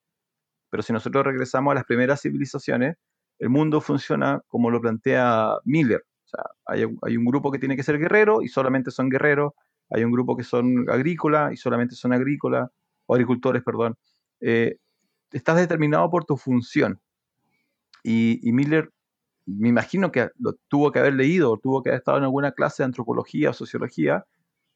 Speaker 2: Pero si nosotros regresamos a las primeras civilizaciones, el mundo funciona como lo plantea Miller. O sea, hay, un grupo que tiene que ser guerrero y solamente son guerreros. Hay un grupo que son agrícolas y solamente son agrícolas, o agricultores, perdón. Eh, estás determinado por tu función. Y, y, Miller me imagino que lo tuvo que haber leído o tuvo que haber estado en alguna clase de antropología o sociología,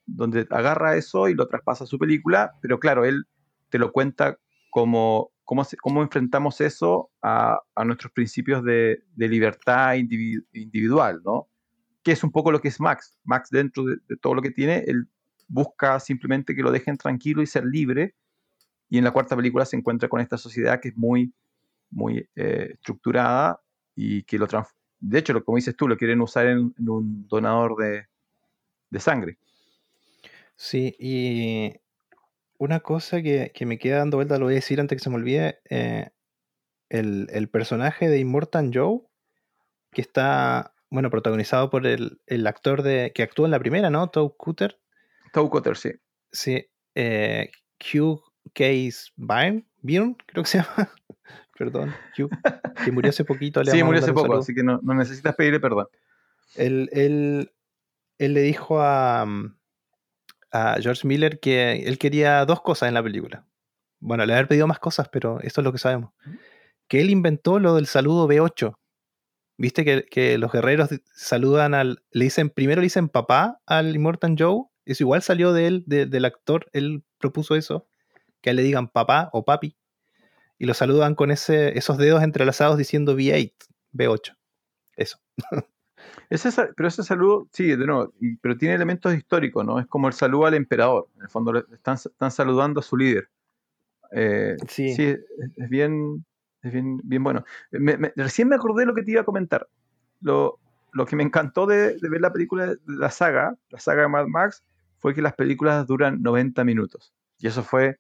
Speaker 2: donde agarra eso y lo traspasa a su película, pero claro, él te lo cuenta como cómo, cómo enfrentamos eso a, a nuestros principios de, de libertad individu individual, ¿no? Que es un poco lo que es Max. Max dentro de, de, todo lo que tiene, él busca simplemente que lo dejen tranquilo y ser libre, y en la cuarta película se encuentra con esta sociedad que es muy, muy eh, estructurada y que lo de hecho, como dices tú, lo quieren usar en, en un donador de, de, sangre.
Speaker 1: Sí, y una cosa que, que, me queda dando vuelta, lo voy a decir antes que se me olvide, eh, el, el, personaje de Immortan Joe, que está, bueno, protagonizado por el, el actor de, que actuó en la primera, ¿no? Tow Cutter.
Speaker 2: Tow Cutter, sí.
Speaker 1: Sí, eh, Hugh Case Byrne, Byrne, creo que se llama. Perdón, Hugh, que murió hace poquito.
Speaker 2: Le sí, murió hace poco, así que no, no, necesitas pedirle perdón.
Speaker 1: Él, él, él le dijo a, a, George Miller que él quería dos cosas en la película. Bueno, le haber pedido más cosas, pero esto es lo que sabemos. Que él inventó lo del saludo B8. Viste que, que los guerreros saludan al. Le dicen, primero le dicen papá al Immortan Joe. Eso igual salió de él, de, del actor. Él propuso eso. Que a él le digan papá o papi y lo saludan con ese, esos dedos entrelazados diciendo B8, B8. Eso.
Speaker 2: Ese, pero ese saludo, sí, de nuevo, pero tiene elementos históricos, ¿no? Es como el saludo al emperador. En el fondo están, están saludando a su líder. Eh, sí. sí es, es, bien, es bien, bien bueno. Me, me, recién me acordé de lo que te iba a comentar. Lo, lo que me encantó de, de, ver la película de la saga, la saga de Mad Max, fue que las películas duran 90 minutos. Y eso fue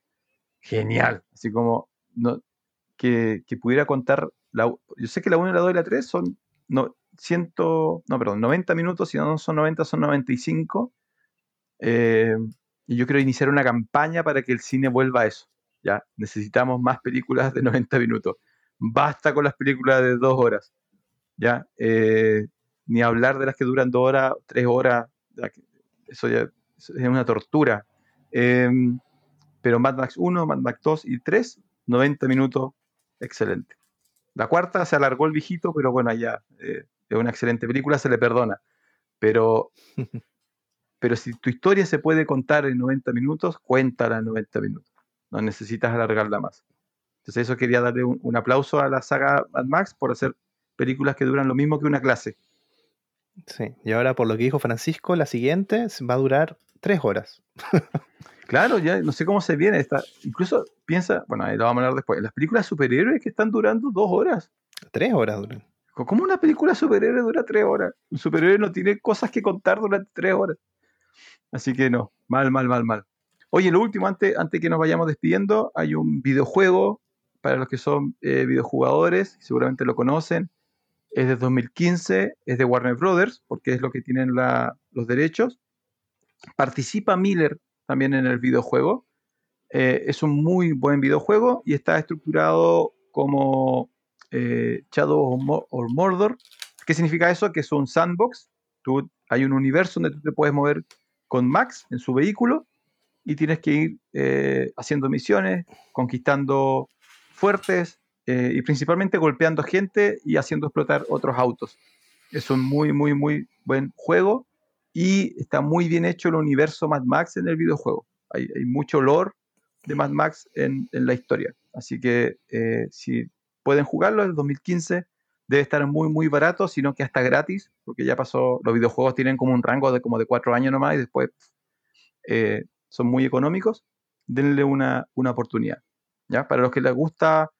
Speaker 2: genial. Así como no, que, que, pudiera contar, la, yo sé que la 1, la 2 y la 3 son no, 100, no, perdón, 90 minutos, si no son 90, son 95. Eh, y yo quiero iniciar una campaña para que el cine vuelva a eso. ¿ya? Necesitamos más películas de 90 minutos. Basta con las películas de 2 horas. ¿ya? Eh, ni hablar de las que duran 2 horas, 3 horas. Eso ya es una tortura. Eh, pero Mad Max 1, Mad Max 2 y 3 90 minutos, excelente. La cuarta se alargó el viejito, pero bueno, ya es una excelente película, se le perdona. Pero, pero si tu historia se puede contar en 90 minutos, cuéntala en 90 minutos. No necesitas alargarla más. Entonces eso quería darle un, un aplauso a la saga Mad Max por hacer películas que duran lo mismo que una clase.
Speaker 1: Sí, y ahora por lo que dijo Francisco, la siguiente va a durar tres horas.
Speaker 2: Claro, ya no sé cómo se viene. Esta, incluso piensa, bueno, ahí lo vamos a hablar después. Las películas superhéroes que están durando dos horas.
Speaker 1: Tres horas duran.
Speaker 2: ¿Cómo una película de superhéroes dura tres horas? Un superhéroe no tiene cosas que contar durante tres horas. Así que no, mal, mal, mal, mal. Oye, lo último, antes, antes que nos vayamos despidiendo, hay un videojuego para los que son eh, videojugadores, seguramente lo conocen. Es de 2015, es de Warner Brothers, porque es lo que tienen los derechos. Participa Miller también en el videojuego. Eh, es un muy buen videojuego y está estructurado como eh, Shadow of Mordor. ¿Qué significa eso? Que es un sandbox. Tú, hay un universo donde tú te puedes mover con Max en su vehículo y tienes que ir eh, haciendo misiones, conquistando fuertes eh, y principalmente golpeando gente y haciendo explotar otros autos. Es un muy, muy, muy buen juego y está muy bien hecho el universo Mad Max en el videojuego. Hay, mucho lore de Mad Max en, en la historia. Así que eh, si pueden jugarlo, el 2015 debe estar muy, muy barato, sino que hasta gratis, porque ya pasó, los videojuegos tienen como un rango de como de cuatro años nomás y después eh, son muy económicos. Denle una, una oportunidad. ¿ya? Para los que les gusta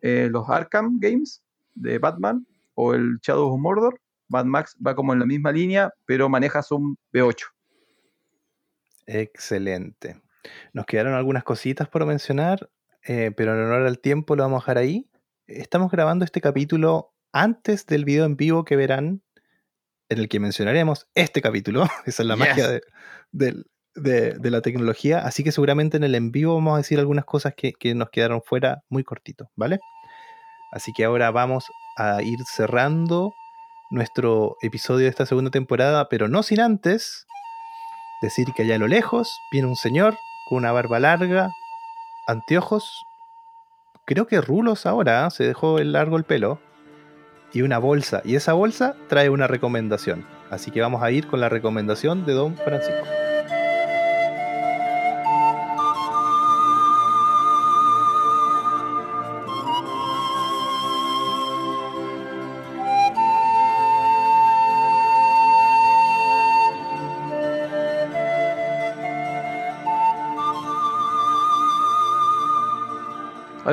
Speaker 2: eh, los Arkham Games de Batman o el Shadow of Mordor, Mad Max va como en la misma línea, pero manejas un B8.
Speaker 1: Excelente. Nos quedaron algunas cositas por mencionar, eh, pero en honor al tiempo lo vamos a dejar ahí. Estamos grabando este capítulo antes del video en vivo que verán, en el que mencionaremos este capítulo. Esa es la
Speaker 2: Yes.
Speaker 1: magia de, del- de- de la tecnología. Así que seguramente en el en vivo vamos a decir algunas cosas que, que nos quedaron fuera muy cortito, ¿vale? Así que ahora vamos a ir cerrando nuestro episodio de esta segunda temporada, pero no sin antes decir que allá a lo lejos viene un señor con una barba larga, anteojos, creo que rulos ahora, ¿ah? se dejó el largo el pelo, y una bolsa. Y esa bolsa trae una recomendación. Así que vamos a ir con la recomendación de Don Francisco.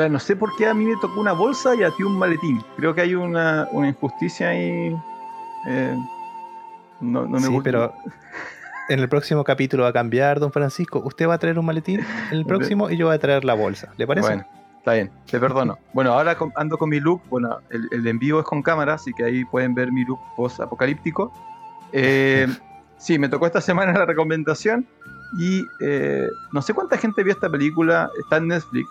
Speaker 2: Ahora, no sé por qué a mí me tocó una bolsa y a ti un maletín. Creo que hay una, una injusticia ahí. eh, no, no me
Speaker 1: sí,
Speaker 2: gusta.
Speaker 1: pero en el próximo capítulo va a cambiar, Don Francisco. Usted va a traer un maletín en el próximo y yo voy a traer la bolsa. ¿Le parece?
Speaker 2: Bueno, está bien, te perdono. Bueno, ahora ando con mi look. Bueno, el, el en vivo es con cámara, así que ahí pueden ver mi look post-apocalíptico. Eh, sí, me tocó esta semana la recomendación. Y eh, no sé cuánta gente vio esta película, está en Netflix.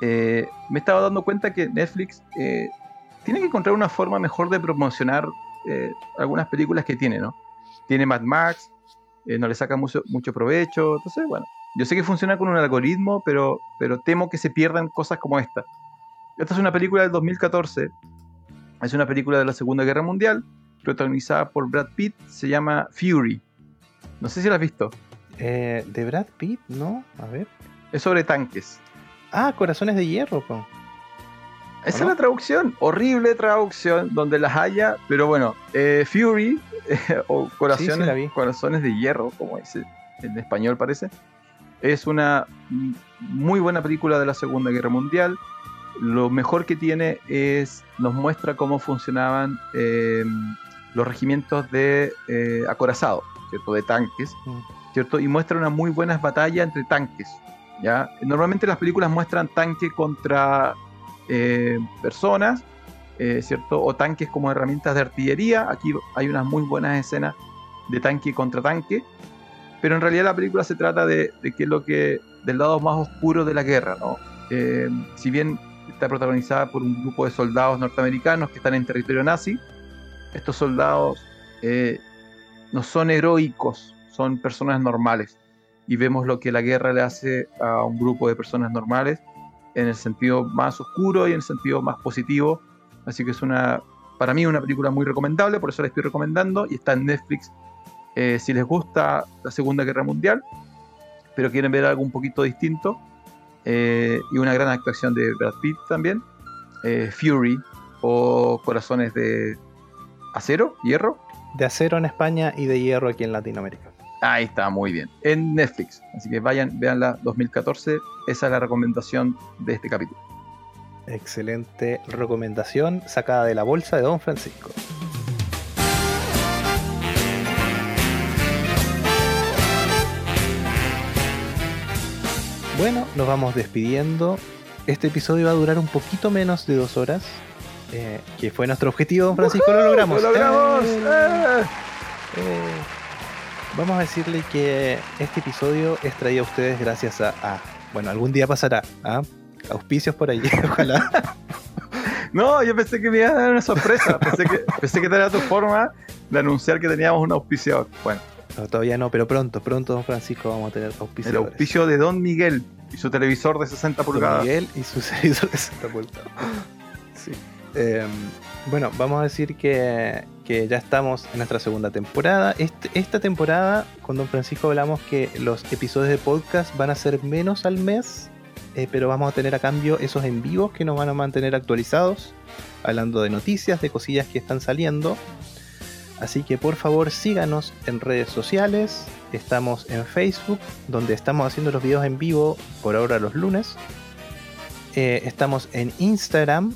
Speaker 2: Eh, me estaba dando cuenta que Netflix eh, tiene que encontrar una forma mejor de promocionar eh, algunas películas que tiene, ¿no? Tiene Mad Max, eh, no le saca mucho, mucho provecho, entonces, bueno, yo sé que funciona con un algoritmo, pero, pero temo que se pierdan cosas como esta. Esta es una película del 2014, es una película de la Segunda Guerra Mundial, protagonizada por Brad Pitt, se llama Fury. No sé si la has visto,
Speaker 1: ¿De Brad Pitt? No, a ver.
Speaker 2: es sobre tanques.
Speaker 1: Ah, Corazones de Hierro, po.
Speaker 2: Esa
Speaker 1: no?
Speaker 2: es la traducción, horrible traducción, donde las haya, pero bueno, eh, Fury, o corazones,
Speaker 1: Sí, sí la vi.
Speaker 2: corazones de hierro, como dice en español parece, es una muy buena película de la Segunda Guerra Mundial. Lo mejor que tiene es, nos muestra cómo funcionaban eh, los regimientos de eh, acorazados, ¿cierto? De tanques,
Speaker 1: Mm.
Speaker 2: ¿cierto? Y muestra una muy buenas batallas entre tanques, Normalmente las películas muestran tanques contra eh, personas, eh, ¿cierto? O tanques como herramientas de artillería. Aquí hay unas muy buenas escenas de tanque contra tanque. Pero en realidad la película se trata de, de que lo que del lado más oscuro de la guerra. Eh, si bien está protagonizada por un grupo de soldados norteamericanos que están en territorio nazi, estos soldados no son heroicos, son personas normales. Y vemos lo que la guerra le hace a un grupo de personas normales en el sentido más oscuro y en el sentido más positivo. Así que es una, para mí, una película muy recomendable, por eso la estoy recomendando y está en Netflix. Eh, si les gusta la Segunda Guerra Mundial, pero quieren ver algo un poquito distinto, eh, y una gran actuación de Brad Pitt también, eh, Fury o Corazones de Acero, Hierro,
Speaker 1: De acero en España y de hierro aquí en Latinoamérica.
Speaker 2: Ahí está, muy bien. En Netflix. Así que vayan, veanla 2014. Esa es la recomendación de este capítulo.
Speaker 1: Excelente recomendación sacada de la bolsa de Don Francisco. Bueno, nos vamos despidiendo. Este episodio va a durar un poquito menos de dos horas, eh, que fue nuestro objetivo, Don Francisco. Lo logramos.
Speaker 2: ¡Lo logramos!
Speaker 1: ¡Eh!
Speaker 2: ¡Eh!
Speaker 1: Vamos a decirle que este episodio es traído a ustedes gracias a, a- bueno, algún día pasará, ¿ah? auspicios por ahí, ojalá.
Speaker 2: No, yo pensé que me iba a dar una sorpresa. Pensé que, pensé que era tu forma de anunciar que teníamos un auspiciador. Bueno,
Speaker 1: No, todavía no, pero pronto, pronto, Don Francisco, vamos a tener
Speaker 2: el
Speaker 1: auspicios.
Speaker 2: auspicio de Don Miguel y su televisor de 60 pulgadas.
Speaker 1: Miguel y su televisor de 60 pulgadas. Sí. Eh, bueno, vamos a decir que, que ya estamos en nuestra segunda temporada. Este- esta temporada, con Don Francisco hablamos que los episodios de podcast van a ser menos al mes, eh, pero vamos a tener a cambio esos en vivos que nos van a mantener actualizados, hablando de noticias, de cosillas que están saliendo. Así que por favor síganos en redes sociales. Estamos en Facebook, donde estamos haciendo los videos en vivo por ahora los lunes. Eh, estamos en Instagram.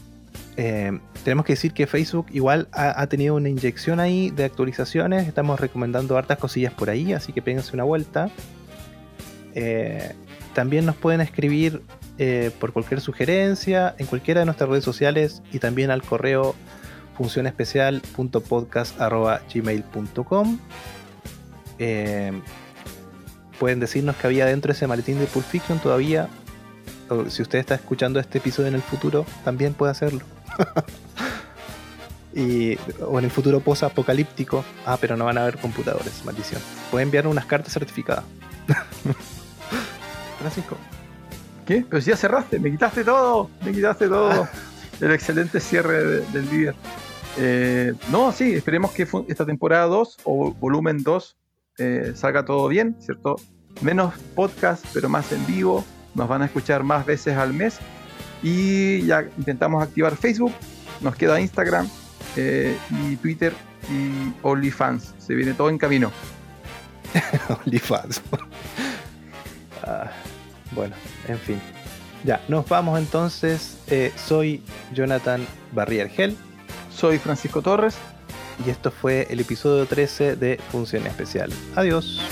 Speaker 1: Eh, tenemos que decir que Facebook igual ha, tenido una inyección ahí de actualizaciones. Estamos recomendando hartas cosillas por ahí, así que péguense una vuelta. Eh, también nos pueden escribir eh, por cualquier sugerencia en cualquiera de nuestras redes sociales y también al correo funcionespecial.podcast.gmail.com pueden decirnos que había dentro ese maletín de Pulp Fiction todavía. Si usted está escuchando este episodio en el futuro, también puede hacerlo. y, o en el futuro post-apocalíptico. Ah, pero no van a haber computadores, maldición. Pueden enviar unas cartas certificadas. Francisco.
Speaker 2: ¿Qué? Pero si ya cerraste, me quitaste todo, me quitaste todo. El excelente cierre de- del líder. Eh, no, sí, esperemos que esta temporada 2 o volumen 2 eh, salga todo bien, ¿cierto? Menos podcast, pero más en vivo. Nos van a escuchar más veces al mes. Y ya intentamos activar Facebook, nos queda Instagram eh, y Twitter y OnlyFans. Se viene todo en camino.
Speaker 1: OnlyFans. Ah, bueno, en fin. Ya, nos vamos entonces. Eh, soy Jonathan Barrier Gel
Speaker 2: Soy Francisco Torres.
Speaker 1: y esto fue el episodio 13 de Función Especial. Adiós.